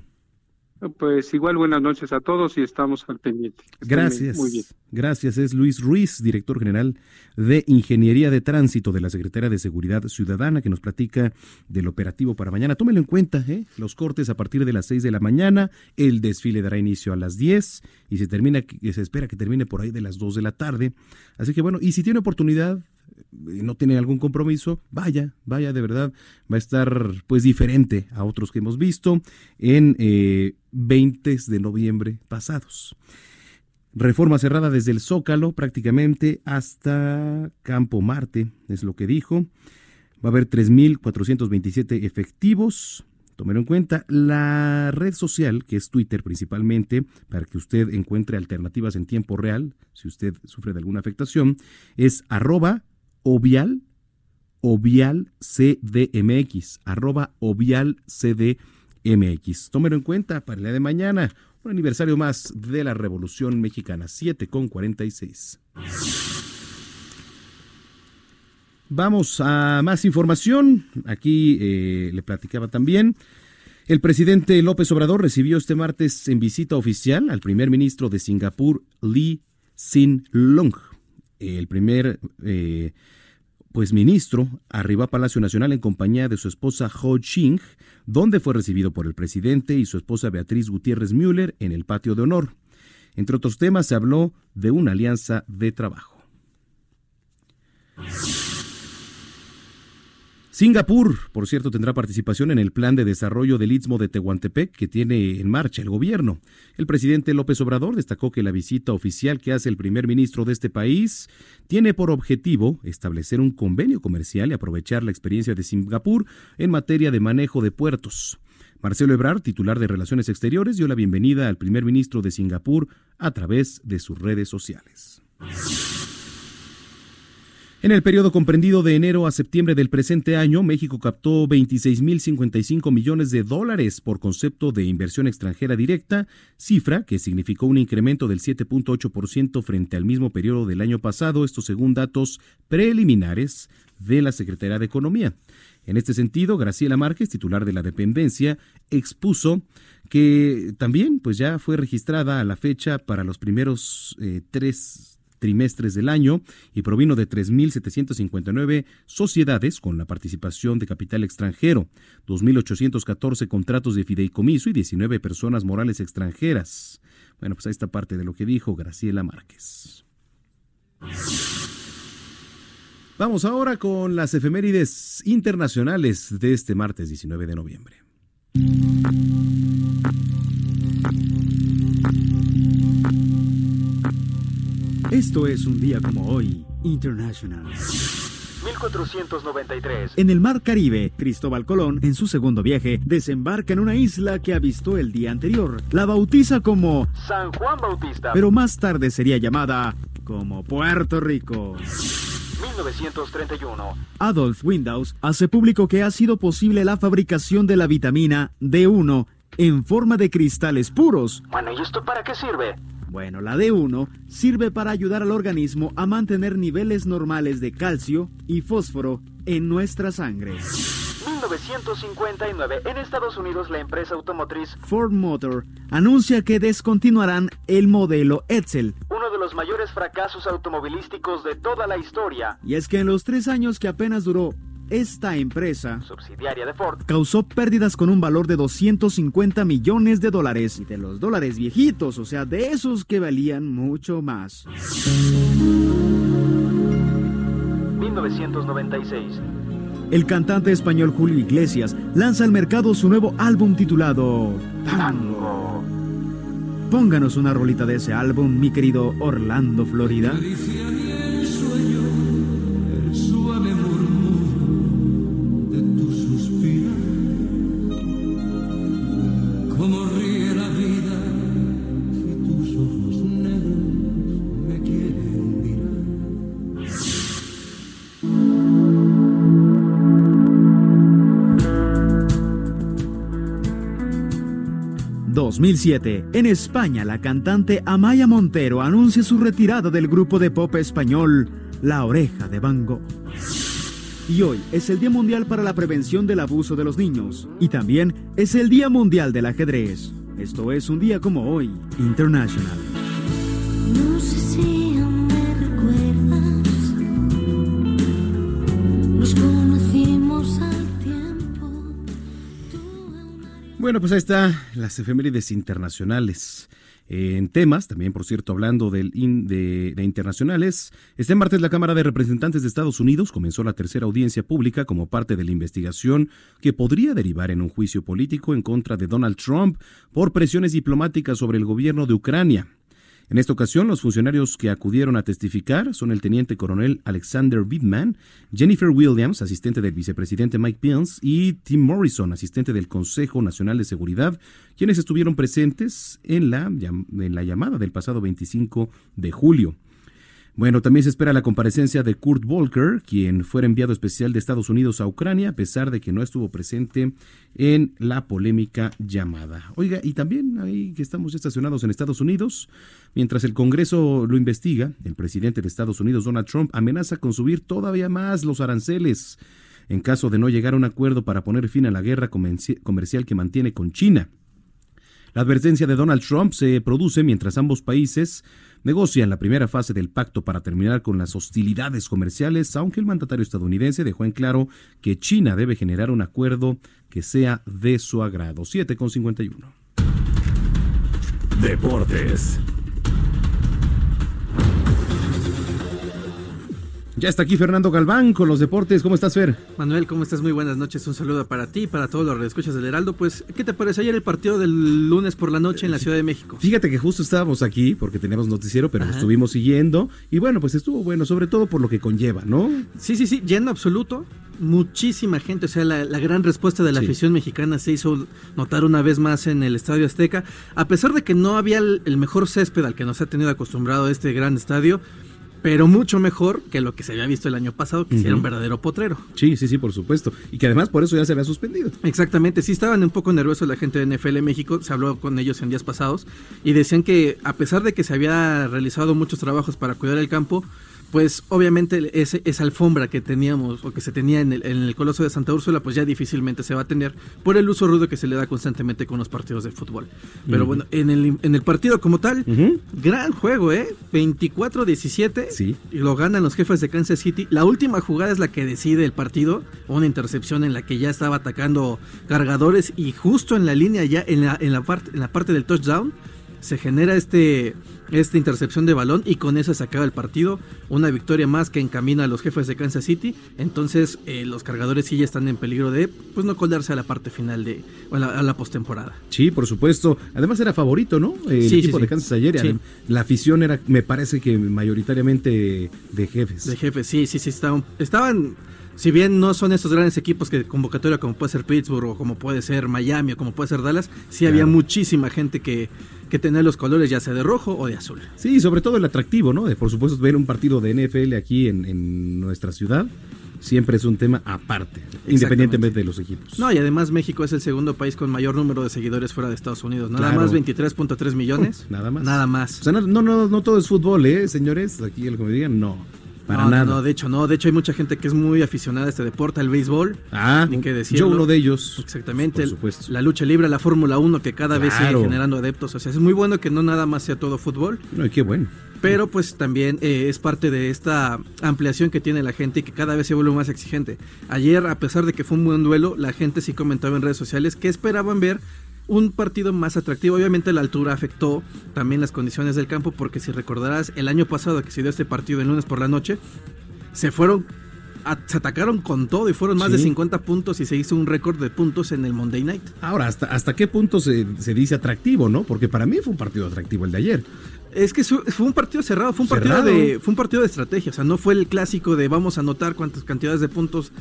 Speaker 21: Pues igual buenas noches a todos y estamos al pendiente.
Speaker 1: Gracias. Muy bien. Gracias. Es Luis Ruiz, director general de Ingeniería de Tránsito de la Secretaría de Seguridad Ciudadana, que nos platica del operativo para mañana. Tómelo en cuenta, ¿eh? los cortes a partir de las 6 de la mañana, el desfile dará inicio a las 10 y se termina, se espera que termine por ahí de las 2 de la tarde. Así que bueno, y si tiene oportunidad, no tiene algún compromiso, vaya, vaya, de verdad, va a estar pues diferente a otros que hemos visto en eh, 20 de noviembre pasados. Reforma cerrada desde el Zócalo prácticamente hasta Campo Marte, es lo que dijo. Va a haber 3.427 efectivos. Tómelo en cuenta. La red social, que es Twitter principalmente, para que usted encuentre alternativas en tiempo real, si usted sufre de alguna afectación, es arroba Ovial, Ovial CDMX, arroba Ovial CDMX. Tómelo en cuenta para el día de mañana, un aniversario más de la Revolución Mexicana, 7 con 46. Vamos a más información. Aquí eh, le platicaba también. El presidente López Obrador recibió este martes en visita oficial al primer ministro de Singapur, Lee Sin Lung el primer eh, pues ministro arribó a Palacio Nacional en compañía de su esposa Ho Ching, donde fue recibido por el presidente y su esposa Beatriz Gutiérrez Müller en el patio de honor. Entre otros temas se habló de una alianza de trabajo. Singapur, por cierto, tendrá participación en el plan de desarrollo del Istmo de Tehuantepec que tiene en marcha el gobierno. El presidente López Obrador destacó que la visita oficial que hace el primer ministro de este país tiene por objetivo establecer un convenio comercial y aprovechar la experiencia de Singapur en materia de manejo de puertos. Marcelo Ebrard, titular de Relaciones Exteriores, dio la bienvenida al primer ministro de Singapur a través de sus redes sociales. En el periodo comprendido de enero a septiembre del presente año, México captó 26.055 millones de dólares por concepto de inversión extranjera directa, cifra que significó un incremento del 7.8% frente al mismo periodo del año pasado, esto según datos preliminares de la Secretaría de Economía. En este sentido, Graciela Márquez, titular de la dependencia, expuso que también pues ya fue registrada a la fecha para los primeros eh, tres trimestres del año y provino de 3.759 sociedades con la participación de capital extranjero, 2.814 contratos de fideicomiso y 19 personas morales extranjeras. Bueno, pues ahí está parte de lo que dijo Graciela Márquez. Vamos ahora con las efemérides internacionales de este martes 19 de noviembre.
Speaker 7: Esto es un día como hoy, International.
Speaker 22: 1493.
Speaker 7: En el Mar Caribe, Cristóbal Colón, en su segundo viaje, desembarca en una isla que avistó el día anterior. La bautiza como
Speaker 22: San Juan Bautista.
Speaker 7: Pero más tarde sería llamada como Puerto Rico.
Speaker 22: 1931.
Speaker 7: Adolf Windaus hace público que ha sido posible la fabricación de la vitamina D1 en forma de cristales puros.
Speaker 22: Bueno, ¿y esto para qué sirve?
Speaker 7: Bueno, la D1 sirve para ayudar al organismo a mantener niveles normales de calcio y fósforo en nuestra sangre.
Speaker 22: 1959, en Estados Unidos la empresa automotriz
Speaker 7: Ford Motor anuncia que descontinuarán el modelo Edsel,
Speaker 22: uno de los mayores fracasos automovilísticos de toda la historia.
Speaker 7: Y es que en los tres años que apenas duró esta empresa,
Speaker 22: subsidiaria de Ford,
Speaker 7: causó pérdidas con un valor de 250 millones de dólares y de los dólares viejitos, o sea, de esos que valían mucho más.
Speaker 22: 1996.
Speaker 7: El cantante español Julio Iglesias lanza al mercado su nuevo álbum titulado Tango. Pónganos una rolita de ese álbum, mi querido Orlando Florida. En España, la cantante Amaya Montero anuncia su retirada del grupo de pop español La Oreja de Van Gogh. Y hoy es el Día Mundial para la Prevención del Abuso de los Niños. Y también es el Día Mundial del Ajedrez. Esto es un día como hoy, International.
Speaker 1: Bueno, pues ahí está las efemérides internacionales. en temas, también por cierto, hablando del de, de, internacionales, este martes la Cámara de Representantes de Estados Unidos comenzó la tercera audiencia pública como parte de la investigación que podría derivar en un juicio político en contra de Donald Trump por presiones diplomáticas sobre el gobierno de Ucrania. En esta ocasión, los funcionarios que acudieron a testificar son el teniente coronel Alexander Wittman, Jennifer Williams, asistente del vicepresidente Mike Pence, y Tim Morrison, asistente del Consejo Nacional de Seguridad, quienes estuvieron presentes en la, en la llamada del pasado 25 de julio. Bueno, también se espera la comparecencia de Kurt Volker, quien fuera enviado especial de Estados Unidos a Ucrania, a pesar de que no estuvo presente en la polémica llamada. Oiga, y también ahí que estamos estacionados en Estados Unidos, mientras el Congreso lo investiga, el presidente de Estados Unidos, Donald Trump, amenaza con subir todavía más los aranceles en caso de no llegar a un acuerdo para poner fin a la guerra comercial que mantiene con China. La advertencia de Donald Trump se produce mientras ambos países negocian la primera fase del pacto para terminar con las hostilidades comerciales, aunque el mandatario estadounidense dejó en claro que China debe generar un acuerdo que sea de su agrado. 7,51.
Speaker 12: Deportes.
Speaker 1: Ya está aquí Fernando Galván con los deportes. ¿Cómo estás, Fer?
Speaker 23: Manuel, ¿cómo estás? Muy buenas noches. Un saludo para ti y para todos los escuchas del Heraldo. Pues, ¿qué te parece ayer el partido del lunes por la noche en la Ciudad de México?
Speaker 1: Fíjate que justo estábamos aquí porque teníamos noticiero, pero lo estuvimos siguiendo. Y bueno, pues estuvo bueno, sobre todo por lo que conlleva, ¿no?
Speaker 23: Sí, sí, sí, lleno absoluto. Muchísima gente, o sea, la, gran respuesta de la afición mexicana se hizo notar una vez más en el Estadio Azteca. A pesar de que no había el, el mejor césped al que nos ha tenido acostumbrado este gran estadio, pero mucho mejor que lo que se había visto el año pasado, que era un verdadero potrero.
Speaker 1: Sí, sí, sí, por supuesto. Y que además por eso ya se había suspendido.
Speaker 23: Exactamente, sí estaban un poco nerviosos la gente de NFL México, se habló con ellos en días pasados, y decían que a pesar de que se había realizado muchos trabajos para cuidar el campo, pues obviamente ese, esa alfombra que teníamos o que se tenía en el, en el Coloso de Santa Úrsula, pues ya difícilmente se va a tener por el uso rudo que se le da constantemente con los partidos de fútbol. Pero bueno, en el, en el partido como tal, gran juego, ¿eh? 24-17
Speaker 1: Sí.
Speaker 23: y lo ganan los jefes de Kansas City. La última jugada es la que decide el partido, una intercepción en la que ya estaba atacando cargadores y justo en la línea ya en la, en la parte en la parte del touchdown se genera este esta intercepción de balón y con eso se acaba el partido, una victoria más que encamina a los jefes de Kansas City, entonces eh, los cargadores sí ya están en peligro de pues no colarse a la parte final de a la, la postemporada.
Speaker 1: Sí, por supuesto. Además era favorito, ¿no? El
Speaker 23: Sí,
Speaker 1: equipo
Speaker 23: sí.
Speaker 1: de Kansas ayer. La afición era, me parece que mayoritariamente de jefes.
Speaker 23: De jefes, sí, sí, sí, estaban, estaban, si bien no son esos grandes equipos que convocatoria como puede ser Pittsburgh o como puede ser Miami o como puede ser Dallas, sí había muchísima gente que, que tenía los colores ya sea de rojo o de azul.
Speaker 1: Sí, sobre todo el atractivo, ¿no? De por supuesto ver un partido de NFL aquí en, en nuestra ciudad siempre es un tema aparte, independientemente de los equipos.
Speaker 23: No, y además México es el segundo país con mayor número de seguidores fuera de Estados Unidos, nada
Speaker 1: Claro.
Speaker 23: más 23.3 millones.
Speaker 1: Nada más.
Speaker 23: Nada más.
Speaker 1: O sea, no, no, no, no todo es fútbol, ¿eh, señores? Aquí el que me digan, no. Para
Speaker 23: no,
Speaker 1: nada.
Speaker 23: no, de hecho no, de hecho hay mucha gente que es muy aficionada a este deporte, al béisbol.
Speaker 1: Ah,
Speaker 23: ni decirlo.
Speaker 1: yo uno de ellos.
Speaker 23: Exactamente,
Speaker 1: Por supuesto.
Speaker 23: la lucha libre, la Fórmula 1 que cada vez sigue generando adeptos, o sea, es muy bueno que no nada más sea todo fútbol.
Speaker 1: No, y qué bueno.
Speaker 23: Pero pues también eh, es parte de esta ampliación que tiene la gente y que cada vez se vuelve más exigente. Ayer, a pesar de que fue un buen duelo, la gente sí comentaba en redes sociales que esperaban ver un partido más atractivo. Obviamente la altura afectó también las condiciones del campo porque si recordarás el año pasado que se dio este partido el lunes por la noche, se fueron... se atacaron con todo y fueron más
Speaker 1: Sí.
Speaker 23: de 50 puntos y se hizo un récord de puntos en el Monday Night.
Speaker 1: Ahora, ¿hasta, hasta qué punto se, se dice atractivo, no? Porque para mí fue un partido atractivo el de ayer.
Speaker 23: Es que su- fue un partido cerrado, fue un partido de fue un partido de estrategia, o sea, no fue el clásico de vamos a anotar cuántas cantidades de puntos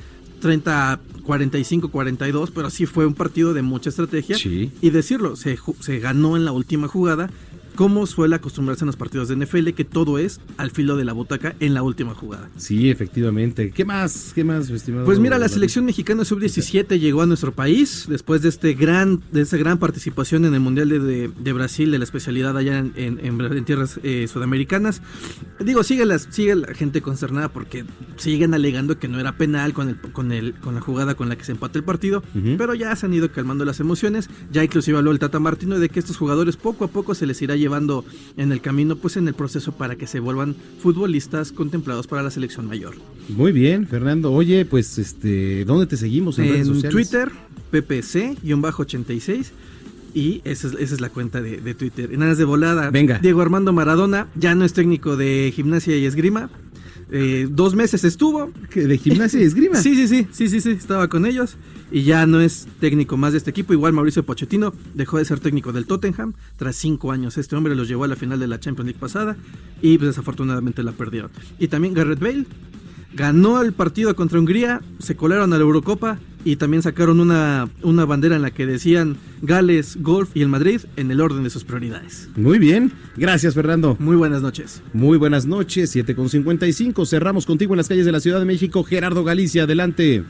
Speaker 23: 30, 45, 42, pero sí fue un partido de mucha estrategia
Speaker 1: Sí.
Speaker 23: y decirlo, se, se ganó en la última jugada, como suele acostumbrarse en los partidos de NFL, que todo es al filo de la butaca en la última jugada.
Speaker 1: Sí, efectivamente. ¿Qué más? ¿Qué más, estimado?
Speaker 23: Pues mira, la selección mexicana sub-17 llegó a nuestro país después de este gran, de esta gran participación en el Mundial de, de- de Brasil, de la especialidad allá en, tierras eh, sudamericanas. Digo, sigue, las, sigue la gente concernada porque siguen alegando que no era penal con, el, con, el, con la jugada con la que se empata el partido, pero ya se han ido calmando las emociones. Ya inclusive habló el Tata Martino de que estos jugadores poco a poco se les irá llevando en el camino, pues en el proceso para que se vuelvan futbolistas contemplados para la selección mayor.
Speaker 1: Muy bien, Fernando. Oye, pues, este, ¿dónde te seguimos en, redes
Speaker 23: En
Speaker 1: sociales?
Speaker 23: Twitter, ppc-86. Y esa es, esa es la cuenta de, de Twitter. En aras de volada,
Speaker 1: Venga.
Speaker 23: Diego Armando Maradona ya no es técnico de gimnasia y esgrima. Eh, dos meses estuvo.
Speaker 1: ¿De gimnasia y esgrima?
Speaker 23: Sí, sí, sí, sí, sí, sí, estaba con ellos. Y ya no es técnico más de este equipo. Igual Mauricio Pochettino dejó de ser técnico del Tottenham. Tras cinco años, este hombre los llevó a la final de la Champions League pasada. Y pues, desafortunadamente la perdieron. Y también Garrett Bale ganó el partido contra Hungría. Se colaron a la Eurocopa. Y también sacaron una, una bandera en la que decían Gales, Golf y el Madrid en el orden de sus prioridades.
Speaker 1: Muy bien. Gracias, Fernando.
Speaker 23: Muy buenas noches.
Speaker 1: Muy buenas noches, 7 con 55. Cerramos contigo en las calles de la Ciudad de México. Gerardo Galicia, adelante.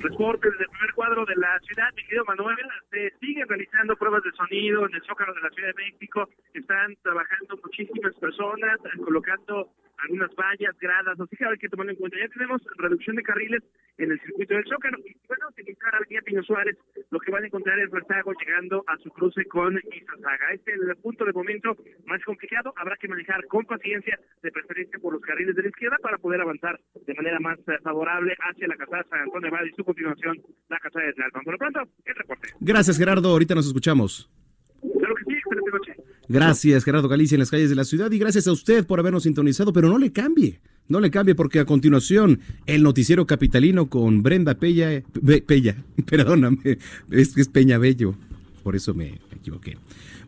Speaker 5: Reportes del primer cuadro de la ciudad, mi querido Manuel, se siguen realizando pruebas de sonido en el Zócalo de la Ciudad de México. Están trabajando muchísimas personas, eh, colocando algunas vallas, gradas, así que hay que tomarlo en cuenta. Ya tenemos reducción de carriles en el circuito del Zócalo. Y a utilizar Avenida Pino Suárez, lo que van a encontrar es rezago llegando a su cruce con Izazaga. Este es el punto de momento más complicado. Habrá que manejar con paciencia, de preferencia por los carriles de la izquierda, para poder avanzar de manera más eh, favorable hacia la casada San Antonio Abad y su continuación, la casada de Tlalpan. Por lo pronto, el reporte.
Speaker 1: Gracias, Gerardo. Ahorita nos escuchamos.
Speaker 5: Claro que sí, excelente noche.
Speaker 1: Gracias, Gerardo Galicia, en las calles de la ciudad. Y gracias a usted por habernos sintonizado, pero no le cambie. No le cambie porque a continuación el noticiero capitalino con Brenda Pella, Be- Pella, perdóname, es que es Peña Bello, por eso me equivoqué.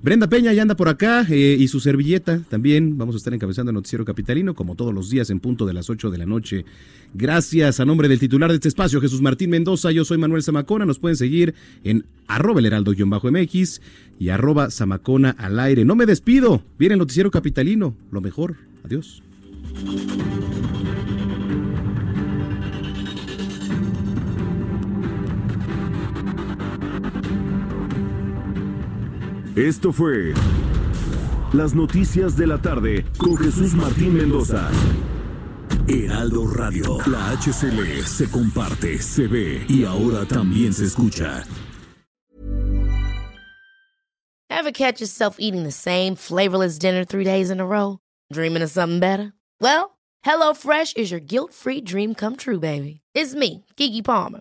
Speaker 1: Brenda Peña ya anda por acá eh, y su servilleta también. Vamos a estar encabezando el noticiero capitalino como todos los días en punto de las 8 de la noche. Gracias a nombre del titular de este espacio, Jesús Martín Mendoza. Yo soy Manuel Zamacona. Nos pueden seguir en arroba el heraldo-mx y arroba Zamacona al aire. No me despido. Viene el noticiero capitalino. Lo mejor. Adiós.
Speaker 12: Esto fue Las Noticias de la Tarde con Jesús Martín Mendoza. Heraldo Radio. La HCL se comparte, se ve y ahora también se escucha.
Speaker 24: Ever catch yourself eating the same flavorless dinner three days in a row? Dreaming of something better? Well, HelloFresh is your guilt-free dream come true, baby. It's me, Kiki Palmer.